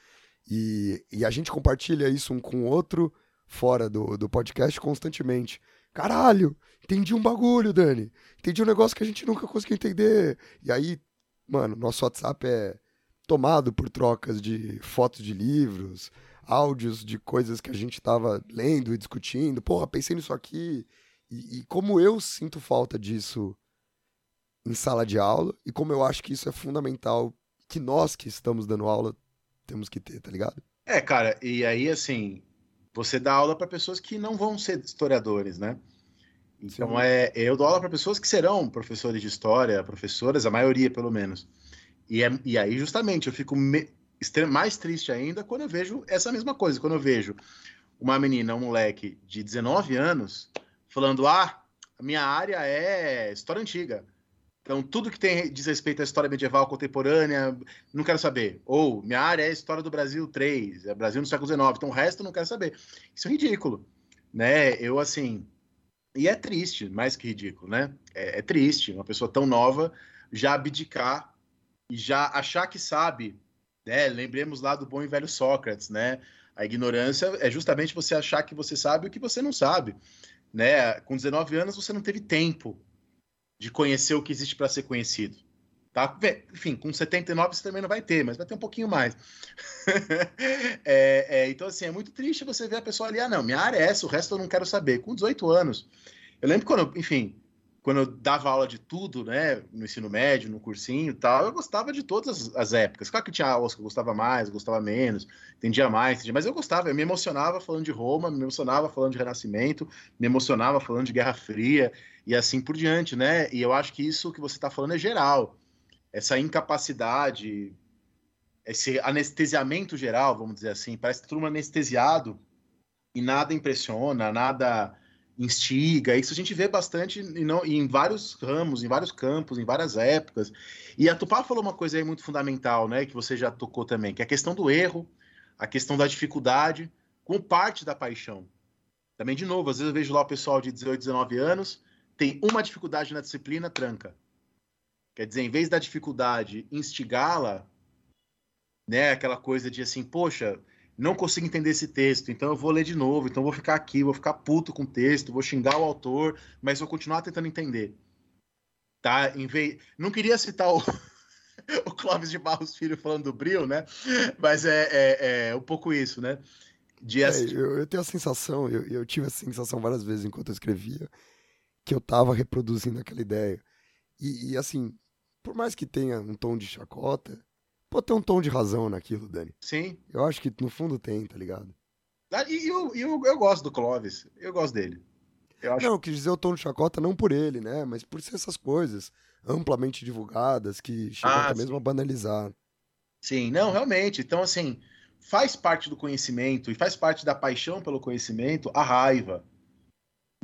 E, e a gente compartilha isso um com o outro fora do, do podcast constantemente. Caralho, entendi um bagulho, Dani. Entendi um negócio que a gente nunca conseguiu entender. E aí, mano, nosso WhatsApp é tomado por trocas de fotos de livros, áudios de coisas que a gente tava lendo e discutindo. Porra, pensei nisso aqui. E, e como eu sinto falta disso em sala de aula e como eu acho que isso é fundamental que nós que estamos dando aula temos que ter, tá ligado? É, cara, e aí assim, você dá aula para pessoas que não vão ser historiadores, né? Então Sim. é, eu dou aula para pessoas que serão professores de história, professoras, a maioria pelo menos. E, é, e aí justamente eu fico me, mais triste ainda quando eu vejo essa mesma coisa, quando eu vejo uma menina, um moleque de 19 anos falando: "Ah, a minha área é história antiga. Então, tudo que tem diz respeito à história medieval contemporânea, não quero saber. Ou, minha área é história do Brasil 3, é Brasil no século XIX, então o resto não quero saber. Isso é ridículo, né? Eu, assim... E é triste, mais que ridículo, né? É, é triste uma pessoa tão nova já abdicar e já achar que sabe, né? Lembremos lá do bom e velho Sócrates, né? A ignorância é justamente você achar que você sabe o que você não sabe, né? Com 19 anos você não teve tempo de conhecer o que existe para ser conhecido. Tá? Enfim, com 79 você também não vai ter, mas vai ter um pouquinho mais. é, é, então, assim, é muito triste você ver a pessoa ali, ah, não, minha área é essa, o resto eu não quero saber. Com 18 anos. Eu lembro quando, enfim, quando eu dava aula de tudo, né, no ensino médio, no cursinho e tal, eu gostava de todas as, as, épocas. Claro que tinha aulas que eu gostava mais, gostava menos, entendia mais, entendia, mas eu gostava, eu me emocionava falando de Roma, me emocionava falando de Renascimento, me emocionava falando de Guerra Fria e assim por diante, né? E eu acho que isso que você está falando é geral. Essa incapacidade, esse anestesiamento geral, vamos dizer assim, parece que todo mundo anestesiado e nada impressiona, nada instiga. Isso a gente vê bastante e não, em vários ramos, em vários campos, em várias épocas. E a Tupá falou uma coisa aí muito fundamental, né, que você já tocou também, que é a questão do erro, a questão da dificuldade, com parte da paixão. Também, de novo, às vezes eu vejo lá o pessoal de 18, 19 anos tem uma dificuldade na disciplina, tranca. Quer dizer, em vez da dificuldade instigá-la, né, aquela coisa de assim, poxa, não consigo entender esse texto, então eu vou ler de novo, então eu vou ficar aqui, vou ficar puto com o texto, vou xingar o autor, mas vou continuar tentando entender. Tá? Em vez... Não queria citar o, o Clóvis de Barros Filho falando do Bril, né? Mas é, é, é um pouco isso, né? De... É, eu, eu, tenho a sensação, eu, eu tive essa sensação várias vezes enquanto eu escrevia, que eu tava reproduzindo aquela ideia. E, e, assim, por mais que tenha um tom de chacota, pô, tem um tom de razão naquilo, Dani. Sim. Eu acho que no fundo tem, tá ligado? Ah, e eu, eu, eu gosto do Clóvis, eu gosto dele. Eu acho... Não, eu quis dizer o tom de chacota não por ele, né? Mas por ser essas coisas amplamente divulgadas que chegam ah, até mesmo a banalizar. Sim, não, realmente. Então, assim, faz parte do conhecimento e faz parte da paixão pelo conhecimento a raiva.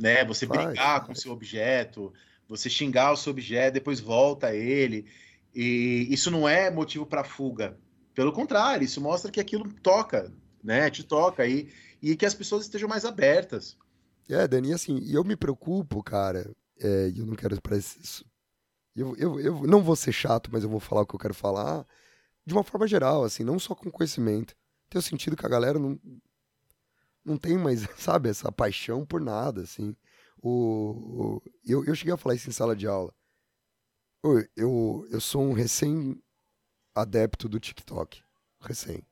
Né? Você Faz, brigar com o faz. seu objeto, você xingar o seu objeto, depois volta a ele. E isso não é motivo para fuga. Pelo contrário, isso mostra que aquilo toca, né? Te toca e, e que as pessoas estejam mais abertas. É, Dani, assim, eu me preocupo, cara, é, eu não quero parecer isso. Eu, eu, eu não vou ser chato, mas eu vou falar o que eu quero falar de uma forma geral, assim, não só com conhecimento. Tenho sentido que a galera não, não tem mais, sabe, essa paixão por nada, assim. O, o- eu, eu cheguei a falar isso em sala de aula. Ô, Eu, eu sou um recém-adepto do TikTok. Recém.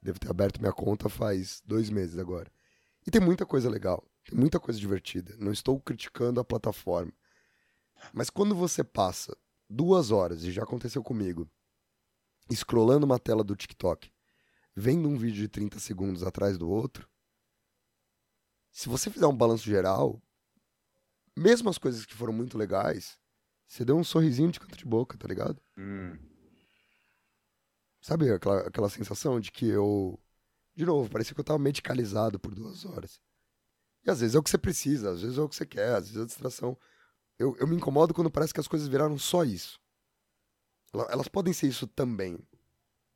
Devo ter aberto minha conta faz dois meses agora. E tem muita coisa legal, tem muita coisa divertida. Não estou criticando a plataforma. Mas quando você passa duas horas, e já aconteceu comigo, scrollando uma tela do TikTok, vendo um vídeo de 30 segundos atrás do outro, se você fizer um balanço geral, mesmo as coisas que foram muito legais, você deu um sorrisinho de canto de boca, tá ligado? Sabe aquela, aquela sensação de que eu. De novo, parecia que eu tava medicalizado por duas horas. E às vezes é o que você precisa, às vezes é o que você quer, às vezes é a distração. Eu, eu me incomodo quando parece que as coisas viraram só isso. Ela- Elas podem ser isso também.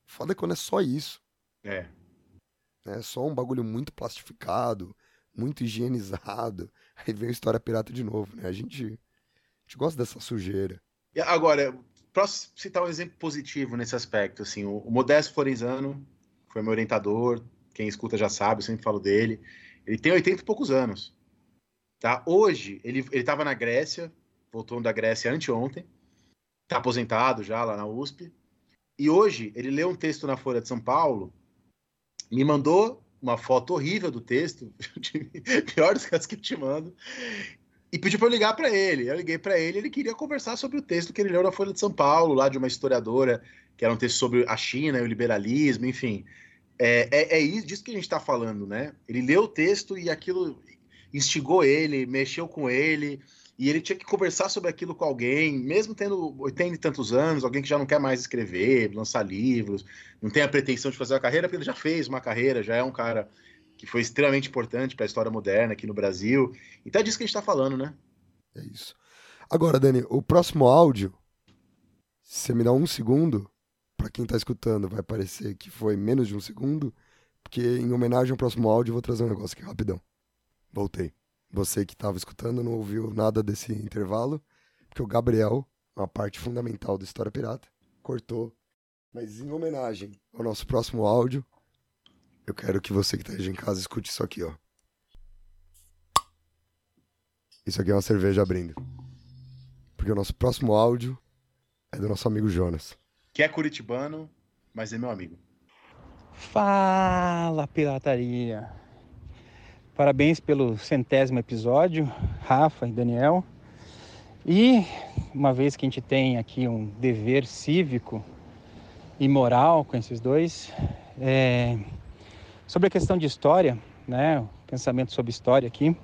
Foda é quando é só isso. É. É só um bagulho muito plastificado, muito higienizado. Aí vem a história pirata de novo, né? A gente, gente gosta dessa sujeira. Agora, posso citar um exemplo positivo nesse aspecto. Assim, o, o Modesto Florenzano foi meu orientador. Quem escuta já sabe, eu sempre falo dele. Ele tem 80 e poucos anos. Tá? Hoje, ele estava na Grécia, voltou da Grécia anteontem. Está aposentado já lá na USP. E hoje, ele leu um texto na Folha de São Paulo, me mandou uma foto horrível do texto, pior dos casos que eu te mando, e pediu para eu ligar para ele. Eu liguei para ele, ele queria conversar sobre o texto que ele leu na Folha de São Paulo, lá de uma historiadora, que era um texto sobre a China e o liberalismo, enfim. É, é, é isso, disso que a gente está falando, né? Ele leu o texto e aquilo instigou ele, mexeu com ele, e ele tinha que conversar sobre aquilo com alguém, mesmo tendo 80 e tantos anos, alguém que já não quer mais escrever, lançar livros, não tem a pretensão de fazer uma carreira, porque ele já fez uma carreira, já é um cara que foi extremamente importante para a história moderna aqui no Brasil. Então é disso que a gente está falando, né? É isso. Agora, Dani, o próximo áudio, se você me dá um segundo, pra quem tá escutando, vai parecer que foi menos de um segundo, porque em homenagem ao próximo áudio eu vou trazer um negócio aqui rapidão. Voltei. Você que tava escutando não ouviu nada desse intervalo, porque o Gabriel, uma parte fundamental da História Pirata, cortou. Mas em homenagem ao nosso próximo áudio, eu quero que você que tá aí em casa escute isso aqui, ó. Isso aqui é uma cerveja abrindo. Porque o nosso próximo áudio é do nosso amigo Jonas. Que é curitibano, mas é meu amigo. Fala, pirataria! Parabéns pelo centésimo episódio, Rafa e Daniel. E uma vez que a gente tem aqui um dever cívico e moral com esses dois, é, sobre a questão de história, né, pensamento sobre história aqui,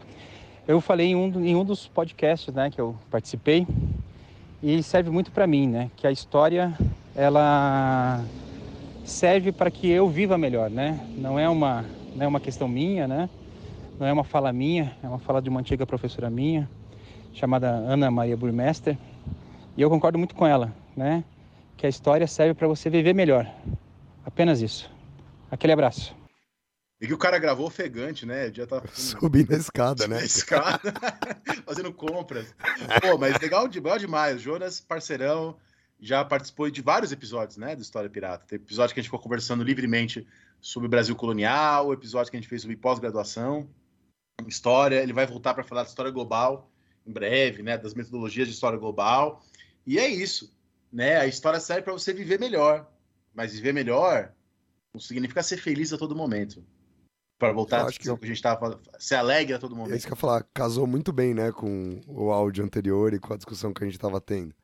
eu falei em um, em um dos podcasts né, que eu participei e serve muito para mim, né, que a história ela serve para que eu viva melhor, né? Não é uma não é uma questão minha, né? Não é uma fala minha, é uma fala de uma antiga professora minha, chamada Ana Maria Burmester. E eu concordo muito com ela, né? Que a história serve para você viver melhor. Apenas isso. Aquele abraço. E que o cara gravou ofegante, né? Já tá Subindo a escada, né? na escada, fazendo compras. Pô, mas legal, legal demais. O Jonas, parceirão, já participou de vários episódios, né, do História Pirata. Tem episódio que a gente ficou conversando livremente sobre o Brasil colonial, episódio que a gente fez sobre pós-graduação, história. Ele vai voltar para falar de história global em breve, né, das metodologias de história global. E é isso, né? A história serve para você viver melhor, mas viver melhor não significa ser feliz a todo momento. Para voltar à acho que- discussão que a gente estava falando, ser alegre a todo É momento. isso que eu ia falar, casou muito bem, né, com o áudio anterior e com a discussão que a gente tava tendo.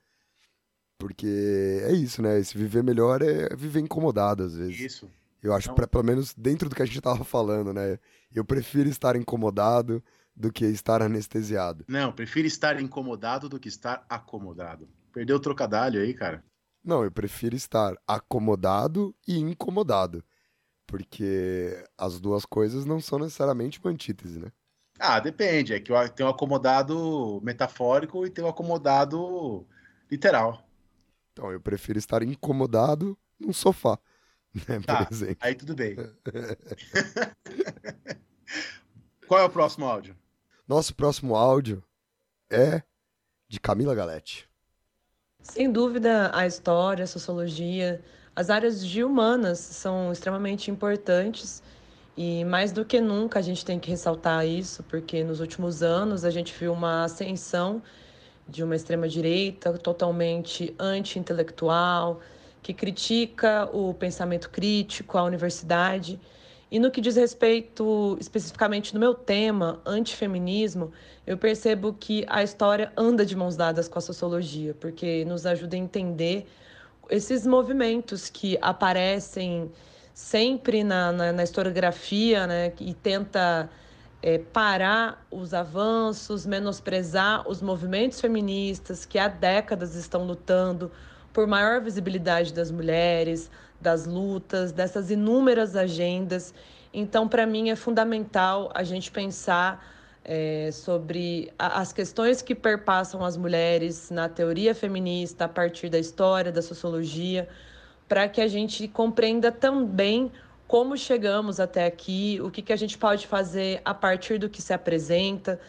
Porque é isso, né? Esse viver melhor é viver incomodado às vezes. Isso. Eu acho, Não. pra, pelo menos dentro do que a gente tava falando, né? Eu prefiro estar incomodado do que estar anestesiado. Não, prefiro estar incomodado do que estar acomodado. Perdeu o trocadilho aí, cara. Não, eu prefiro estar acomodado e incomodado. Porque as duas coisas não são necessariamente uma antítese, né? Ah, depende. É que tem um acomodado metafórico e tem um acomodado literal. Então, eu prefiro estar incomodado num sofá, né, Tá, por exemplo. aí tudo bem. Qual é o próximo áudio? Nosso próximo áudio é de Camila Galete. Sem dúvida, a história, a sociologia, as áreas de humanas são extremamente importantes e mais do que nunca a gente tem que ressaltar isso, porque nos últimos anos a gente viu uma ascensão de uma extrema-direita totalmente anti-intelectual, que critica o pensamento crítico, a universidade. E no que diz respeito especificamente no meu tema, antifeminismo, eu percebo que a história anda de mãos dadas com a sociologia, porque nos ajuda a entender esses movimentos que aparecem sempre na, na, na historiografia né, e tenta é, parar os avanços, menosprezar os movimentos feministas que há décadas estão lutando por maior visibilidade das mulheres, das lutas, dessas inúmeras agendas. Então, para mim, é fundamental a gente pensar é, sobre a, as questões que perpassam as mulheres na teoria feminista, a partir da história, da sociologia, para que a gente compreenda também como chegamos até aqui, o que, que a gente pode fazer a partir do que se apresenta,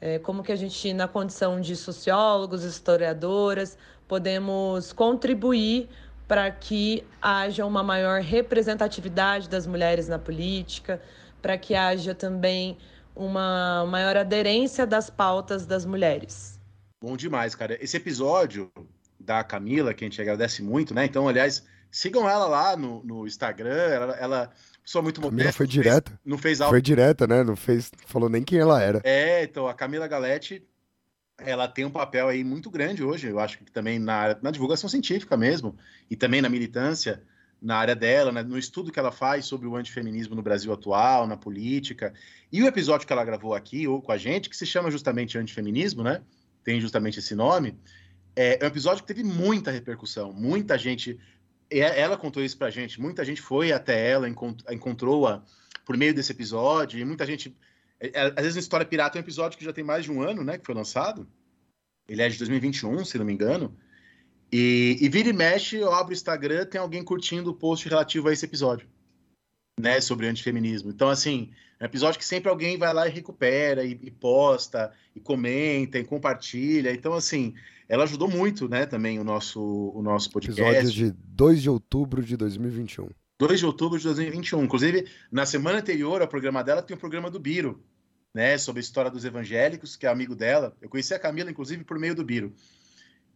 é, como que a gente, na condição de sociólogos, historiadoras, podemos contribuir para que haja uma maior representatividade das mulheres na política, para que haja também uma maior aderência das pautas das mulheres. Bom demais, cara. Esse episódio da Camila, que a gente agradece muito, né? Então, aliás, sigam ela lá no, no Instagram. Ela, ela pessoa muito Camila modesta. foi direta. Não fez algo. Foi direta, né? Não fez, falou nem quem ela era. É, então a Camila Galete, ela tem um papel aí muito grande hoje, eu acho que também na, na divulgação científica mesmo, e também na militância, na área dela, né, no estudo que ela faz sobre o antifeminismo no Brasil atual, na política. E o episódio que ela gravou aqui, ou com a gente, que se chama justamente Antifeminismo, né? Tem justamente esse nome. É, é um episódio que teve muita repercussão, muita gente. e Ela contou isso pra gente, muita gente foi até ela, encont- encontrou-a por meio desse episódio, e muita gente é, é, Às vezes na História Pirata é um episódio que já tem mais de um ano, né? Que foi lançado. Ele é de 2021, se não me engano. E, e vira e mexe, eu abro o Instagram, tem alguém curtindo o post relativo a esse episódio. Né? Sobre antifeminismo. Então, assim, é um episódio que sempre alguém vai lá e recupera, e, e posta, e comenta, e compartilha. Então, assim, ela ajudou muito, né? Também o nosso, o nosso podcast. Episódio de 2 de outubro de 2021. 2 de outubro de 2021. Inclusive, na semana anterior ao programa dela, tem o programa do Biro, né? Sobre a história dos evangélicos, que é amigo dela. Eu conheci a Camila, inclusive, por meio do Biro.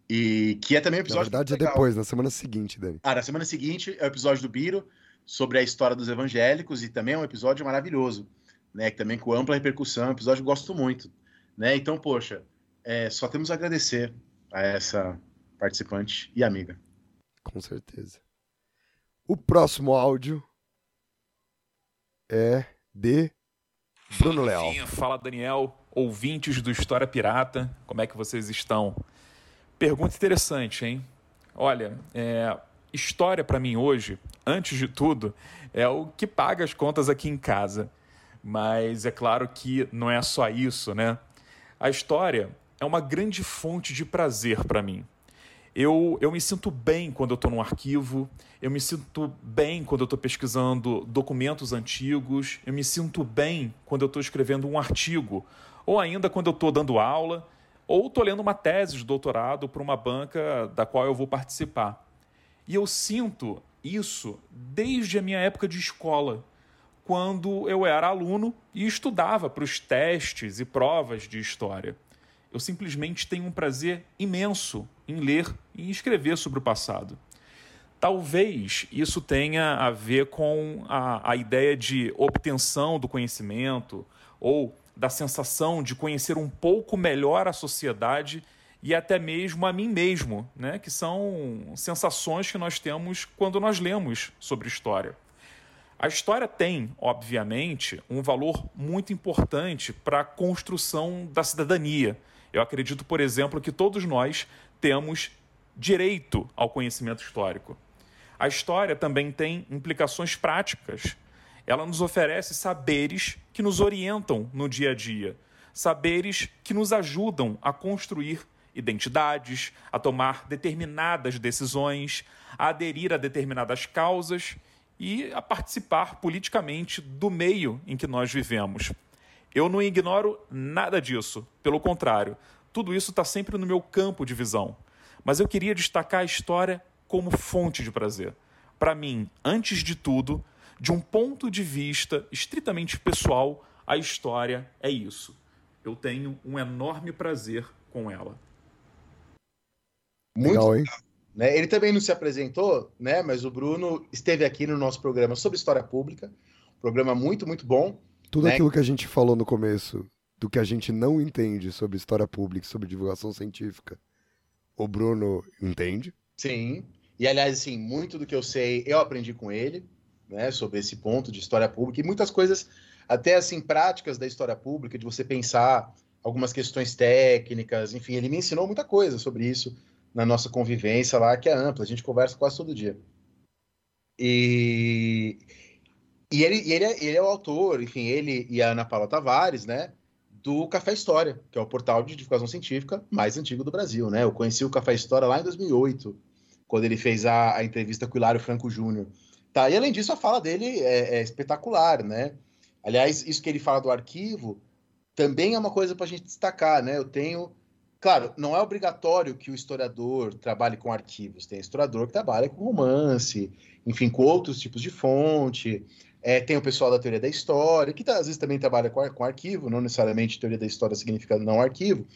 E que é também um Na episódio. verdade, é depois, na semana seguinte, Dani. Ah, na semana seguinte é o episódio do Biro, sobre a história dos evangélicos, e também é um episódio maravilhoso, né? Que também com ampla repercussão, é um episódio que eu gosto muito. Né? Então, poxa, é, só temos a agradecer a essa participante e amiga. Com certeza. O próximo áudio é de Bruno Leal. Fala Daniel, ouvintes do História Pirata, como é que vocês estão? Pergunta interessante, hein? Olha, é, história para mim hoje, antes de tudo, é o que paga as contas aqui em casa. Mas é claro que não é só isso, né? A história é uma grande fonte de prazer para mim. Eu, eu me sinto bem quando eu estou num arquivo, eu me sinto bem quando eu estou pesquisando documentos antigos, eu me sinto bem quando eu estou escrevendo um artigo, ou ainda quando eu estou dando aula, ou estou lendo uma tese de doutorado para uma banca da qual eu vou participar. E eu sinto isso desde a minha época de escola, quando eu era aluno e estudava para os testes e provas de história. Eu simplesmente tenho um prazer imenso em ler e escrever sobre o passado. Talvez isso tenha a ver com a, a ideia de obtenção do conhecimento ou da sensação de conhecer um pouco melhor a sociedade e até mesmo a mim mesmo, né? que são sensações que nós temos quando nós lemos sobre história. A história tem, obviamente, um valor muito importante para a construção da cidadania. Eu acredito, por exemplo, que todos nós temos direito ao conhecimento histórico. A história também tem implicações práticas. Ela nos oferece saberes que nos orientam no dia a dia, saberes que nos ajudam a construir identidades, a tomar determinadas decisões, a aderir a determinadas causas e a participar politicamente do meio em que nós vivemos. Eu não ignoro nada disso, pelo contrário, tudo isso está sempre no meu campo de visão. Mas eu queria destacar a história como fonte de prazer. Para mim, antes de tudo, de um ponto de vista estritamente pessoal, a história é isso. Eu tenho um enorme prazer com ela. Muito legal, hein? Né? Ele também não se apresentou, né? Mas o Bruno esteve aqui no nosso programa sobre história pública, programa muito, muito bom. Tudo né? aquilo que a gente falou no começo, do que a gente não entende sobre história pública, sobre divulgação científica, o Bruno entende. Sim. E aliás, assim, muito do que eu sei, eu aprendi com ele, né, sobre esse ponto de história pública e muitas coisas até assim práticas da história pública, de você pensar algumas questões técnicas, enfim, ele me ensinou muita coisa sobre isso na nossa convivência lá, que é ampla, a gente conversa quase todo dia. E, e, ele, ele, é, ele é o autor, enfim, ele e a Ana Paula Tavares, né, do Café História, que é o portal de divulgação científica mais antigo do Brasil, né? Eu conheci o Café História lá em 2008, quando ele fez a, a entrevista com o Hilário Franco Júnior. Tá, e além disso, a fala dele é, é espetacular, né? Aliás, isso que ele fala do arquivo também é uma coisa para a gente destacar, né? Eu tenho Claro, não é obrigatório que o historiador trabalhe com arquivos. Tem historiador que trabalha com romance, enfim, com outros tipos de fonte. É, tem o pessoal da teoria da história, que tá, às vezes também trabalha com, com arquivo, não necessariamente teoria da história significa não arquivo.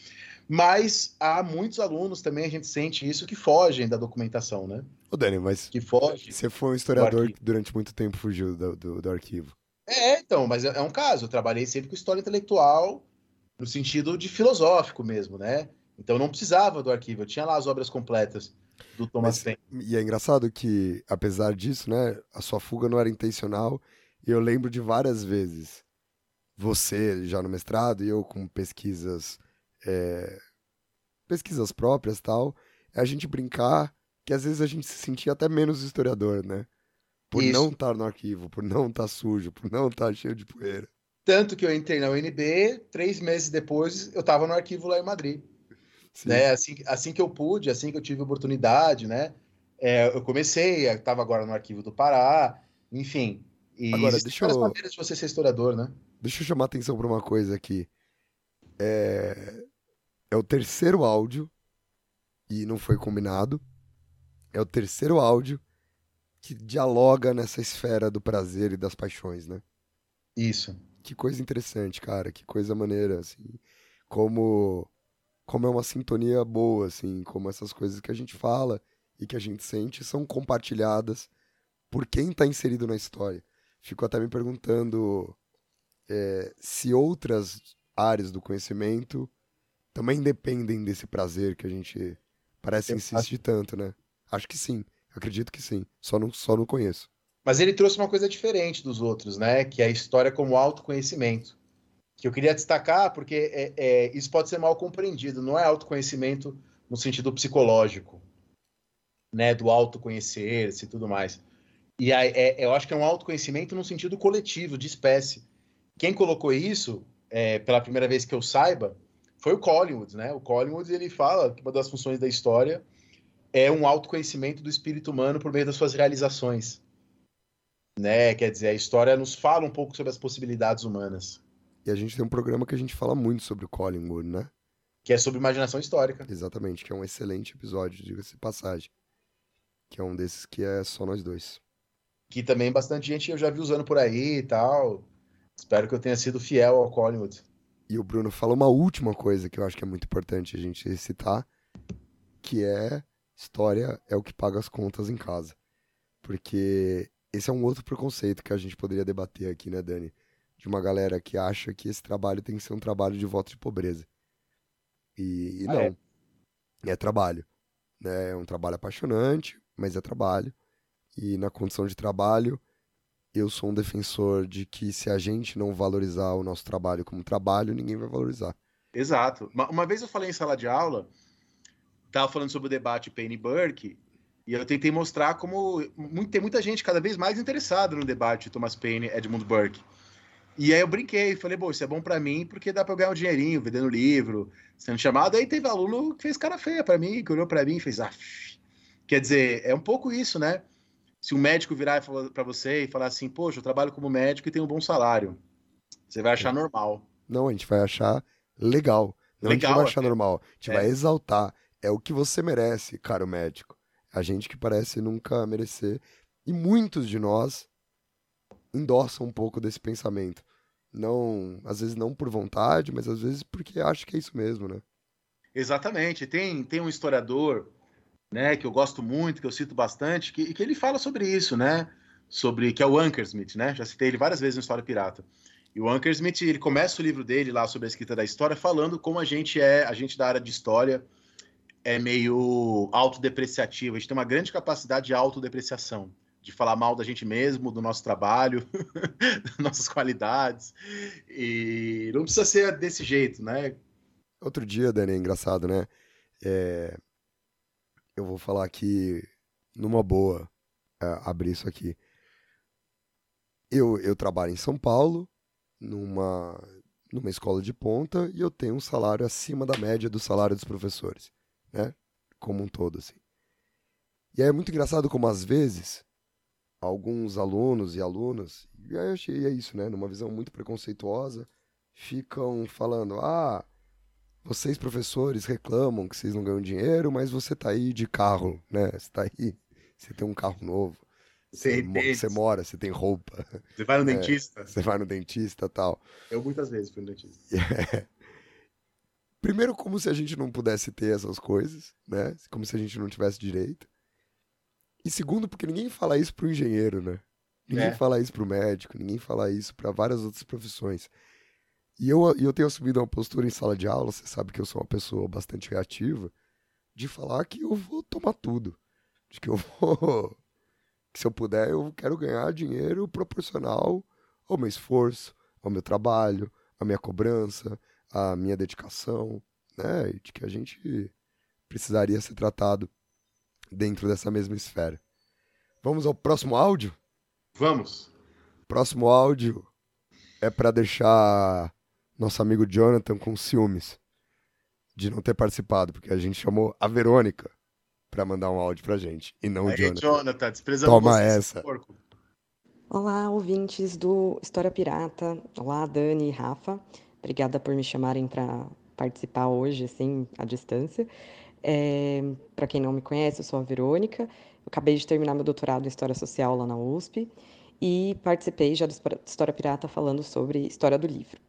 Mas há muitos alunos também, a gente sente isso, que fogem da documentação, né? Ô, Dani, mas que foge você foi um historiador que durante muito tempo fugiu do, do, do arquivo. É, então, mas é, é um caso. Eu trabalhei sempre com história intelectual, no sentido de filosófico mesmo, né? Então não precisava do arquivo, eu tinha lá as obras completas do Thomas Paine. E é engraçado que, apesar disso, né, a sua fuga não era intencional. E eu lembro de várias vezes, você já no mestrado e eu com pesquisas, é, pesquisas próprias tal, a gente brincar que às vezes a gente se sentia até menos historiador, né? Por Isso. não estar no arquivo, por não estar sujo, por não estar cheio de poeira. Tanto que eu entrei na UNB, três meses depois eu estava no arquivo lá em Madrid. Né? Assim, assim que eu pude, assim que eu tive oportunidade, né? É, eu comecei, estava agora no arquivo do Pará, enfim. E agora, deixa eu... maneiras de você ser historiador, né? Deixa eu chamar atenção para uma coisa aqui. É... é o terceiro áudio, e não foi combinado, é o terceiro áudio que dialoga nessa esfera do prazer e das paixões, né? Isso. Que coisa interessante, cara, que coisa maneira, assim. Como como é uma sintonia boa, assim, como essas coisas que a gente fala e que a gente sente são compartilhadas por quem está inserido na história. Fico até me perguntando é, se outras áreas do conhecimento também dependem desse prazer que a gente parece insistir tanto, né? Acho que sim, acredito que sim, só não, só não conheço. Mas ele trouxe uma coisa diferente dos outros, né? Que é a história como autoconhecimento que eu queria destacar, porque é, é, isso pode ser mal compreendido, não é autoconhecimento no sentido psicológico, né, do autoconhecer-se e tudo mais. E aí, é, eu acho que é um autoconhecimento no sentido coletivo, de espécie. Quem colocou isso, é, pela primeira vez que eu saiba, foi o Collingwood, né? O Collingwood, ele fala que uma das funções da história é um autoconhecimento do espírito humano por meio das suas realizações. Né? Quer dizer, a história nos fala um pouco sobre as possibilidades humanas. E a gente tem um programa que a gente fala muito sobre o Collingwood, né? Que é sobre imaginação histórica. Exatamente, que é um excelente episódio, diga-se passagem. Que é um desses que é só nós dois. Que também bastante gente eu já vi usando por aí e tal. Espero que eu tenha sido fiel ao Collingwood. E o Bruno fala uma última coisa que eu acho que é muito importante a gente citar, que é história é o que paga as contas em casa. Porque esse é um outro preconceito que a gente poderia debater aqui, né, Dani? de uma galera que acha que esse trabalho tem que ser um trabalho de voto de pobreza. E, e ah, não. É? é trabalho. Né? É um trabalho apaixonante, mas é trabalho. E na condição de trabalho, eu sou um defensor de que se a gente não valorizar o nosso trabalho como trabalho, ninguém vai valorizar. Exato. Uma, vez eu falei em sala de aula estava falando sobre o debate Payne Burke, e eu tentei mostrar como tem muita gente cada vez mais interessada no debate Thomas Paine e Edmund Burke. E aí eu brinquei, falei, bom, isso é bom para mim porque dá para ganhar um dinheirinho vendendo livro, sendo chamado. Aí teve aluno que fez cara feia para mim, que olhou para mim e fez, ah, quer dizer, é um pouco isso, né? Se um médico virar para você e falar assim, poxa, eu trabalho como médico e tenho um bom salário, você vai achar normal. Não, a gente vai achar legal. Não legal, a gente vai achar normal. A gente é. vai exaltar. É o que você merece, caro médico. A gente que parece nunca merecer. E muitos de nós endossam um pouco desse pensamento. Não, às vezes não por vontade, mas às vezes porque acha que é isso mesmo, né? Exatamente. Tem, tem um historiador, né, que eu gosto muito, que eu cito bastante, que, que ele fala sobre isso, né? Sobre que é o Ankersmith, né? Já citei ele várias vezes no História Pirata. E o Ankersmith, ele começa o livro dele lá sobre a escrita da história falando como a gente é, a gente da área de história, é meio autodepreciativo, a gente tem uma grande capacidade de autodepreciação, de falar mal da gente mesmo, do nosso trabalho, das nossas qualidades. E não precisa ser desse jeito, né? Outro dia, Dani, é engraçado, né? É... Eu vou falar aqui numa boa, é, abrir isso aqui. Eu, eu trabalho em São Paulo, numa, numa escola de ponta, e eu tenho um salário acima da média do salário dos professores né? Como um todo, assim. E aí é muito engraçado como, às vezes, alguns alunos e alunas, e aí eu achei é isso, né? Numa visão muito preconceituosa, ficam falando: ah, vocês professores reclamam que vocês não ganham dinheiro, mas você tá aí de carro, né? Você tá aí, você tem um carro novo. Você, você mora, você tem roupa. Você vai no é, dentista. Você vai no dentista tal. Eu muitas vezes fui no dentista. É. Primeiro, como se a gente não pudesse ter essas coisas, né? Como se a gente não tivesse direito. E segundo, porque ninguém fala isso pro engenheiro, né? Ninguém é. fala isso pro médico, ninguém fala isso para várias outras profissões. E eu, eu tenho assumido uma postura em sala de aula, você sabe que eu sou uma pessoa bastante reativa, de falar que eu vou tomar tudo. De que eu vou. Que se eu puder, eu quero ganhar dinheiro proporcional ao meu esforço, ao meu trabalho, à minha cobrança, a minha dedicação, né? E de que a gente precisaria ser tratado dentro dessa mesma esfera. Vamos ao próximo áudio? Vamos. Próximo áudio é para deixar nosso amigo Jonathan com ciúmes de não ter participado, porque a gente chamou a Verônica para mandar um áudio pra gente e não Aí, o Jonathan. Jonathan, desprezando Toma você, essa. Olá, ouvintes do História Pirata. Olá, Dani e Rafa. Obrigada por me chamarem para participar hoje, assim, à distância. É, para quem não me conhece, eu sou a Verônica. Eu acabei de terminar meu doutorado em História Social lá na USP e participei já do História Pirata falando sobre história do livro.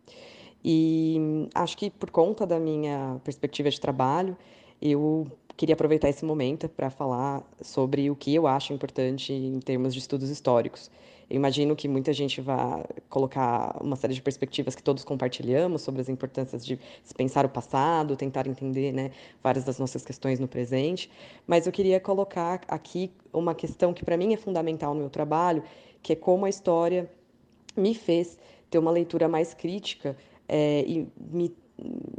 E acho que por conta da minha perspectiva de trabalho, eu queria aproveitar esse momento para falar sobre o que eu acho importante em termos de estudos históricos. Eu imagino que muita gente vai colocar uma série de perspectivas que todos compartilhamos sobre as importâncias de pensar o passado, tentar entender né, várias das nossas questões no presente, mas eu queria colocar aqui uma questão que para mim é fundamental no meu trabalho, que é como a história me fez ter uma leitura mais crítica é, e me,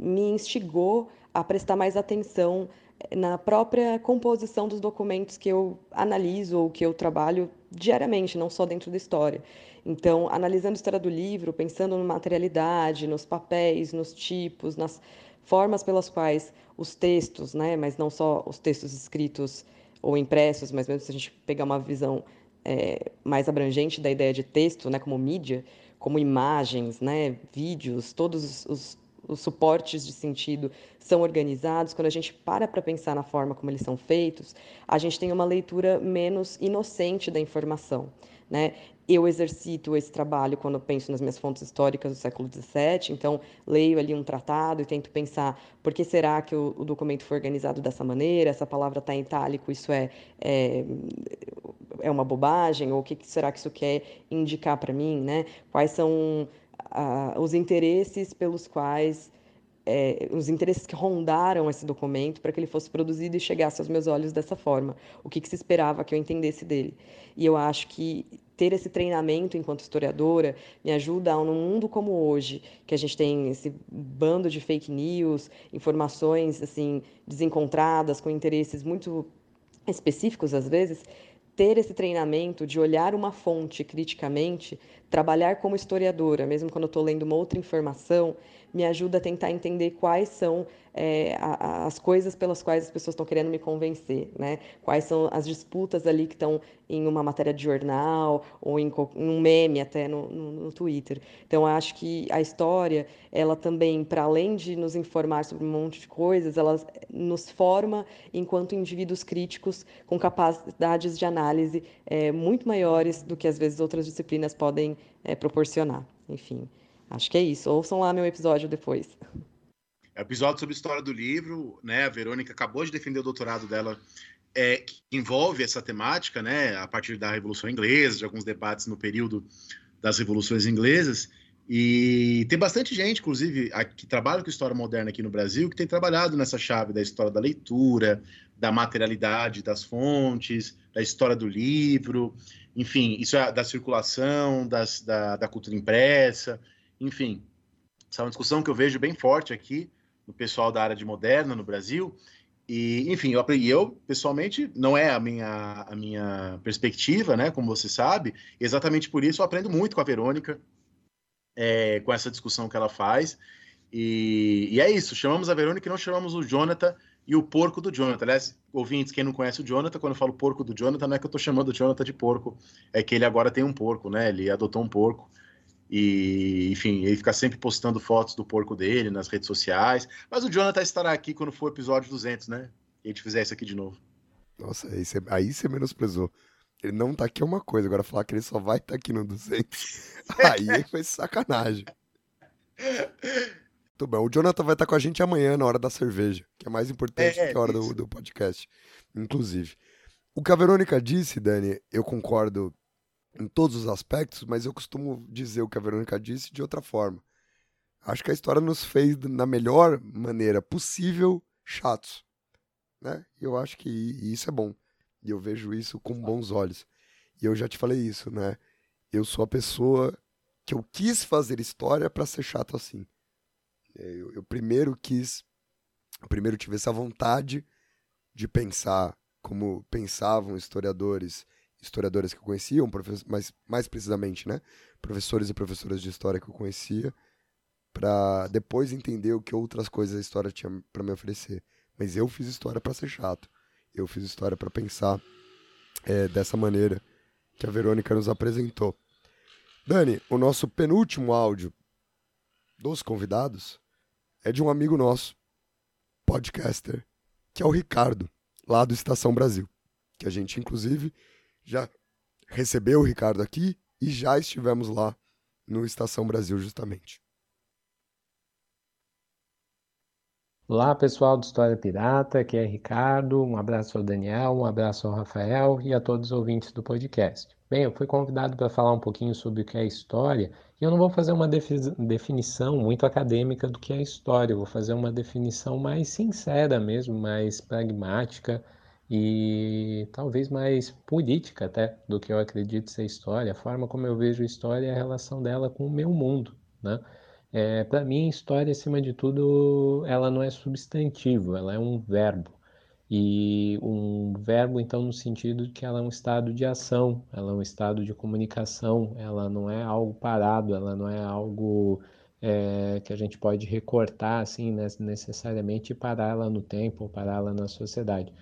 me instigou a prestar mais atenção na própria composição dos documentos que eu analiso ou que eu trabalho diariamente, não só dentro da história. Então, analisando a história do livro, pensando na materialidade, nos papéis, nos tipos, nas formas pelas quais os textos, né, mas não só os textos escritos ou impressos, mas mesmo se a gente pegar uma visão é, mais abrangente da ideia de texto, né, como mídia, como imagens, né, vídeos, todos os, os suportes de sentido são organizados, quando a gente para para pensar na forma como eles são feitos, a gente tem uma leitura menos inocente da informação. Né? Eu exercito esse trabalho quando penso nas minhas fontes históricas do século XVII, então leio ali um tratado e tento pensar por que será que o, o documento foi organizado dessa maneira, essa palavra está em itálico, isso é, é, é uma bobagem, ou o que será que isso quer indicar para mim, né? Quais são os interesses pelos quais é, os interesses que rondaram esse documento para que ele fosse produzido e chegasse aos meus olhos dessa forma. O que, que, se esperava que eu entendesse dele. E eu acho que ter esse treinamento enquanto historiadora me ajuda num mundo como hoje, que a gente tem esse bando de fake news, informações assim desencontradas com interesses muito específicos às vezes, ter esse treinamento de olhar uma fonte criticamente, trabalhar como historiadora, mesmo quando eu estou lendo uma outra informação, me ajuda a tentar entender quais são é, as coisas pelas quais as pessoas estão querendo me convencer, né? Quais são as disputas ali que estão em uma matéria de jornal ou em, em um meme até no, no, no, Twitter. Então, acho que a história, ela também, para além de nos informar sobre um monte de coisas, ela nos forma enquanto indivíduos críticos com capacidades de análise é, muito maiores do que às vezes outras disciplinas podem é, proporcionar. Enfim, acho que é isso. Ouçam lá meu episódio depois. É o episódio sobre história do livro, né? A Verônica acabou de defender o doutorado dela, é, que envolve essa temática, né? A partir da Revolução Inglesa, de alguns debates no período das revoluções inglesas. E tem bastante gente, inclusive, que trabalha com história moderna aqui no Brasil, que tem trabalhado nessa chave da história da leitura, da materialidade das fontes, da história do livro, enfim, isso é da circulação, das, da, da cultura impressa, enfim. Essa é uma discussão que eu vejo bem forte aqui no pessoal da área de moderna no Brasil. E, enfim, eu eu pessoalmente não é a minha a minha perspectiva, né, como você sabe. Exatamente por isso eu aprendo muito com a Verônica, é, com essa discussão que ela faz. E, e, é isso, chamamos a Verônica e não chamamos o Jonathan e o porco do Jonathan. Aliás, ouvintes, quem não conhece o Jonathan, quando eu falo porco do Jonathan, não é que eu estou chamando o Jonathan de porco, é que ele agora tem um porco, né? Ele adotou um porco. E, enfim, ele fica sempre postando fotos do porco dele nas redes sociais. Mas o Jonathan estará aqui quando for o episódio 200, né? E a gente fizer isso aqui de novo. Nossa, aí você, aí você menosprezou. Ele não tá aqui é uma coisa, agora falar que ele só vai estar tá aqui no 200, aí foi sacanagem. Muito bem, o Jonathan vai estar tá com a gente amanhã na hora da cerveja, que é mais importante é, do que a hora do, do podcast, inclusive. O que a Verônica disse, Dani, eu concordo em todos os aspectos, mas eu costumo dizer o que a Verônica disse de outra forma. Acho que a história nos fez, na melhor maneira possível, chatos. Né? E eu acho que isso é bom. E eu vejo isso com bons olhos. E eu já te falei isso, né? Eu sou a pessoa que eu quis fazer história para ser chato assim. Eu, eu primeiro quis, eu primeiro tive essa vontade de pensar como pensavam historiadores historiadores que eu conhecia, mas mais precisamente, né, professores e professoras de história que eu conhecia, para depois entender o que outras coisas a história tinha para me oferecer. Mas eu fiz história para ser chato. Eu fiz história para pensar é, dessa maneira que a Verônica nos apresentou. Dani, o nosso penúltimo áudio dos convidados é de um amigo nosso, podcaster, que é o Ricardo, lá do Estação Brasil, que a gente inclusive já recebeu o Ricardo aqui e já estivemos lá no Estação Brasil, justamente. Olá, pessoal do História Pirata, aqui é Ricardo. Um abraço ao Daniel, um abraço ao Rafael e a todos os ouvintes do podcast. Bem, eu fui convidado para falar um pouquinho sobre o que é história e eu não vou fazer uma definição muito acadêmica do que é história, eu vou fazer uma definição mais sincera mesmo, mais pragmática e talvez mais política até do que eu acredito ser história, a forma como eu vejo história é a relação dela com o meu mundo, né? É, Para mim, história, acima de tudo, ela não é substantivo, ela é um verbo. E um verbo, então, no sentido de que ela é um estado de ação, ela é um estado de comunicação, ela não é algo parado, ela não é algo é, que a gente pode recortar, assim, necessariamente e parar ela no tempo ou parar ela na sociedade.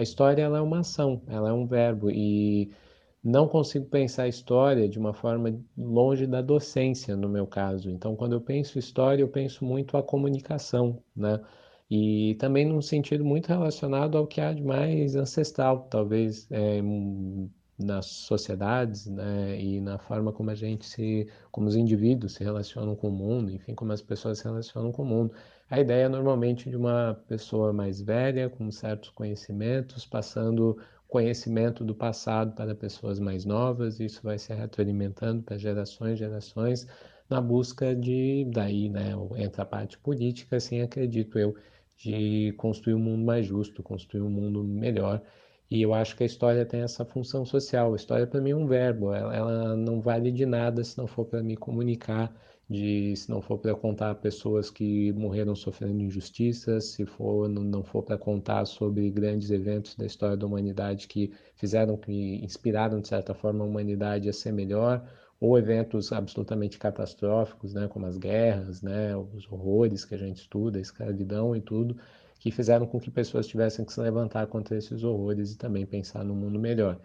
A história ela é uma ação, ela é um verbo e não consigo pensar história de uma forma longe da docência, no meu caso. Então, quando eu penso história, eu penso muito a comunicação, né? E também num sentido muito relacionado ao que há de mais ancestral, talvez, é, nas sociedades, né? E na forma como a gente se, como os indivíduos se relacionam com o mundo, enfim, como as pessoas se relacionam com o mundo. A ideia normalmente de uma pessoa mais velha, com certos conhecimentos, passando conhecimento do passado para pessoas mais novas, e isso vai se retroalimentando para gerações gerações, na busca de, daí, né, entra a parte política, assim acredito eu, de construir um mundo mais justo, construir um mundo melhor. E eu acho que a história tem essa função social. A história para mim é um verbo, ela, ela não vale de nada se não for para me comunicar, de se não for para contar pessoas que morreram sofrendo injustiças, se for não for para contar sobre grandes eventos da história da humanidade que fizeram que inspiraram de certa forma a humanidade a ser melhor, ou eventos absolutamente catastróficos, né, como as guerras, né, os horrores que a gente estuda, a escravidão e tudo, que fizeram com que pessoas tivessem que se levantar contra esses horrores e também pensar num mundo melhor.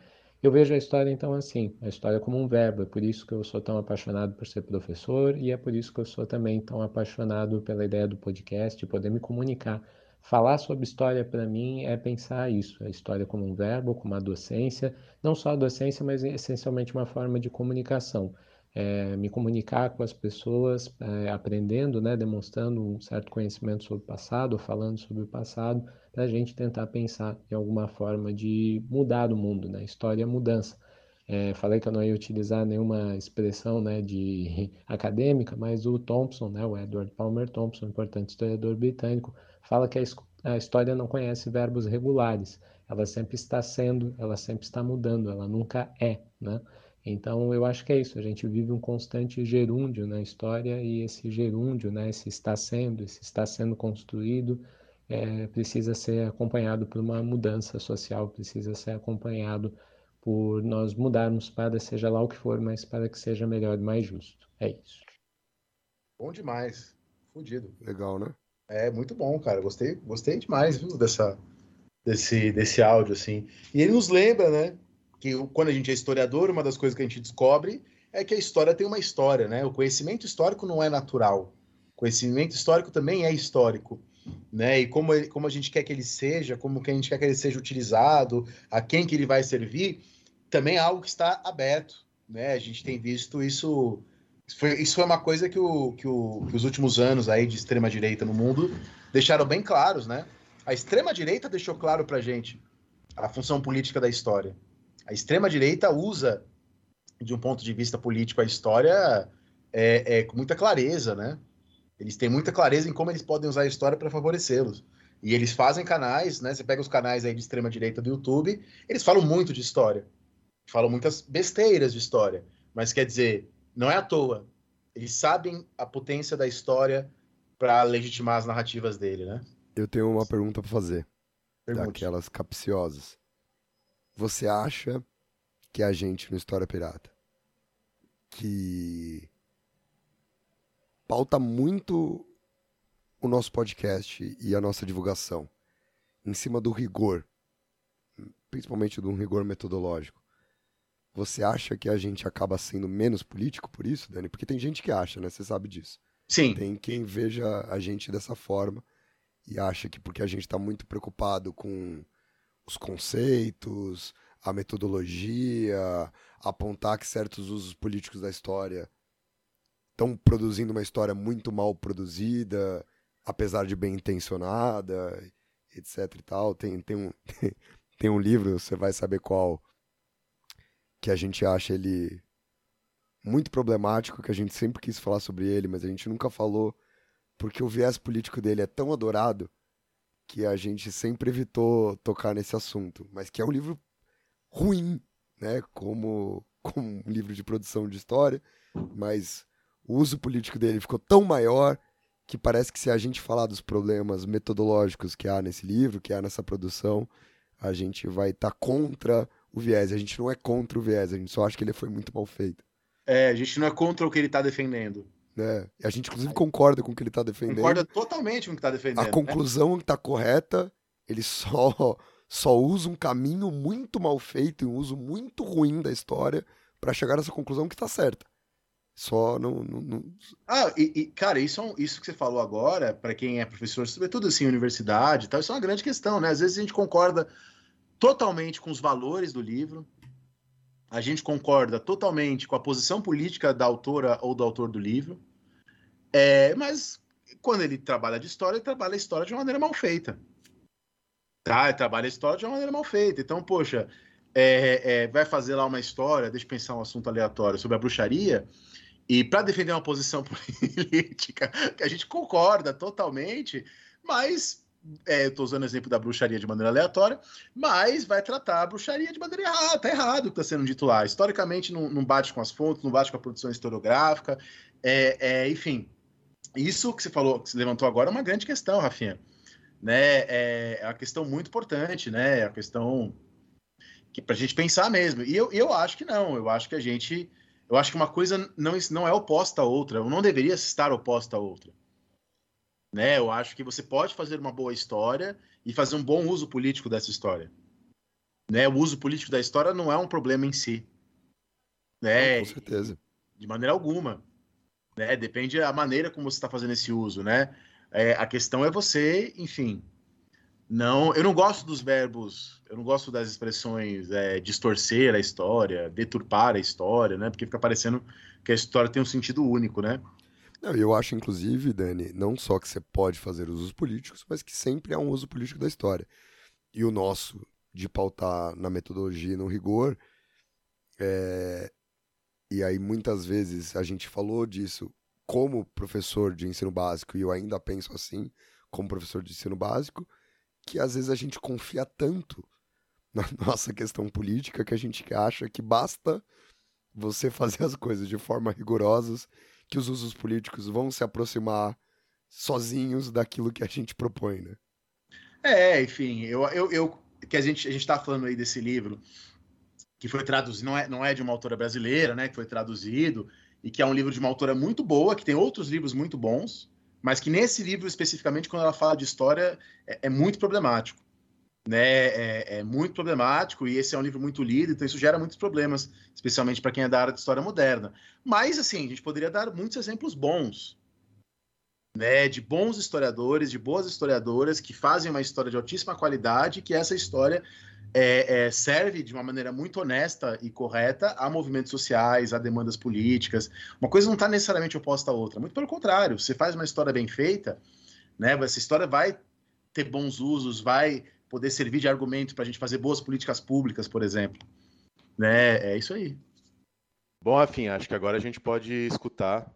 Eu vejo a história então assim, a história como um verbo, é por isso que eu sou tão apaixonado por ser professor e é por isso que eu sou também tão apaixonado pela ideia do podcast, poder me comunicar. Falar sobre história para mim é pensar isso, a história como um verbo, como a docência, não só a docência, mas essencialmente uma forma de comunicação é, me comunicar com as pessoas, é, aprendendo, né, demonstrando um certo conhecimento sobre o passado, falando sobre o passado, para a gente tentar pensar em alguma forma de mudar o mundo, né? História é mudança. É, falei que eu não ia utilizar nenhuma expressão né, de acadêmica, mas o Thompson, né, o Edward Palmer Thompson, importante historiador britânico, fala que a, a história não conhece verbos regulares. Ela sempre está sendo, ela sempre está mudando, ela nunca é, né? Então, eu acho que é isso. A gente vive um constante gerúndio na história e esse gerúndio, né, esse está sendo, esse está sendo construído, é, precisa ser acompanhado por uma mudança social, precisa ser acompanhado por nós mudarmos para seja lá o que for, mas para que seja melhor e mais justo. É isso. Bom demais. Fudido. Legal, né? É muito bom, cara. Gostei, gostei demais, viu, dessa, desse, desse áudio, assim. E ele nos lembra, né? Que quando a gente é historiador, uma das coisas que a gente descobre é que a história tem uma história, né? O conhecimento histórico não é natural. O conhecimento histórico também é histórico, né? E como, ele, como a gente quer que ele seja, como que a gente quer que ele seja utilizado, a quem que ele vai servir, também é algo que está aberto, né? A gente tem visto isso foi, isso foi uma coisa que, o, que, o, que os últimos anos aí de extrema direita no mundo deixaram bem claros, né? A extrema direita deixou claro para gente a função política da história. A extrema-direita usa, de um ponto de vista político, a história é, é, com muita clareza, né? Eles têm muita clareza em como eles podem usar a história para favorecê-los. E eles fazem canais, né? Você pega os canais aí de extrema direita do YouTube, eles falam muito de história. Falam muitas besteiras de história. Mas quer dizer, não é à toa. Eles sabem a potência da história para legitimar as narrativas dele, né? Eu tenho uma pergunta para fazer. Pergunte. Daquelas capciosas você acha que a gente no História Pirata, que pauta muito o nosso podcast e a nossa divulgação em cima do rigor, principalmente de um rigor metodológico, você acha que a gente acaba sendo menos político por isso, Dani? Porque tem gente que acha, né? Você sabe disso. Sim. Tem quem veja a gente dessa forma e acha que porque a gente está muito preocupado com os conceitos, a metodologia, apontar que certos usos políticos da história estão produzindo uma história muito mal produzida, apesar de bem intencionada, etc e tal. Tem, tem, um, tem um livro, você vai saber qual, que a gente acha ele muito problemático, que a gente sempre quis falar sobre ele, mas a gente nunca falou, porque o viés político dele é tão adorado que a gente sempre evitou tocar nesse assunto, mas que é um livro ruim, né, como, como um livro de produção de história, mas o uso político dele ficou tão maior que parece que se a gente falar dos problemas metodológicos que há nesse livro, que há nessa produção, a gente vai estar tá contra o viés. A gente não é contra o viés, a gente só acha que ele foi muito mal feito. É, a gente não é contra o que ele está defendendo. É, a gente inclusive concorda com o que ele está defendendo. Concorda totalmente com o que está defendendo. A né? conclusão né? está correta, ele só, só usa um caminho muito mal feito, um uso muito ruim da história para chegar nessa conclusão que está certa. Só não, não, não... Ah, e, e, cara, isso, é isso que você falou agora, para quem é professor, sobretudo assim, universidade e tal, isso é uma grande questão, né? Às vezes a gente concorda totalmente com os valores do livro, a gente concorda totalmente com a posição política da autora ou do autor do livro, é, mas quando ele trabalha de história, ele trabalha a história de uma maneira mal feita. Tá, ele trabalha a história de uma maneira mal feita. Então, poxa, é, é, vai fazer lá uma história, deixa eu pensar um assunto aleatório sobre a bruxaria, e para defender uma posição política que a gente concorda totalmente, mas é, eu estou usando o exemplo da bruxaria de maneira aleatória, mas vai tratar a bruxaria de maneira errada, tá errado o que está sendo dito lá. Historicamente não, não, bate com as fontes, não bate com a produção historiográfica, é, é, enfim. Isso que você falou, que você levantou agora é uma grande questão, Rafinha. Né? É, é uma questão muito importante, né? É uma questão que para a gente pensar mesmo. E eu, eu acho que não, eu acho que a gente. Eu acho que uma coisa não, não é oposta à outra, ou não deveria estar oposta à outra. Né? Eu acho que você pode fazer uma boa história e fazer um bom uso político dessa história. Né? O uso político da história não é um problema em si. Né? Com certeza. De maneira alguma. Né? Depende da maneira como você está fazendo esse uso, né? É, a questão é você, enfim, não, eu não gosto dos verbos, eu não gosto das expressões é, distorcer a história, deturpar a história, né? Porque fica parecendo que a história tem um sentido único, né? Não, eu acho, inclusive, Dani, não só que você pode fazer usos políticos, mas que sempre há um uso político da história. E o nosso, de pautar na metodologia e no rigor, é... e aí muitas vezes a gente falou disso como professor de ensino básico, e eu ainda penso assim, como professor de ensino básico, que às vezes a gente confia tanto na nossa questão política que a gente acha que basta você fazer as coisas de forma rigorosas que os usos políticos vão se aproximar sozinhos daquilo que a gente propõe, né? É, enfim, eu, eu, eu que a gente a está falando aí desse livro que foi traduzido, não é, não é de uma autora brasileira, né? Que foi traduzido e que é um livro de uma autora muito boa, que tem outros livros muito bons, mas que nesse livro especificamente, quando ela fala de história, é, é muito problemático. Né, é, é, muito problemático e esse é um livro muito lido, então isso gera muitos problemas, especialmente para quem é da área de história moderna. Mas, assim, a gente poderia dar muitos exemplos bons, né, de bons historiadores, de boas historiadoras que fazem uma história de altíssima qualidade, que essa história é, é, serve de uma maneira muito honesta e correta a movimentos sociais, a demandas políticas. Uma coisa não está necessariamente oposta à outra, muito pelo contrário. Você faz uma história bem feita, né? Essa história vai ter bons usos, vai poder servir de argumento para a gente fazer boas políticas públicas, por exemplo. Né? É isso aí. Bom, Rafinha, acho que agora a gente pode escutar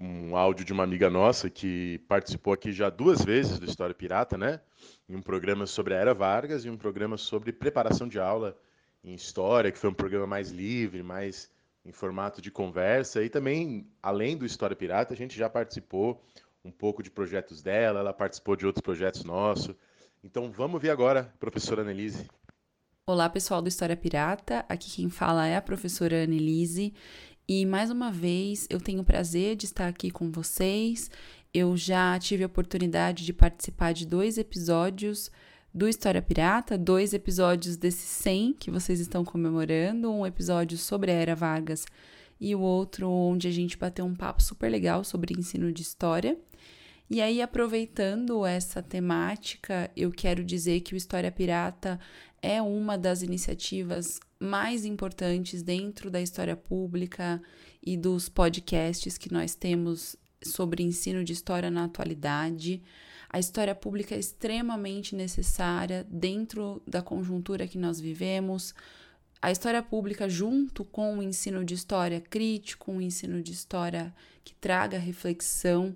um áudio de uma amiga nossa que participou aqui já duas vezes do História Pirata, né? Em um programa sobre a Era Vargas e um programa sobre preparação de aula em História, que foi um programa mais livre, mais em formato de conversa. E também, além do História Pirata, a gente já participou um pouco de projetos dela, ela participou de outros projetos nossos. Então vamos ver agora, professora Annelise. Olá, pessoal do História Pirata. Aqui quem fala é a professora Annelise e mais uma vez, eu tenho o prazer de estar aqui com vocês. Eu já tive a oportunidade de participar de dois episódios do História Pirata, dois episódios desses 100 que vocês estão comemorando, um episódio sobre a Era Vargas e o outro onde a gente bateu um papo super legal sobre ensino de história. E aí, aproveitando essa temática, eu quero dizer que o História Pirata é uma das iniciativas mais importantes dentro da história pública e dos podcasts que nós temos sobre ensino de história na atualidade. A história pública é extremamente necessária dentro da conjuntura que nós vivemos. A história pública, junto com o ensino de história crítico, um ensino de história que traga reflexão,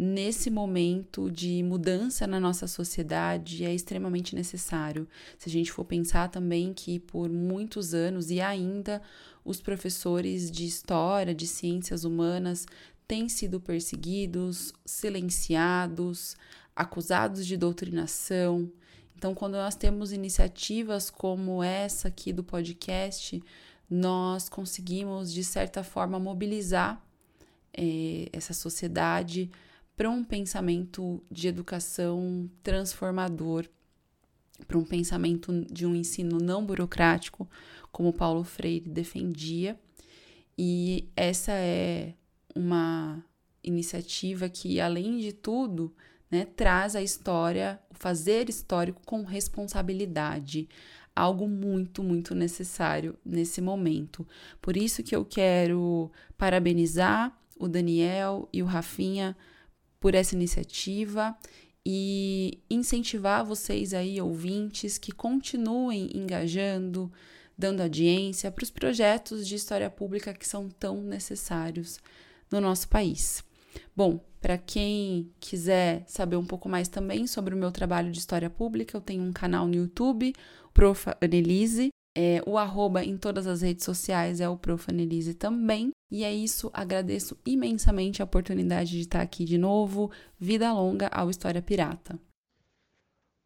nesse momento de mudança na nossa sociedade é extremamente necessário. Se a gente for pensar também que por muitos anos e ainda os professores de história, de ciências humanas têm sido perseguidos, silenciados, acusados de doutrinação. Então, quando nós temos iniciativas como essa aqui do podcast, nós conseguimos, de certa forma, mobilizar eh, essa sociedade para um pensamento de educação transformador, para um pensamento de um ensino não burocrático, como Paulo Freire defendia. E essa é uma iniciativa que, além de tudo, né, traz a história, o fazer histórico com responsabilidade, algo muito, muito necessário nesse momento. Por isso que eu quero parabenizar o Daniel e o Rafinha por essa iniciativa e incentivar vocês aí, ouvintes, que continuem engajando, dando audiência para os projetos de história pública que são tão necessários no nosso país. Bom, para quem quiser saber um pouco mais também sobre o meu trabalho de história pública, eu tenho um canal no YouTube, Prof. Annelise. É, o arroba em todas as redes sociais é o Prof. Annelise também. E é isso, agradeço imensamente a oportunidade de estar aqui de novo. Vida longa ao História Pirata.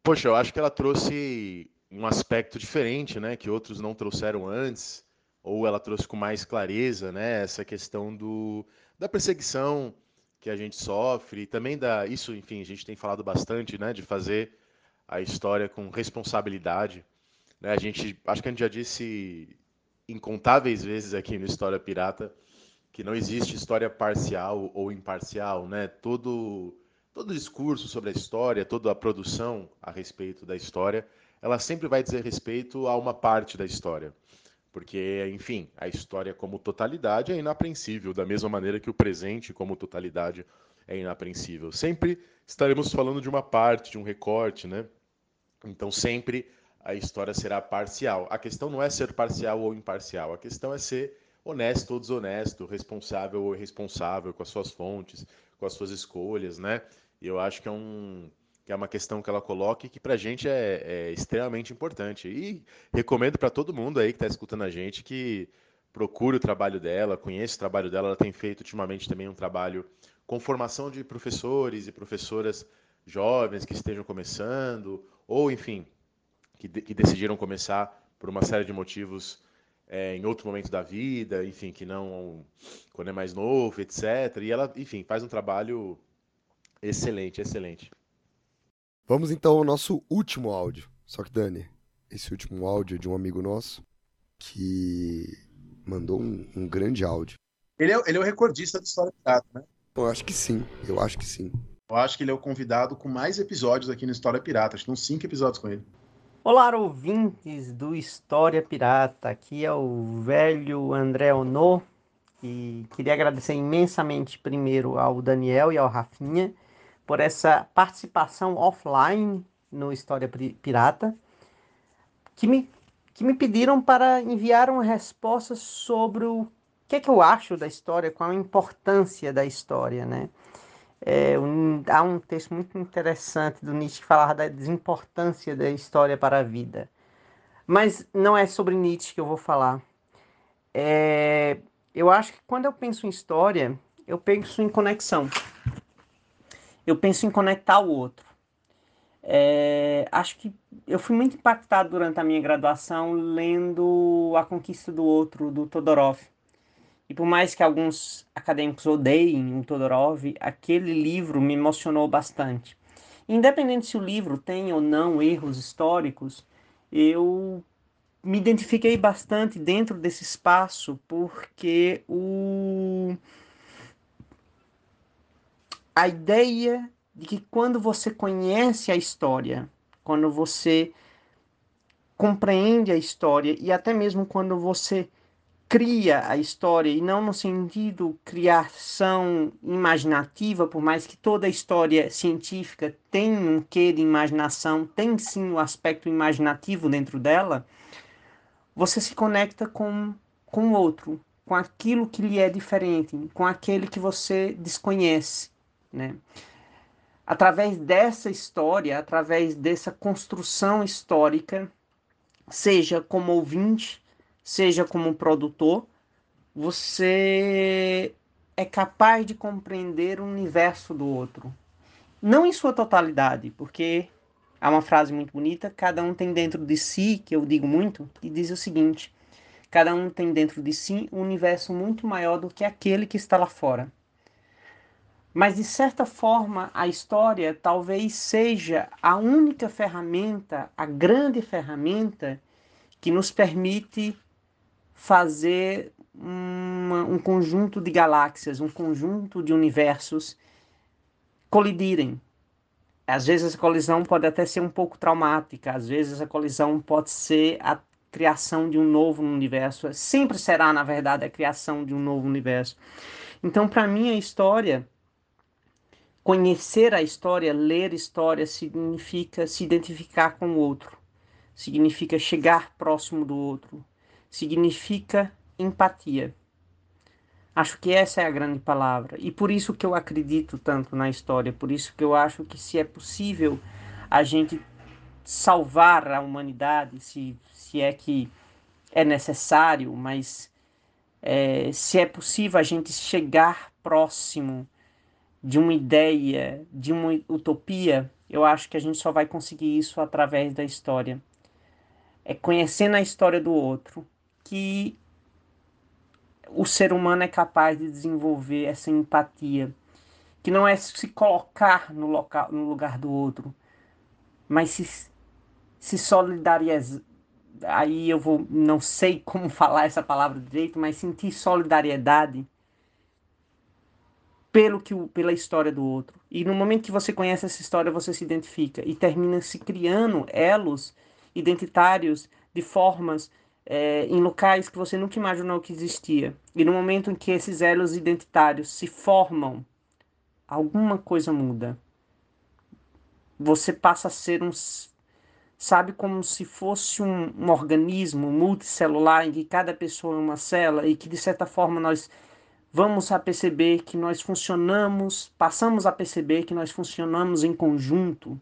Poxa, eu acho que ela trouxe um aspecto diferente, né, que outros não trouxeram antes, ou ela trouxe com mais clareza, né, essa questão do, da perseguição que a gente sofre, e também da, isso, enfim, a gente tem falado bastante, né, de fazer a história com responsabilidade, né, a gente, acho que a gente já disse incontáveis vezes aqui no História Pirata que não existe história parcial ou imparcial, né, todo todo discurso sobre a história, toda a produção a respeito da história, ela sempre vai dizer respeito a uma parte da história. Porque, enfim, a história como totalidade é inapreensível, da mesma maneira que o presente como totalidade é inapreensível. Sempre estaremos falando de uma parte, de um recorte, né? Então, sempre a história será parcial. A questão não é ser parcial ou imparcial, a questão é ser honesto ou desonesto, responsável ou irresponsável com as suas fontes, com as suas escolhas, né? E eu acho que é, um, que é uma questão que ela coloca e que para a gente é, é, extremamente importante. E recomendo para todo mundo aí que está escutando a gente que procure o trabalho dela, conheça o trabalho dela. Ela tem feito ultimamente também um trabalho com formação de professores e professoras jovens que estejam começando, ou enfim, que, de, que decidiram começar por uma série de motivos é, em outro momento da vida, enfim, que não quando é mais novo, etc. E ela, enfim, faz um trabalho Excelente, excelente. Vamos então ao nosso último áudio. Só que, Dani, esse último áudio é de um amigo nosso que mandou um, um grande áudio. Ele é, ele é o recordista do História Pirata, né? Eu acho que sim, eu acho que sim. Eu acho que ele é o convidado com mais episódios aqui no História Pirata. Acho que uns cinco episódios com ele. Olá, ouvintes do História Pirata. Aqui é o velho André Onô. E queria agradecer imensamente primeiro ao Daniel e ao Rafinha por essa participação offline no História Pirata, que me, que me pediram para enviar uma resposta sobre o que, é que eu acho da história, qual a importância da história, né? É, um, há um texto muito interessante do Nietzsche que falava da desimportância da história para a vida. Mas não é sobre Nietzsche que eu vou falar. É, eu acho que quando eu penso em história, eu penso em conexão eu penso em conectar o outro. É, acho que eu fui muito impactado durante a minha graduação lendo A Conquista do Outro, do Todorov. E por mais que alguns acadêmicos odeiem o Todorov, aquele livro me emocionou bastante. Independente se o livro tem ou não erros históricos, eu me identifiquei bastante dentro desse espaço porque o a ideia de que quando você conhece a história, quando você compreende a história e até mesmo quando você cria a história e não no sentido criação imaginativa, por mais que toda história científica tenha um quê de imaginação, tem sim o um aspecto imaginativo dentro dela, você se conecta com com o outro, com aquilo que lhe é diferente, com aquele que você desconhece né? Através dessa história, através dessa construção histórica, seja como ouvinte, seja como produtor, você é capaz de compreender o universo do outro. Não em sua totalidade, porque há uma frase muito bonita, cada um tem dentro de si, que eu digo muito, que diz o seguinte: cada um tem dentro de si um universo muito maior do que aquele que está lá fora. Mas, de certa forma, a história talvez seja a única ferramenta, a grande ferramenta que nos permite fazer uma, um conjunto de galáxias, um conjunto de universos colidirem. Às vezes a colisão pode até ser um pouco traumática, às vezes a colisão pode ser a criação de um novo universo. Sempre será, na verdade, a criação de um novo universo. Então, para mim, a história Conhecer a história, ler história, significa se identificar com o outro, significa chegar próximo do outro, significa empatia. Acho que essa é a grande palavra. E por isso que eu acredito tanto na história, por isso que eu acho que se é possível a gente salvar a humanidade, se, se é que é necessário, mas é, se é possível a gente chegar próximo de uma ideia, de uma utopia, eu acho que a gente só vai conseguir isso através da história. É conhecendo a história do outro que o ser humano é capaz de desenvolver essa empatia, que não é se colocar no, local, no lugar do outro, mas se, se solidarizar. Aí eu vou, não sei como falar essa palavra direito, mas sentir solidariedade pelo que pela história do outro. E no momento que você conhece essa história, você se identifica e termina se criando elos identitários de formas é, em locais que você nunca imaginou que existia. E no momento em que esses elos identitários se formam, alguma coisa muda. Você passa a ser um. Sabe, como se fosse um, um organismo multicelular em que cada pessoa é uma célula e que, de certa forma, nós vamos a perceber que nós funcionamos, passamos a perceber que nós funcionamos em conjunto.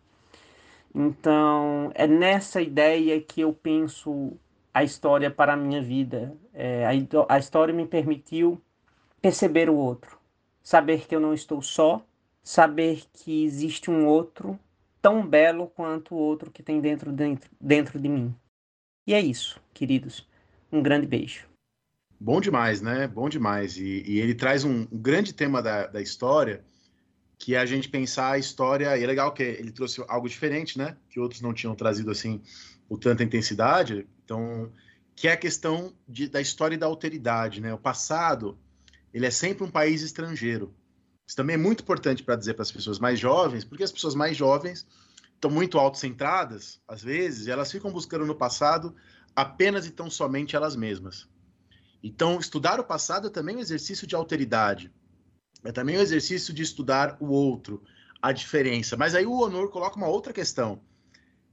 Então, é nessa ideia que eu penso a história para a minha vida. É, a, a história me permitiu perceber o outro, saber que eu não estou só, saber que existe um outro tão belo quanto o outro que tem dentro, dentro, dentro de mim. E é isso, queridos. Um grande beijo. Bom demais, né? Bom demais. E, e ele traz um, um grande tema da, da história, que é a gente pensar a história. E é legal que ele trouxe algo diferente, né? Que outros não tinham trazido assim com tanta intensidade. Então, que é a questão de, da história e da alteridade, né? O passado, ele é sempre um país estrangeiro. Isso também é muito importante para dizer para as pessoas mais jovens, porque as pessoas mais jovens estão muito autocentradas, às vezes, e elas ficam buscando no passado apenas e tão somente elas mesmas. Então, estudar o passado é também um exercício de alteridade. É também um exercício de estudar o outro, a diferença. Mas aí o Honor coloca uma outra questão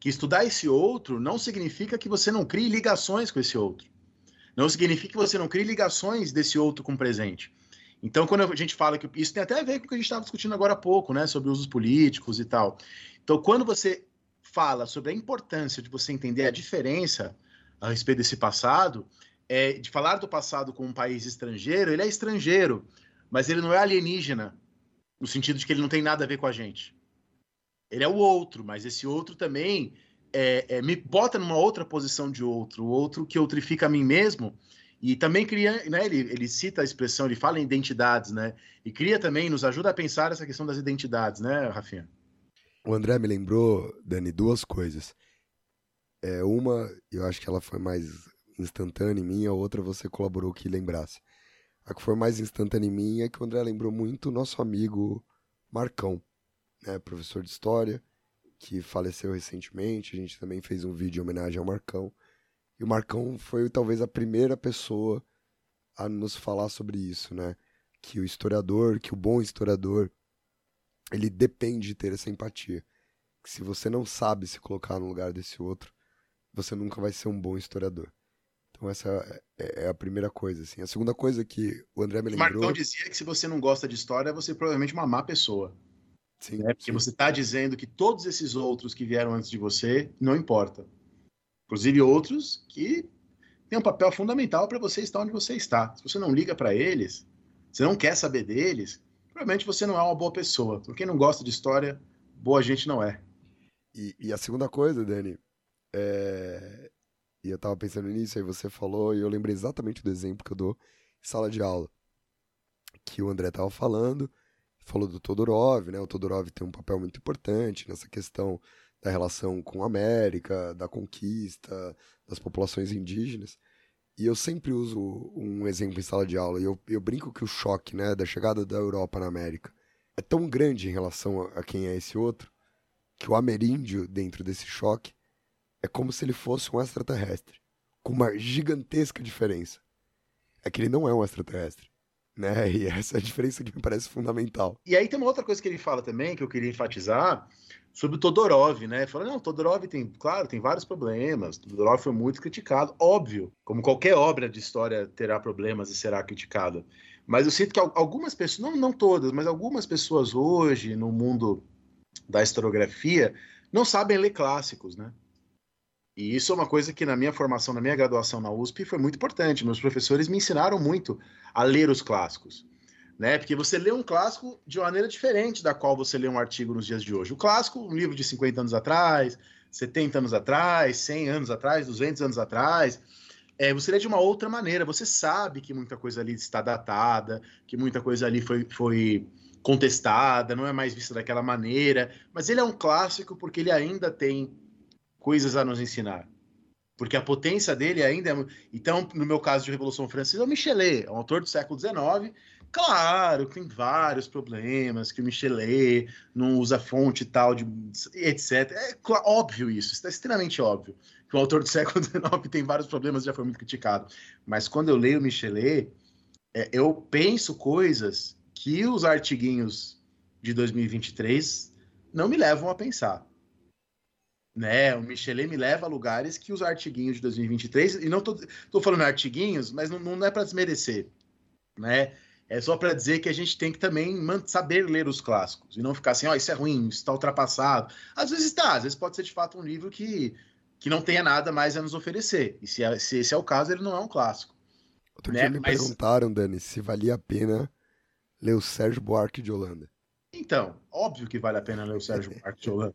que estudar esse outro não significa que você não crie ligações com esse outro. Não significa que você não crie ligações desse outro com o presente. Então, quando a gente fala que isso tem até a ver com o que a gente estava discutindo agora há pouco, né, sobre usos políticos e tal. Então, quando você fala sobre a importância de você entender a diferença a respeito desse passado, é, de falar do passado com um país estrangeiro, ele é estrangeiro, mas ele não é alienígena, no sentido de que ele não tem nada a ver com a gente. Ele é o outro, mas esse outro também é, é, me bota numa outra posição de outro, o outro que outrifica a mim mesmo. E também cria, né, ele, ele cita a expressão, ele fala em identidades, né? E cria também, nos ajuda a pensar essa questão das identidades, né, Rafinha? O André me lembrou, Dani, duas coisas. É, uma, eu acho que ela foi mais instantânea em mim, a outra você colaborou que lembrasse. A que foi mais instantânea em mim é que o André lembrou muito o nosso amigo Marcão né, professor de história, que faleceu recentemente. A gente também fez um vídeo em homenagem ao Marcão. E o Marcão foi talvez a primeira pessoa a nos falar sobre isso, né? Que o historiador, que o bom historiador, ele depende de ter essa empatia. Que se você não sabe se colocar no lugar desse outro, você nunca vai ser um bom historiador. Então essa é, é a primeira coisa, assim. A segunda coisa que o André me lembrou... Marcão dizia que se você não gosta de história, você é provavelmente uma má pessoa. Sim, né? Porque sim. você está dizendo que todos esses outros que vieram antes de você não importa. Inclusive outros que têm um papel fundamental para você estar onde você está. Se você não liga para eles, você não quer saber deles, provavelmente você não é uma boa pessoa. Por quem não gosta de história, boa gente não é. E, e a segunda coisa, Dani, é... e eu estava pensando nisso, aí você falou, e eu lembrei exatamente do exemplo que eu dou em sala de aula. Que o André estava falando, falou do Todorov, né? O Todorov tem um papel muito importante nessa questão da relação com a América, da conquista, das populações indígenas. E eu sempre uso um exemplo em sala de aula, e eu, eu brinco que o choque né, da chegada da Europa na América é tão grande em relação a, a quem é esse outro, que o ameríndio, dentro desse choque, é como se ele fosse um extraterrestre, com uma gigantesca diferença. É que ele não é um extraterrestre né? E essa é a diferença que me parece fundamental. E aí tem uma outra coisa que ele fala também, que eu queria enfatizar, sobre o Todorov, né? Fala, não, Todorov tem, claro, tem vários problemas. Todorov foi muito criticado, óbvio, como qualquer obra de história terá problemas e será criticada. Mas eu sinto que algumas pessoas, não, não todas, mas algumas pessoas hoje, no mundo da historiografia, não sabem ler clássicos, né? E isso é uma coisa que na minha formação, na minha graduação na USP, foi muito importante. Meus professores me ensinaram muito a ler os clássicos. Né? Porque você lê um clássico de uma maneira diferente da qual você lê um artigo nos dias de hoje. O clássico, um livro de 50 anos atrás, 70 anos atrás, 100 anos atrás, 200 anos atrás, é, você lê de uma outra maneira. Você sabe que muita coisa ali está datada, que muita coisa ali foi, foi contestada, não é mais vista daquela maneira. Mas ele é um clássico porque ele ainda tem coisas a nos ensinar. Porque a potência dele ainda é. Então, no meu caso de Revolução Francesa, é o Michelet, é um autor do século XIX. Claro, tem vários problemas, que o Michelet não usa fonte tal, de, etc. É óbvio isso, está extremamente óbvio que o autor do século XIX tem vários problemas, já foi muito criticado. Mas quando eu leio Michelet, é, eu penso coisas que os artiguinhos de 2023 não me levam a pensar. Né? O Michelet me leva a lugares que os artiguinhos de 2023, e não estou falando artiguinhos, mas não, não é para desmerecer, né? É só para dizer que a gente tem que também saber ler os clássicos e não ficar assim, ó, oh, isso é ruim, isso está ultrapassado. Às vezes está, às vezes pode ser de fato um livro que que não tenha nada mais a nos oferecer. E se, é, se esse é o caso, ele não é um clássico. Outro né? dia me Mas... perguntaram, Dani, se valia a pena ler o Sérgio Buarque de Holanda. Então, óbvio que vale a pena ler o Sérgio Buarque de Holanda.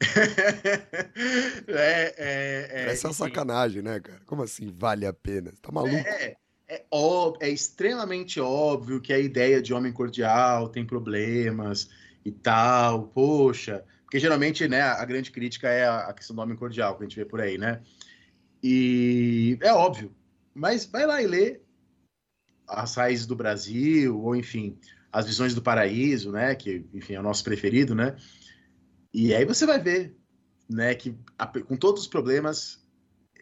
é, é, é, Essa é sacanagem, né, cara? Como assim vale a pena? Tá maluco? É, é, ó, é extremamente óbvio que a ideia de homem cordial tem problemas e tal. Poxa, porque geralmente, né, a grande crítica é a questão do homem cordial que a gente vê por aí, né? E é óbvio. Mas vai lá e lê as raízes do Brasil, ou enfim, as visões do paraíso, né? Que, enfim, é o nosso preferido, né? E aí você vai ver, né, que com todos os problemas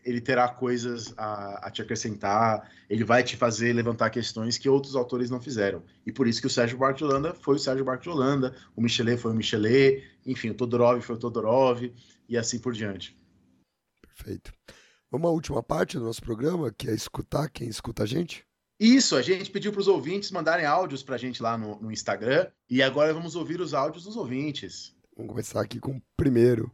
ele terá coisas a, a, te acrescentar, ele vai te fazer levantar questões que outros autores não fizeram. E por isso que o Sérgio Buarque de Holanda foi o Sérgio Buarque de Holanda, o Michelet foi o Michelet, enfim, o Todorov foi o Todorov, e assim por diante. Perfeito. Vamos à última parte do nosso programa, que é escutar quem escuta a gente? Isso, a gente pediu para os ouvintes mandarem áudios para a gente lá no, no Instagram, e agora vamos ouvir os áudios dos ouvintes. Vamos começar aqui com o primeiro,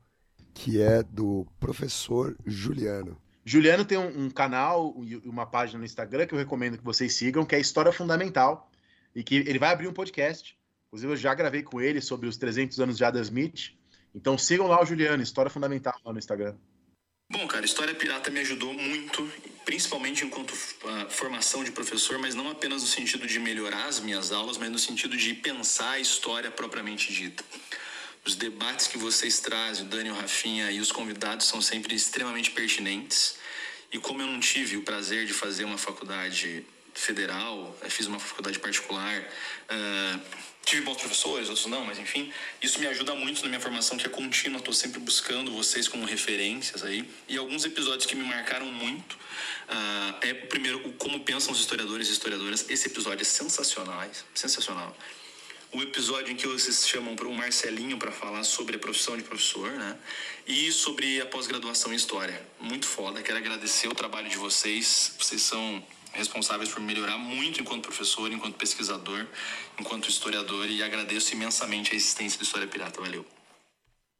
que é do professor Juliano. Juliano tem um, um canal e uma página no Instagram que eu recomendo que vocês sigam, que é História Fundamental, e que ele vai abrir um podcast. Inclusive, eu já gravei com ele sobre os 300 anos de Adam Smith. Então sigam lá o Juliano, História Fundamental lá no Instagram. Bom, cara, História Pirata me ajudou muito, principalmente enquanto uh, formação de professor, mas não apenas no sentido de melhorar as minhas aulas, mas no sentido de pensar a história propriamente dita. Os debates que vocês trazem, o Daniel Rafinha e os convidados são sempre extremamente pertinentes. E como eu não tive o prazer de fazer uma faculdade federal, fiz uma faculdade particular, uh, tive bons professores, outros não, mas enfim, isso me ajuda muito na minha formação, que é contínua, estou sempre buscando vocês como referências aí. E alguns episódios que me marcaram muito uh, é, primeiro, o como pensam os historiadores e historiadoras. Esse episódio é sensacional, sensacional o episódio em que vocês chamam para o Marcelinho para falar sobre a profissão de professor, né? E sobre a pós-graduação em História. Muito foda. Quero agradecer o trabalho de vocês. Vocês são responsáveis por melhorar muito enquanto professor, enquanto pesquisador, enquanto historiador e agradeço imensamente a existência do História Pirata. Valeu.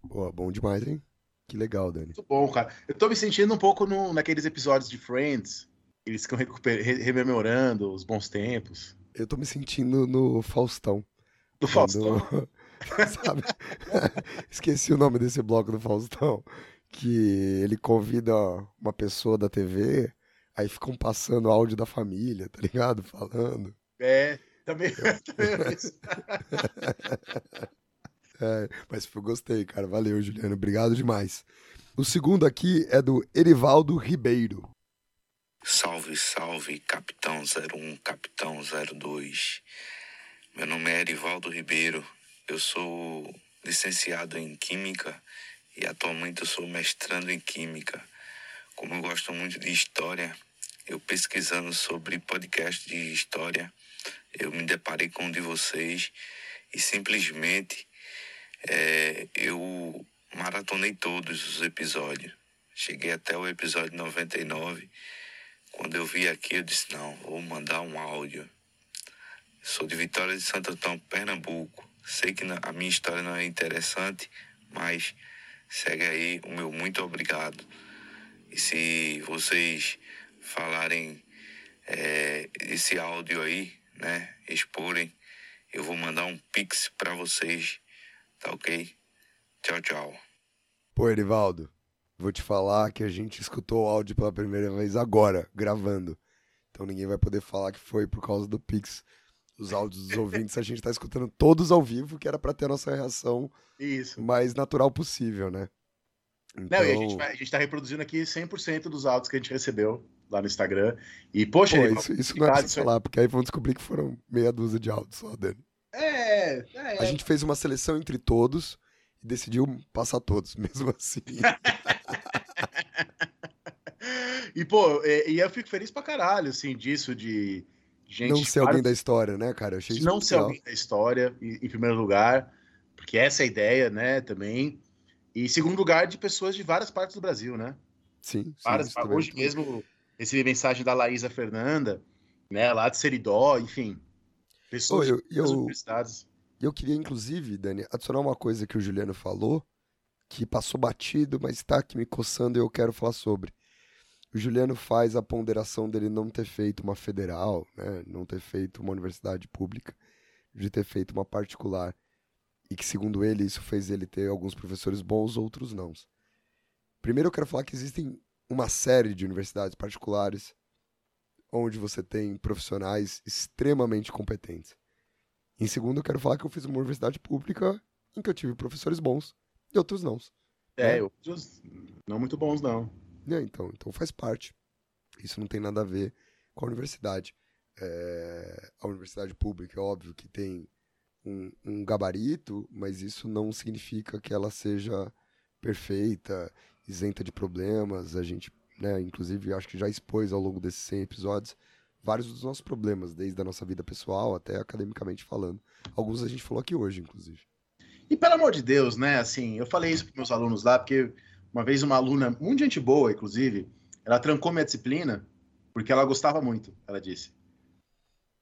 Boa, bom demais, hein? Que legal, Dani. Muito bom, cara. Eu tô me sentindo um pouco no, naqueles episódios de Friends. Eles ficam rememorando os bons tempos. Eu tô me sentindo no Faustão. Do Faustão. Sabe? Esqueci o nome desse bloco do Faustão. Que ele convida uma pessoa da TV, aí ficam passando áudio da família, tá ligado? Falando. É, também. é, mas eu gostei, cara. Valeu, Juliano. Obrigado demais. O segundo aqui é do Erivaldo Ribeiro. Salve, salve, capitão 01, capitão 02. Meu nome é Erivaldo Ribeiro, eu sou licenciado em Química e atualmente eu sou mestrando em Química. Como eu gosto muito de história, eu pesquisando sobre podcast de história, eu me deparei com um de vocês e simplesmente é, eu maratonei todos os episódios. Cheguei até o episódio 99. Quando eu vi aqui, eu disse: não, vou mandar um áudio Sou de Vitória de Santo Antão, Pernambuco. Sei que a minha história não é interessante, mas segue aí o meu muito obrigado. E se vocês falarem é, esse áudio aí, né, exporem, eu vou mandar um pix para vocês, tá ok? Tchau, tchau. Pô, Erivaldo, vou te falar que a gente escutou o áudio pela primeira vez agora, gravando. Então ninguém vai poder falar que foi por causa do Pix. Os áudios dos ouvintes a gente tá escutando todos ao vivo, que era para ter a nossa reação Isso. mais natural possível, né? Não, e a gente, vai, a gente tá reproduzindo aqui 100% dos áudios que a gente recebeu lá no Instagram. E, poxa, Pô, isso, isso não é pra você falar, porque aí vão descobrir que foram meia dúzia de áudios só, Dani. É, é. A gente fez uma seleção entre todos e decidiu passar todos, mesmo assim. E, pô, e, e eu fico feliz pra caralho, assim, disso de gente. não ser alguém da história, né, cara? Eu achei isso não ser alguém da história, em, em primeiro lugar, porque essa é a ideia, né, também. E em segundo lugar, de pessoas de várias partes do Brasil, né? Sim, sim, Várias, é hoje mesmo recebi mensagem da Laísa Fernanda, né, lá de Seridó, enfim. Pessoas Ô, eu- eu- universidades. Eu queria, inclusive, Dani, adicionar uma coisa que o Juliano falou, que passou batido, mas tá aqui me coçando e eu quero falar sobre. O Juliano faz a ponderação dele não ter feito uma federal, né, não ter feito uma universidade pública, de ter feito uma particular. E que, segundo ele, isso fez ele ter alguns professores bons, outros não. Primeiro, eu quero falar que existem uma série de universidades particulares onde você tem profissionais extremamente competentes. Em segundo, eu quero falar que eu fiz uma universidade pública em que eu tive professores bons e outros não. É, né? outros não muito bons, não. É, então, então faz parte. Isso não tem nada a ver com a universidade. É, a universidade pública é óbvio que tem um, um gabarito, mas isso não significa que ela seja perfeita, isenta de problemas. A gente, né, inclusive, acho que já expôs ao longo desses 100 episódios vários dos nossos problemas, desde a nossa vida pessoal até academicamente falando. Alguns a gente falou aqui hoje, inclusive. E pelo amor de Deus, né? Assim, eu falei isso para meus alunos lá, porque uma vez uma aluna, muito gente boa, inclusive, ela trancou minha disciplina porque ela gostava muito, ela disse.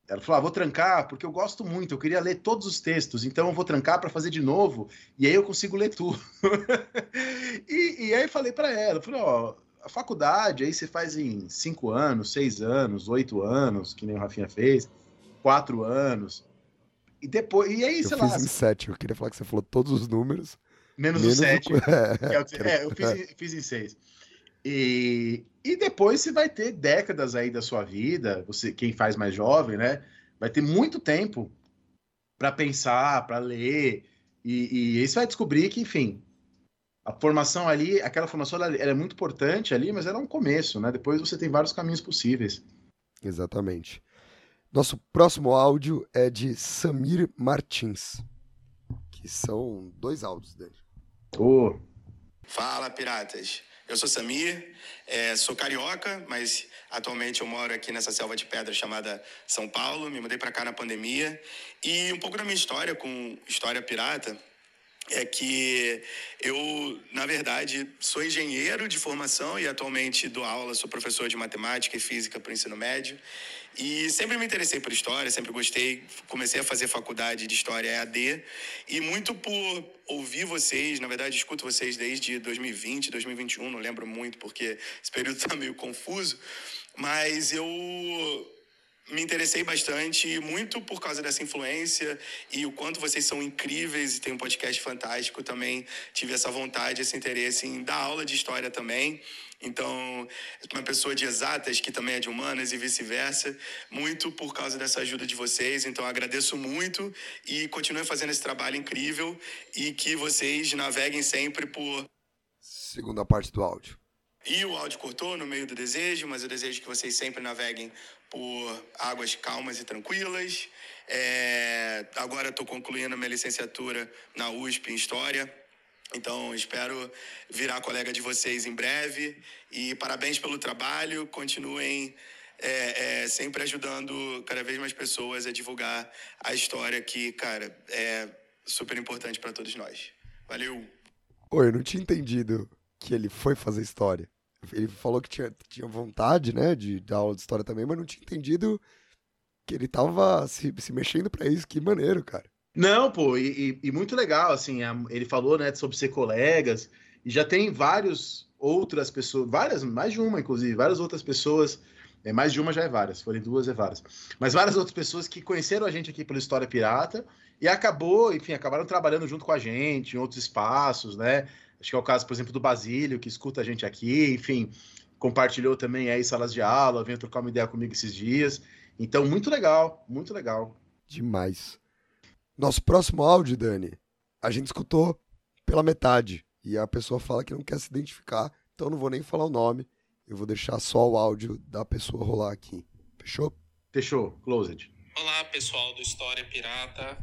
Ela falou: ah, vou trancar porque eu gosto muito, eu queria ler todos os textos, então eu vou trancar para fazer de novo, e aí eu consigo ler tudo. e, e aí eu falei para ela: falei, ó, a faculdade aí você faz em cinco anos, seis anos, oito anos, que nem o Rafinha fez, quatro anos. E depois, e aí, Eu sei fiz lá, em 7, eu queria falar que você falou todos os números. Menos, o 7. É, É, o que- é, eu fiz, em- fiz em 6. E, e depois você vai ter décadas aí da sua vida, você quem faz mais jovem, né? Vai ter muito tempo para pensar, para ler. E, e aí você vai descobrir que, enfim, a formação ali, aquela formação ela, ela é muito importante ali, mas ela é um começo, né? Depois você tem vários caminhos possíveis. Exatamente. Nosso próximo áudio é de Samir Martins, que são dois áudios dele. Ô, Fala, piratas. Eu sou Samir, é, sou carioca, mas atualmente eu moro aqui nessa selva de pedra chamada São Paulo. Me mudei para cá na pandemia. E um pouco da minha história com História Pirata é que eu, na verdade, sou engenheiro de formação e atualmente dou aula, sou professor de matemática e física para o ensino médio. E sempre me interessei por história, sempre gostei. Comecei a fazer faculdade de história EAD e muito por ouvir vocês, na verdade, escuto vocês desde 2020, 2021, não lembro muito porque esse período está meio confuso, mas eu me interessei bastante, muito por causa dessa influência e o quanto vocês são incríveis e tem um podcast fantástico também. Tive essa vontade, esse interesse em dar aula de história também. Então, uma pessoa de exatas que também é de humanas e vice-versa, muito por causa dessa ajuda de vocês. Então, agradeço muito e continuem fazendo esse trabalho incrível e que vocês naveguem sempre por Segunda parte do áudio. e o áudio cortou no meio do desejo, mas eu desejo que vocês sempre naveguem por águas calmas e tranquilas. É, agora estou concluindo minha licenciatura na USP em História. Então, espero virar colega de vocês em breve. E parabéns pelo trabalho. Continuem é, é, sempre ajudando cada vez mais pessoas a divulgar a história que, cara, é super importante para todos nós. Valeu! Pô, eu não tinha entendido que ele foi fazer história. Ele falou que tinha, tinha vontade, né, de dar aula de história também, mas não tinha entendido que ele tava se, se mexendo para isso. Que maneiro, cara. Não, pô, e, e, e muito legal, assim, a, ele falou, né, sobre ser colegas, e já tem vários outras pessoas, várias, mais de uma, inclusive, várias outras pessoas, é, mais de uma já é várias, forem duas é várias, mas várias outras pessoas que conheceram a gente aqui pela História Pirata, e acabou, enfim, acabaram trabalhando junto com a gente, em outros espaços, né, acho que é o caso, por exemplo, do Basílio, que escuta a gente aqui, enfim, compartilhou também aí salas de aula, veio trocar uma ideia comigo esses dias, então, muito legal, muito legal. Demais. Nosso próximo áudio, Dani, a gente escutou pela metade. E a pessoa fala que não quer se identificar, então não vou nem falar o nome. Eu vou deixar só o áudio da pessoa rolar aqui. Fechou? Fechou. Closed. Olá, pessoal do História Pirata.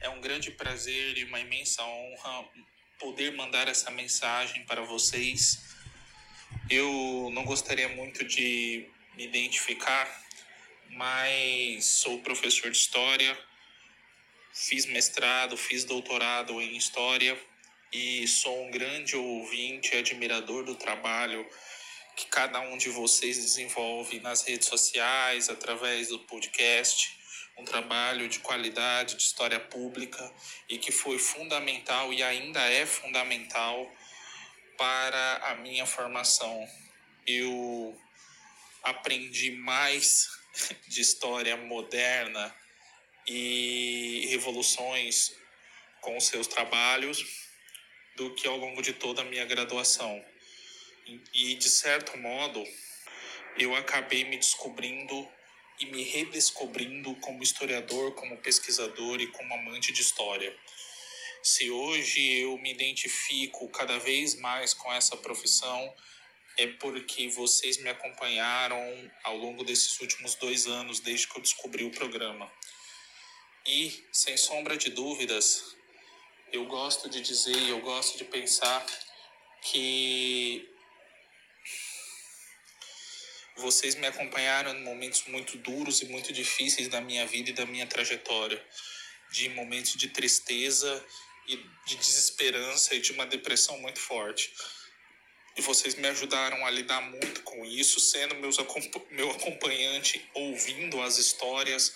É um grande prazer e uma imensa honra poder mandar essa mensagem para vocês. Eu não gostaria muito de me identificar, mas sou professor de história fiz mestrado, fiz doutorado em história e sou um grande ouvinte e admirador do trabalho que cada um de vocês desenvolve nas redes sociais, através do podcast, um trabalho de qualidade, de história pública e que foi fundamental e ainda é fundamental para a minha formação. Eu aprendi mais de história moderna e revoluções com seus trabalhos do que ao longo de toda a minha graduação. E, de certo modo, eu acabei me descobrindo e me redescobrindo como historiador, como pesquisador e como amante de história. Se hoje eu me identifico cada vez mais com essa profissão, é porque vocês me acompanharam ao longo desses últimos dois anos, desde que eu descobri o programa. E, sem sombra de dúvidas, eu gosto de dizer, eu gosto de pensar que vocês me acompanharam em momentos muito duros e muito difíceis da minha vida e da minha trajetória, de momentos de tristeza e de desesperança e de uma depressão muito forte. E vocês me ajudaram a lidar muito com isso, sendo meus, meu acompanhante, ouvindo as histórias,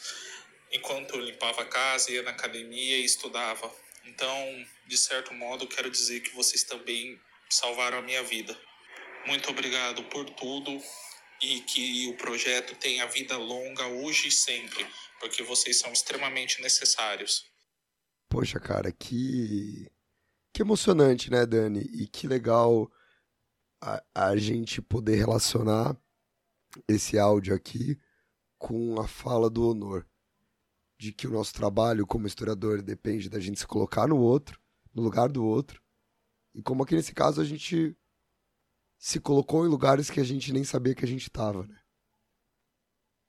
enquanto eu limpava a casa, ia na academia e estudava. Então, de certo modo, quero dizer que vocês também salvaram a minha vida. Muito obrigado por tudo e que o projeto tenha vida longa hoje e sempre, porque vocês são extremamente necessários. Poxa, cara, que que emocionante, né, Dani? E que legal a, a gente poder relacionar esse áudio aqui com a fala do Honor de que o nosso trabalho como historiador depende da gente se colocar no outro, no lugar do outro. E como aqui nesse caso a gente se colocou em lugares que a gente nem sabia que a gente estava, né?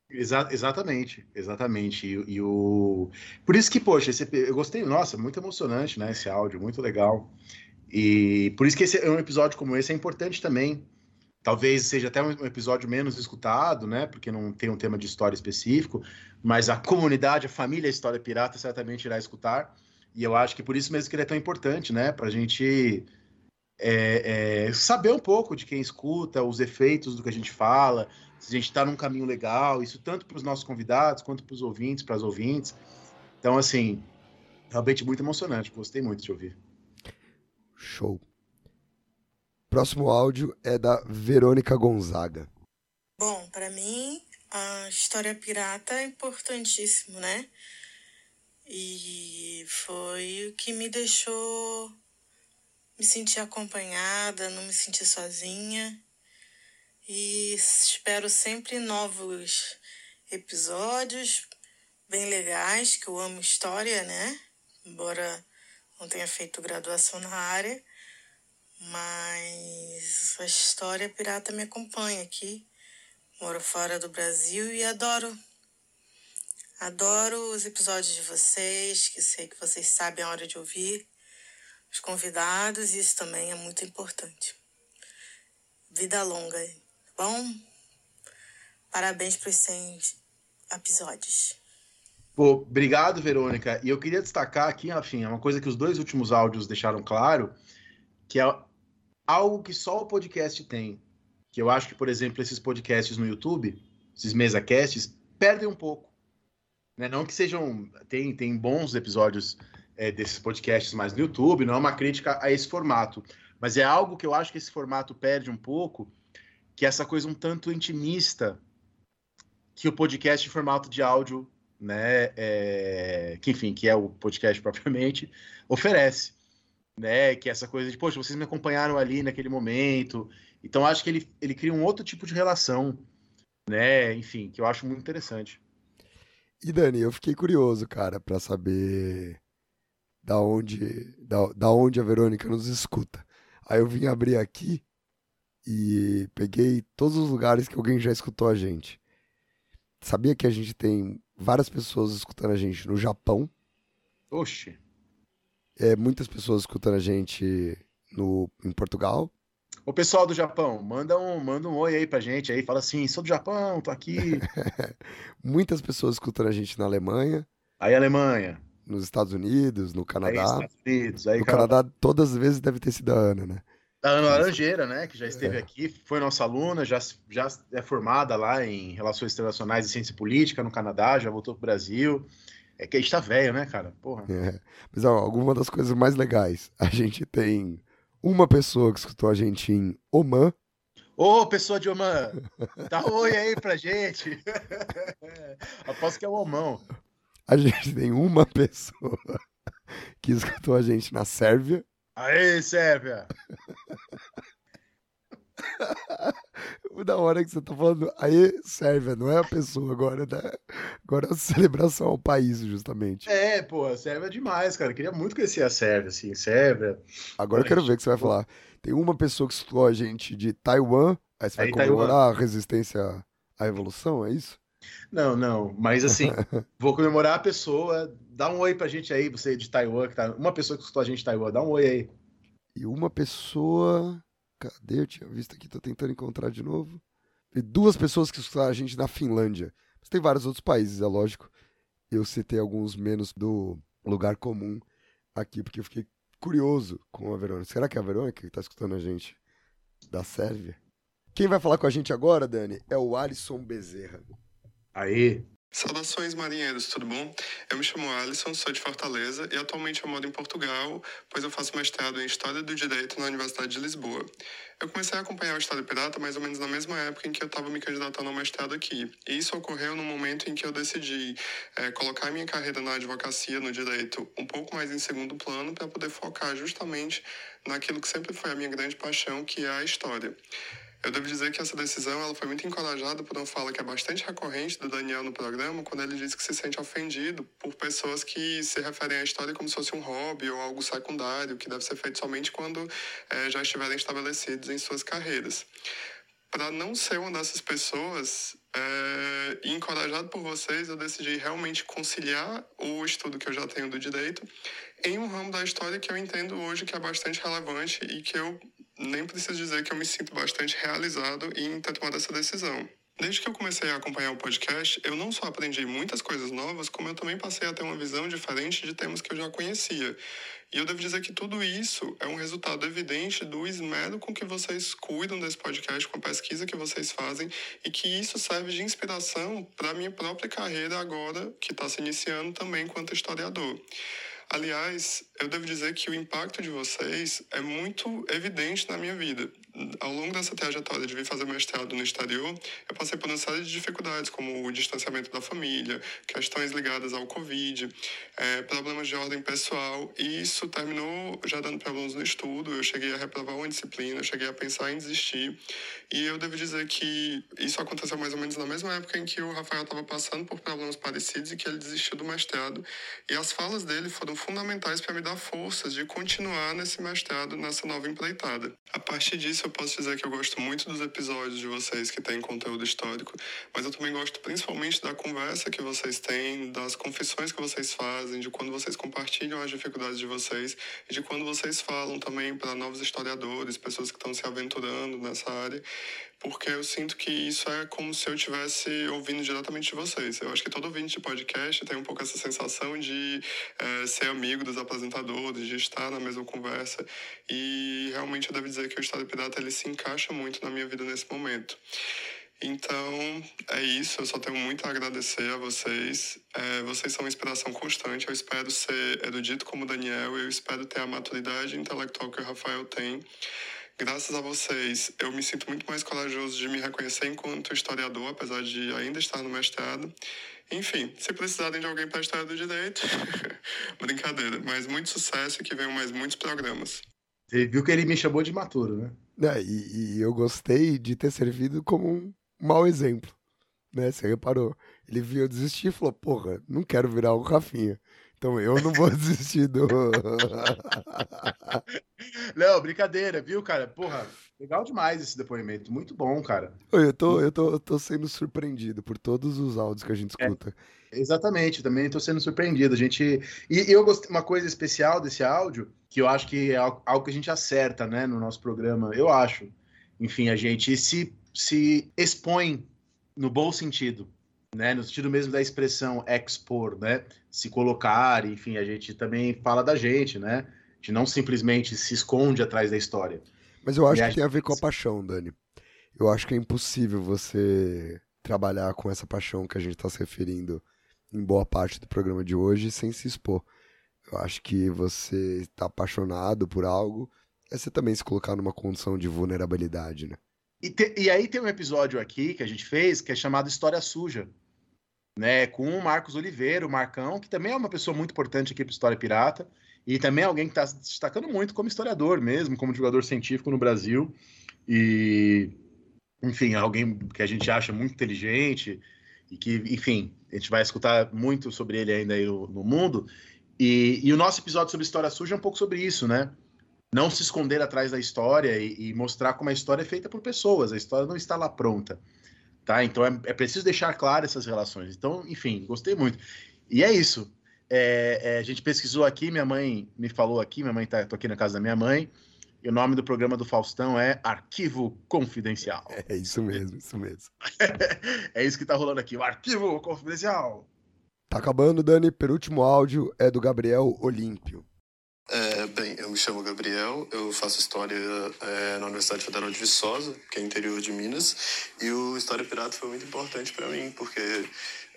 Exa exatamente, exatamente. E, e, o... Por isso que, poxa, esse... eu gostei, nossa, muito emocionante, né? Esse áudio, muito legal. E por isso que esse, um episódio como esse é importante também. Talvez seja até um episódio menos escutado, né? Porque não tem um tema de história específico, mas a comunidade, a família História Pirata certamente irá escutar. E eu acho que por isso mesmo que ele é tão importante, né? Para a gente é, é, saber um pouco de quem escuta, os efeitos do que a gente fala, se a gente está num caminho legal, isso tanto para os nossos convidados quanto para os ouvintes, para as ouvintes. Então, assim, realmente muito emocionante. Gostei muito de ouvir. Show. Próximo áudio é da Verônica Gonzaga. Bom, para mim, a história pirata é importantíssimo, né? E foi o que me deixou me sentir acompanhada, não me sentir sozinha. E espero sempre novos episódios bem legais, que eu amo história, né? Embora não tenha feito graduação na área, mas a história pirata me acompanha aqui Moro fora do Brasil e adoro. Adoro os episódios de vocês, que sei que vocês sabem a hora de ouvir. Os convidados, isso também é muito importante. Vida longa, tá bom? Parabéns para os 100 episódios. Pô, obrigado, Verônica. E eu queria destacar aqui, enfim, é uma coisa que os dois últimos áudios deixaram claro, que é algo que só o podcast tem, que eu acho que, por exemplo, esses podcasts no YouTube, esses mesa casts, perdem um pouco. Né? Não que sejam. Tem, tem bons episódios é, desses podcasts mais no YouTube, não é uma crítica a esse formato. Mas é algo que eu acho que esse formato perde um pouco, que é essa coisa um tanto intimista que o podcast em formato de áudio, né, é, que enfim, que é o podcast propriamente, oferece, né, que é essa coisa de, poxa, vocês me acompanharam ali naquele momento, então acho que ele, ele cria um outro tipo de relação, né, enfim, que eu acho muito interessante. E Dani, eu fiquei curioso, cara, para saber da onde, da, da onde a Verônica nos escuta. Aí eu vim abrir aqui e peguei todos os lugares que alguém já escutou a gente. Sabia que a gente tem várias pessoas escutando a gente no Japão? Oxe. É, muitas pessoas escutando a gente no, em Portugal. O pessoal do Japão, manda um, manda um oi aí pra gente aí, fala assim, sou do Japão, tô aqui. muitas pessoas escutando a gente na Alemanha. Aí, Alemanha. Nos Estados Unidos, no Canadá. Aí, Estados Unidos. Aí, no Canadá, todas as vezes deve ter sido a Ana, né? A Ana Laranjeira, né? Que já esteve é. aqui, foi nossa aluna, já, já é formada lá em Relações Internacionais e Ciência Política no Canadá, já voltou pro Brasil. É que a gente tá velho, né, cara? Porra. É. Mas ó, alguma das coisas mais legais, a gente tem uma pessoa que escutou a gente em Oman. Ô, pessoa de Oman, dá um oi aí pra gente. Aposto que é o Omão. A gente tem uma pessoa que escutou a gente na Sérvia. Aê, Sérvia! da hora que você tá falando, aí Sérvia, não é a pessoa agora, né? Agora é a celebração ao país, justamente. É, pô, a Sérvia é demais, cara. queria muito conhecer a Sérvia, assim, Sérvia. Agora eu quero ver o que você vai falar. Tem uma pessoa que escutou a gente de Taiwan, aí você vai comemorar Taiwan. a resistência à revolução, é isso? Não, não, mas assim, vou comemorar a pessoa. Dá um oi pra gente aí, você de Taiwan, que tá. Uma pessoa que escutou a gente de Taiwan, dá um oi aí. E uma pessoa. Cadê? Eu tinha visto aqui, tô tentando encontrar de novo. E duas pessoas que escutaram a gente na Finlândia. Mas tem vários outros países, é lógico. Eu citei alguns menos do lugar comum aqui, porque eu fiquei curioso com a Verônica. Será que é a Verônica que tá escutando a gente da Sérvia? Quem vai falar com a gente agora, Dani, é o Alisson Bezerra. Aí. Saudações, marinheiros, tudo bom? Eu me chamo Alisson, sou de Fortaleza e atualmente eu moro em Portugal, pois eu faço mestrado em História do Direito na Universidade de Lisboa. Eu comecei a acompanhar o Estado Pirata mais ou menos na mesma época em que eu estava me candidatando ao mestrado aqui. E isso ocorreu no momento em que eu decidi é, colocar minha carreira na advocacia, no direito, um pouco mais em segundo plano, para poder focar justamente naquilo que sempre foi a minha grande paixão, que é a história. Eu devo dizer que essa decisão ela foi muito encorajada por uma fala que é bastante recorrente do Daniel no programa, quando ele diz que se sente ofendido por pessoas que se referem à história como se fosse um hobby ou algo secundário, que deve ser feito somente quando é, já estiverem estabelecidos em suas carreiras. Para não ser uma dessas pessoas, é, encorajado por vocês, eu decidi realmente conciliar o estudo que eu já tenho do direito em um ramo da história que eu entendo hoje que é bastante relevante e que eu nem preciso dizer que eu me sinto bastante realizado em ter tomado essa decisão. Desde que eu comecei a acompanhar o podcast, eu não só aprendi muitas coisas novas, como eu também passei a ter uma visão diferente de temas que eu já conhecia. E eu devo dizer que tudo isso é um resultado evidente do esmero com que vocês cuidam desse podcast, com a pesquisa que vocês fazem, e que isso serve de inspiração para a minha própria carreira agora, que está se iniciando também enquanto historiador. Aliás, eu devo dizer que o impacto de vocês é muito evidente na minha vida ao longo dessa trajetória de vir fazer mestrado no exterior, eu passei por uma série de dificuldades, como o distanciamento da família, questões ligadas ao Covid, é, problemas de ordem pessoal, e isso terminou já dando problemas no estudo. Eu cheguei a reprovar uma disciplina, cheguei a pensar em desistir, e eu devo dizer que isso aconteceu mais ou menos na mesma época em que o Rafael estava passando por problemas parecidos e que ele desistiu do mestrado, e as falas dele foram fundamentais para me dar forças de continuar nesse mestrado, nessa nova empreitada. A partir disso, eu posso dizer que eu gosto muito dos episódios de vocês que têm conteúdo histórico, mas eu também gosto principalmente da conversa que vocês têm, das confissões que vocês fazem, de quando vocês compartilham as dificuldades de vocês e de quando vocês falam também para novos historiadores, pessoas que estão se aventurando nessa área porque eu sinto que isso é como se eu estivesse ouvindo diretamente de vocês. Eu acho que todo ouvinte de podcast tem um pouco essa sensação de é, ser amigo dos apresentadores, de estar na mesma conversa, e realmente eu devo dizer que o Estado Pirata ele se encaixa muito na minha vida nesse momento. Então, é isso. Eu só tenho muito a agradecer a vocês. É, vocês são uma inspiração constante. Eu espero ser erudito como o Daniel. Eu espero ter a maturidade intelectual que o Rafael tem. Graças a vocês, eu me sinto muito mais corajoso de me reconhecer enquanto historiador, apesar de ainda estar no mestrado. Enfim, se precisarem de alguém para a história do direito, brincadeira. Mas muito sucesso e que venham mais muitos programas. Você viu que ele me chamou de maturo, né? É, e, e eu gostei de ter servido como um mau exemplo, né? Você reparou? Ele viu eu desistir e falou, porra, não quero virar o Rafinha. Então eu não vou desistir do... Não, brincadeira, viu, cara? Porra, legal demais esse depoimento. Muito bom, cara. Eu tô, eu, tô, eu tô sendo surpreendido por todos os áudios que a gente escuta. Exatamente, também estou sendo surpreendido. A gente e eu gostei uma coisa especial desse áudio que eu acho que é al- algo que a gente acerta, né, no nosso programa. Eu acho. Enfim, a gente se se expõe no bom sentido, né, no sentido mesmo da expressão expor, né, se colocar. Enfim, a gente também fala da gente, né. A gente não simplesmente se esconde atrás da história. Mas eu acho E a que tem a ver com a paixão, Dani. Eu acho que é impossível você trabalhar com essa paixão que a gente está se referindo em boa parte do programa de hoje sem se expor. Eu acho que você está apaixonado por algo, é você também se colocar numa condição de vulnerabilidade, né? E, te- e aí tem um episódio aqui que a gente fez que é chamado História Suja, né? Com o Marcos Oliveira, o Marcão, que também é uma pessoa muito importante aqui para História Pirata, e também é alguém que está se destacando muito como historiador mesmo, como divulgador científico no Brasil. E, enfim, é alguém que a gente acha muito inteligente e que, enfim, a gente vai escutar muito sobre ele ainda aí no, no mundo. E, e o nosso episódio sobre História Suja é um pouco sobre isso, né? não se esconder atrás da história e, e mostrar como a história é feita por pessoas. A história não está lá pronta, tá? Então é, é preciso deixar claro essas relações. Então, enfim, gostei muito. E é isso. É, é, a gente pesquisou aqui, minha mãe me falou aqui, minha mãe tá, tô aqui na casa da minha mãe. E o nome do programa do Faustão é Arquivo Confidencial. É isso mesmo, isso mesmo. é isso que tá rolando aqui, o Arquivo Confidencial. Tá acabando, Dani. Penúltimo áudio é do Gabriel Olímpio. É, bem, eu me chamo Gabriel, eu faço história é, na Universidade Federal de Viçosa, que é interior de Minas, e o História Pirata foi muito importante para mim, porque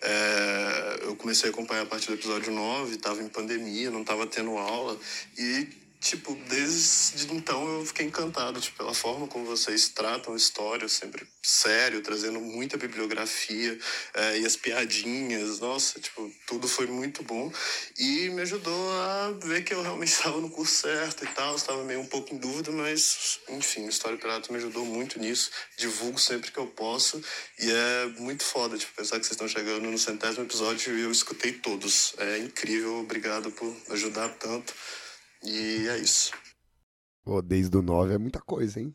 é, eu comecei a acompanhar a partir do episódio 9, estava em pandemia, não estava tendo aula, e, tipo, desde então eu fiquei encantado tipo, pela forma como vocês tratam a história, sempre sério, trazendo muita bibliografia é, e as piadinhas, nossa, tipo, tudo foi muito bom. E me ajudou a ver que eu realmente estava no curso certo e tal, estava meio um pouco em dúvida, mas enfim, o História Pirata me ajudou muito nisso, divulgo sempre que eu posso e é muito foda, tipo, pensar que vocês estão chegando no centésimo episódio e eu escutei todos, é incrível, obrigado por ajudar tanto e é isso. Pô, desde o 9 é muita coisa, hein?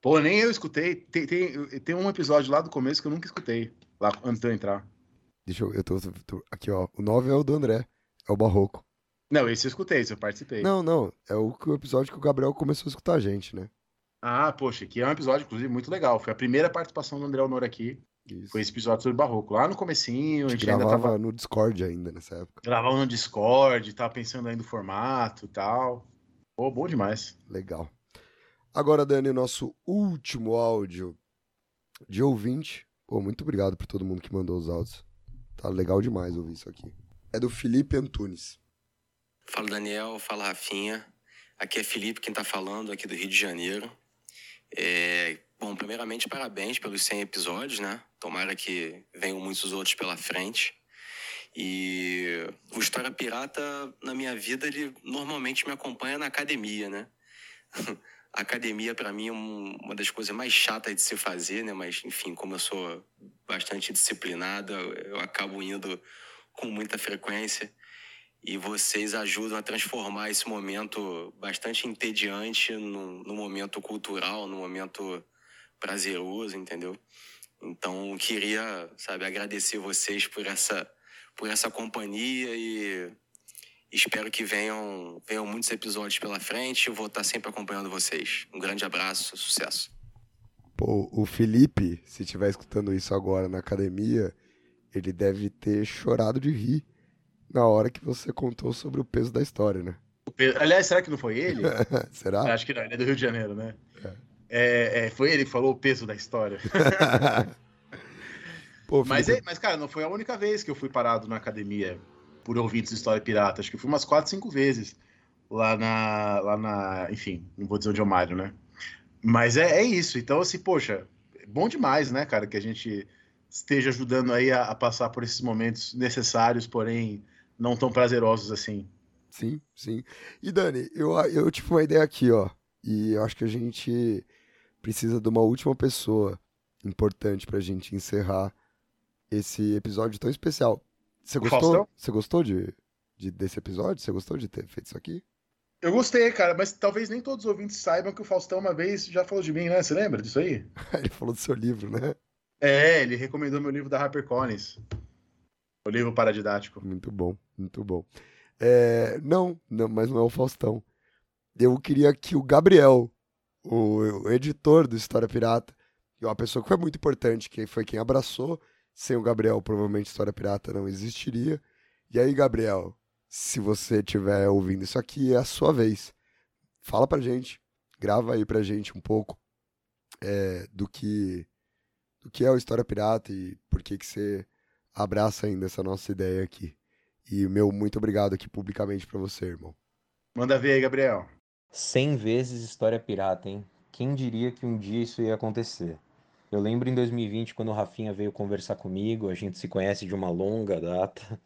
Pô, nem eu escutei. Tem, tem, tem um episódio lá do começo que eu nunca escutei, lá antes de eu entrar. Deixa eu. eu tô, tô- aqui, ó. O 9 é o do André. É o Barroco. Não, esse eu escutei, esse eu participei. Não, não. É o, o episódio que o Gabriel começou a escutar a gente, né? Ah, poxa, que é um episódio, inclusive, muito legal. Foi a primeira participação do André Honor aqui. Foi esse episódio sobre Barroco. Lá no comecinho, A a gente gente ainda gravava tava no Discord ainda nessa época. gravando no Discord, tava pensando ainda no formato e tal. Pô, bom demais. Legal. Agora, Dani, nosso último áudio de ouvinte. Pô, muito obrigado por todo mundo que mandou os áudios. Tá legal demais ouvir isso aqui. É do Felipe Antunes. Fala Daniel, fala Rafinha. Aqui é Felipe quem tá falando, aqui do Rio de Janeiro. É, bom, primeiramente, parabéns pelos 100 episódios, né? Tomara que venham muitos outros pela frente. E o História Pirata, na minha vida, ele normalmente me acompanha na academia, né? A academia, para mim, é um- uma das coisas mais chatas de se fazer, né? Mas, enfim, como eu sou bastante disciplinado, eu acabo indo com muita frequência. E vocês ajudam a transformar esse momento bastante entediante num, num momento cultural, num momento prazeroso, entendeu? Então, queria, sabe, agradecer vocês por essa, por essa companhia e espero que venham, venham muitos episódios pela frente. Eu vou estar sempre acompanhando vocês. Um grande abraço, sucesso. Pô, o Felipe, se estiver escutando isso agora na academia, ele deve ter chorado de rir na hora que você contou sobre o peso da história, né? Aliás, será que não foi ele? Será? Acho que não, ele é do Rio de Janeiro, né? É, é, foi ele que falou o peso da história. Pô, mas, é- mas, cara, não foi a única vez que eu fui parado na academia por ouvintes de História Pirata. Acho que eu fui umas 4, 5 vezes lá na, lá na. Enfim, não vou dizer onde eu malho, né? Mas é, é isso. Então, assim, poxa, é bom demais, né, cara, que a gente esteja ajudando aí a, a passar por esses momentos necessários, porém não tão prazerosos assim. Sim, sim. E Dani, eu, eu tive uma ideia aqui, ó. E eu acho que a gente precisa de uma última pessoa importante pra gente encerrar esse episódio tão especial. Você gostou? Faustão? Você gostou de, de- desse episódio? Você gostou de ter feito isso aqui? Eu gostei, cara, mas talvez nem todos os ouvintes saibam que o Faustão uma vez já falou de mim, né? Você lembra disso aí? Ele falou do seu livro, né? É, ele recomendou meu livro da HarperCollins. O livro paradidático. Muito bom, muito bom. É, não, não, mas não é o Faustão. Eu queria que o Gabriel, o, o editor do História Pirata, e uma pessoa que foi muito importante, que foi quem abraçou, sem o Gabriel, provavelmente História Pirata não existiria. E aí, Gabriel, se você estiver ouvindo isso aqui, é a sua vez. Fala pra gente, grava aí pra gente um pouco é, do que do que é o História Pirata e por que que você abraça ainda essa nossa ideia aqui. E meu muito obrigado aqui publicamente pra você, irmão. Manda ver aí, Gabriel. 100 vezes história pirata, hein? Quem diria que um dia isso ia acontecer? Eu lembro em 2020, quando o Rafinha veio conversar comigo, a gente se conhece de uma longa data,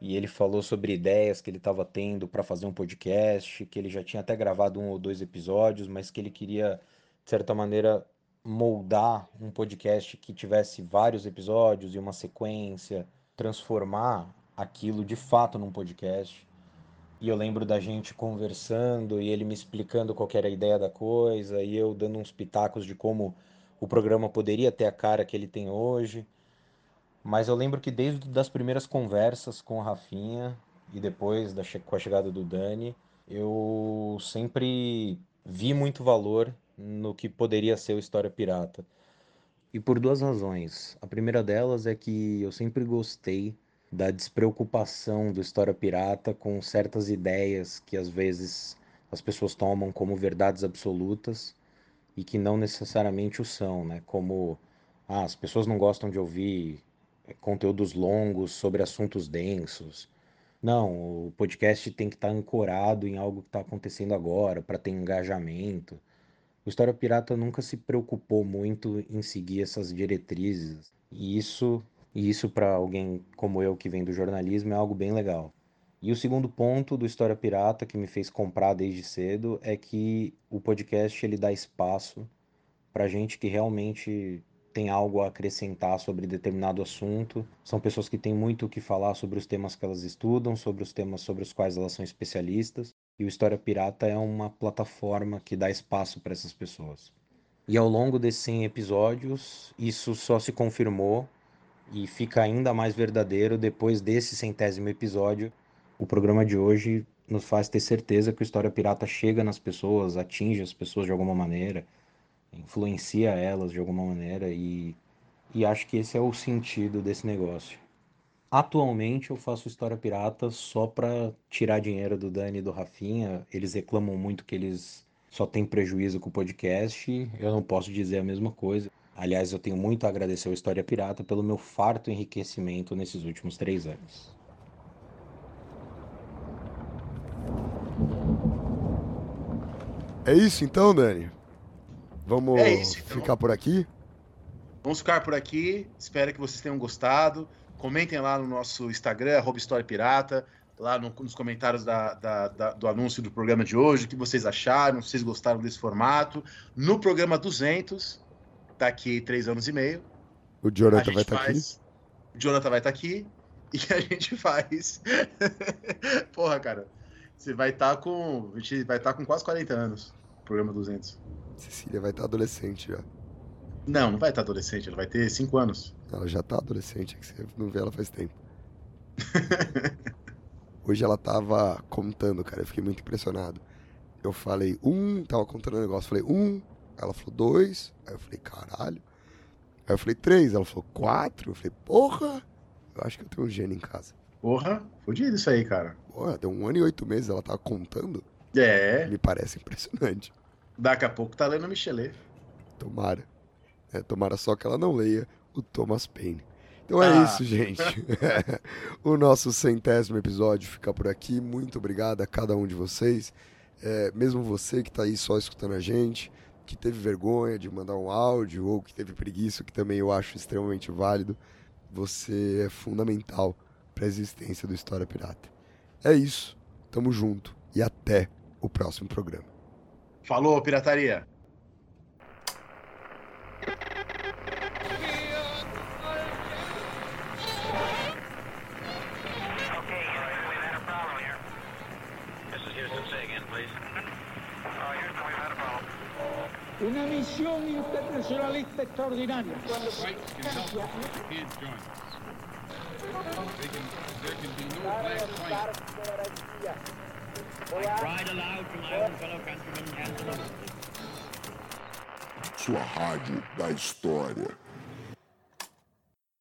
e ele falou sobre ideias que ele estava tendo para fazer um podcast, que ele já tinha até gravado um ou dois episódios, mas que ele queria, de certa maneira, moldar um podcast que tivesse vários episódios e uma sequência, transformar aquilo de fato num podcast. E eu lembro da gente conversando e ele me explicando qual era a ideia da coisa, e eu dando uns pitacos de como o programa poderia ter a cara que ele tem hoje. Mas eu lembro que desde das primeiras conversas com o Rafinha e depois da com a chegada do Dani, eu sempre vi muito valor no que poderia ser o História Pirata. E por duas razões. A primeira delas é que eu sempre gostei da despreocupação do História Pirata com certas ideias que às vezes as pessoas tomam como verdades absolutas e que não necessariamente o são, né? Como ah, as pessoas não gostam de ouvir eh, conteúdos longos sobre assuntos densos. Não, o podcast tem que estar ancorado em algo que está acontecendo agora para ter engajamento. O História Pirata nunca se preocupou muito em seguir essas diretrizes. E isso, e isso para alguém como eu que vem do jornalismo é algo bem legal. E o segundo ponto do História Pirata que me fez comprar desde cedo é que o podcast ele dá espaço para gente que realmente tem algo a acrescentar sobre determinado assunto. São pessoas que têm muito o que falar sobre os temas que elas estudam, sobre os temas sobre os quais elas são especialistas. E o História Pirata é uma plataforma que dá espaço para essas pessoas. E ao longo desses 100 episódios, isso só se confirmou e fica ainda mais verdadeiro depois desse centésimo episódio. O programa de hoje nos faz ter certeza que o História Pirata chega nas pessoas, atinge as pessoas de alguma maneira, influencia elas de alguma maneira e, e acho que esse é o sentido desse negócio. Atualmente eu faço História Pirata só para tirar dinheiro do Dani e do Rafinha. Eles reclamam muito que eles só têm prejuízo com o podcast. Eu não posso dizer a mesma coisa. Aliás, eu tenho muito a agradecer ao História Pirata pelo meu farto enriquecimento nesses últimos três anos. É isso então, Dani? Vamos É isso, então. ficar por aqui? Vamos ficar por aqui. Espero que vocês tenham gostado. Comentem lá no nosso Instagram, arroba História Pirata, lá no- nos comentários da- da- da- do anúncio do programa de hoje, o que vocês acharam, se vocês gostaram desse formato. No programa 200, daqui três anos e meio, O Jonathan vai estar aqui. faz... O Jonathan vai estar aqui e a gente faz... Porra, cara, você vai estar com... A gente vai estar com quase 40 anos, programa 200. Cecília vai estar adolescente já. Não, não vai estar adolescente, ela vai ter 5 anos. Ela já tá adolescente, é que você não vê ela faz tempo. Hoje ela tava contando, cara, eu fiquei muito impressionado. Eu falei um, tava contando um negócio, falei um, ela falou dois, aí eu falei caralho. Aí eu falei três, ela falou quatro, eu falei porra, eu acho que eu tenho um gênio em casa. Porra, fodido isso aí, cara. Porra, deu um ano e oito meses, ela tava contando. É. Me parece impressionante. Daqui a pouco tá lendo Michelet. Tomara. É, tomara só que ela não leia o Thomas Paine. Então é Ah. isso, gente. o nosso centésimo episódio fica por aqui. Muito obrigado a cada um de vocês. É, mesmo você que está aí só escutando a gente, que teve vergonha de mandar um áudio ou que teve preguiça, que também eu acho extremamente válido, você é fundamental para a existência do História Pirata. É isso. Tamo junto e até o próximo programa. Falou, pirataria. Misión internacionalista extraordinaria. Sua rádio da história.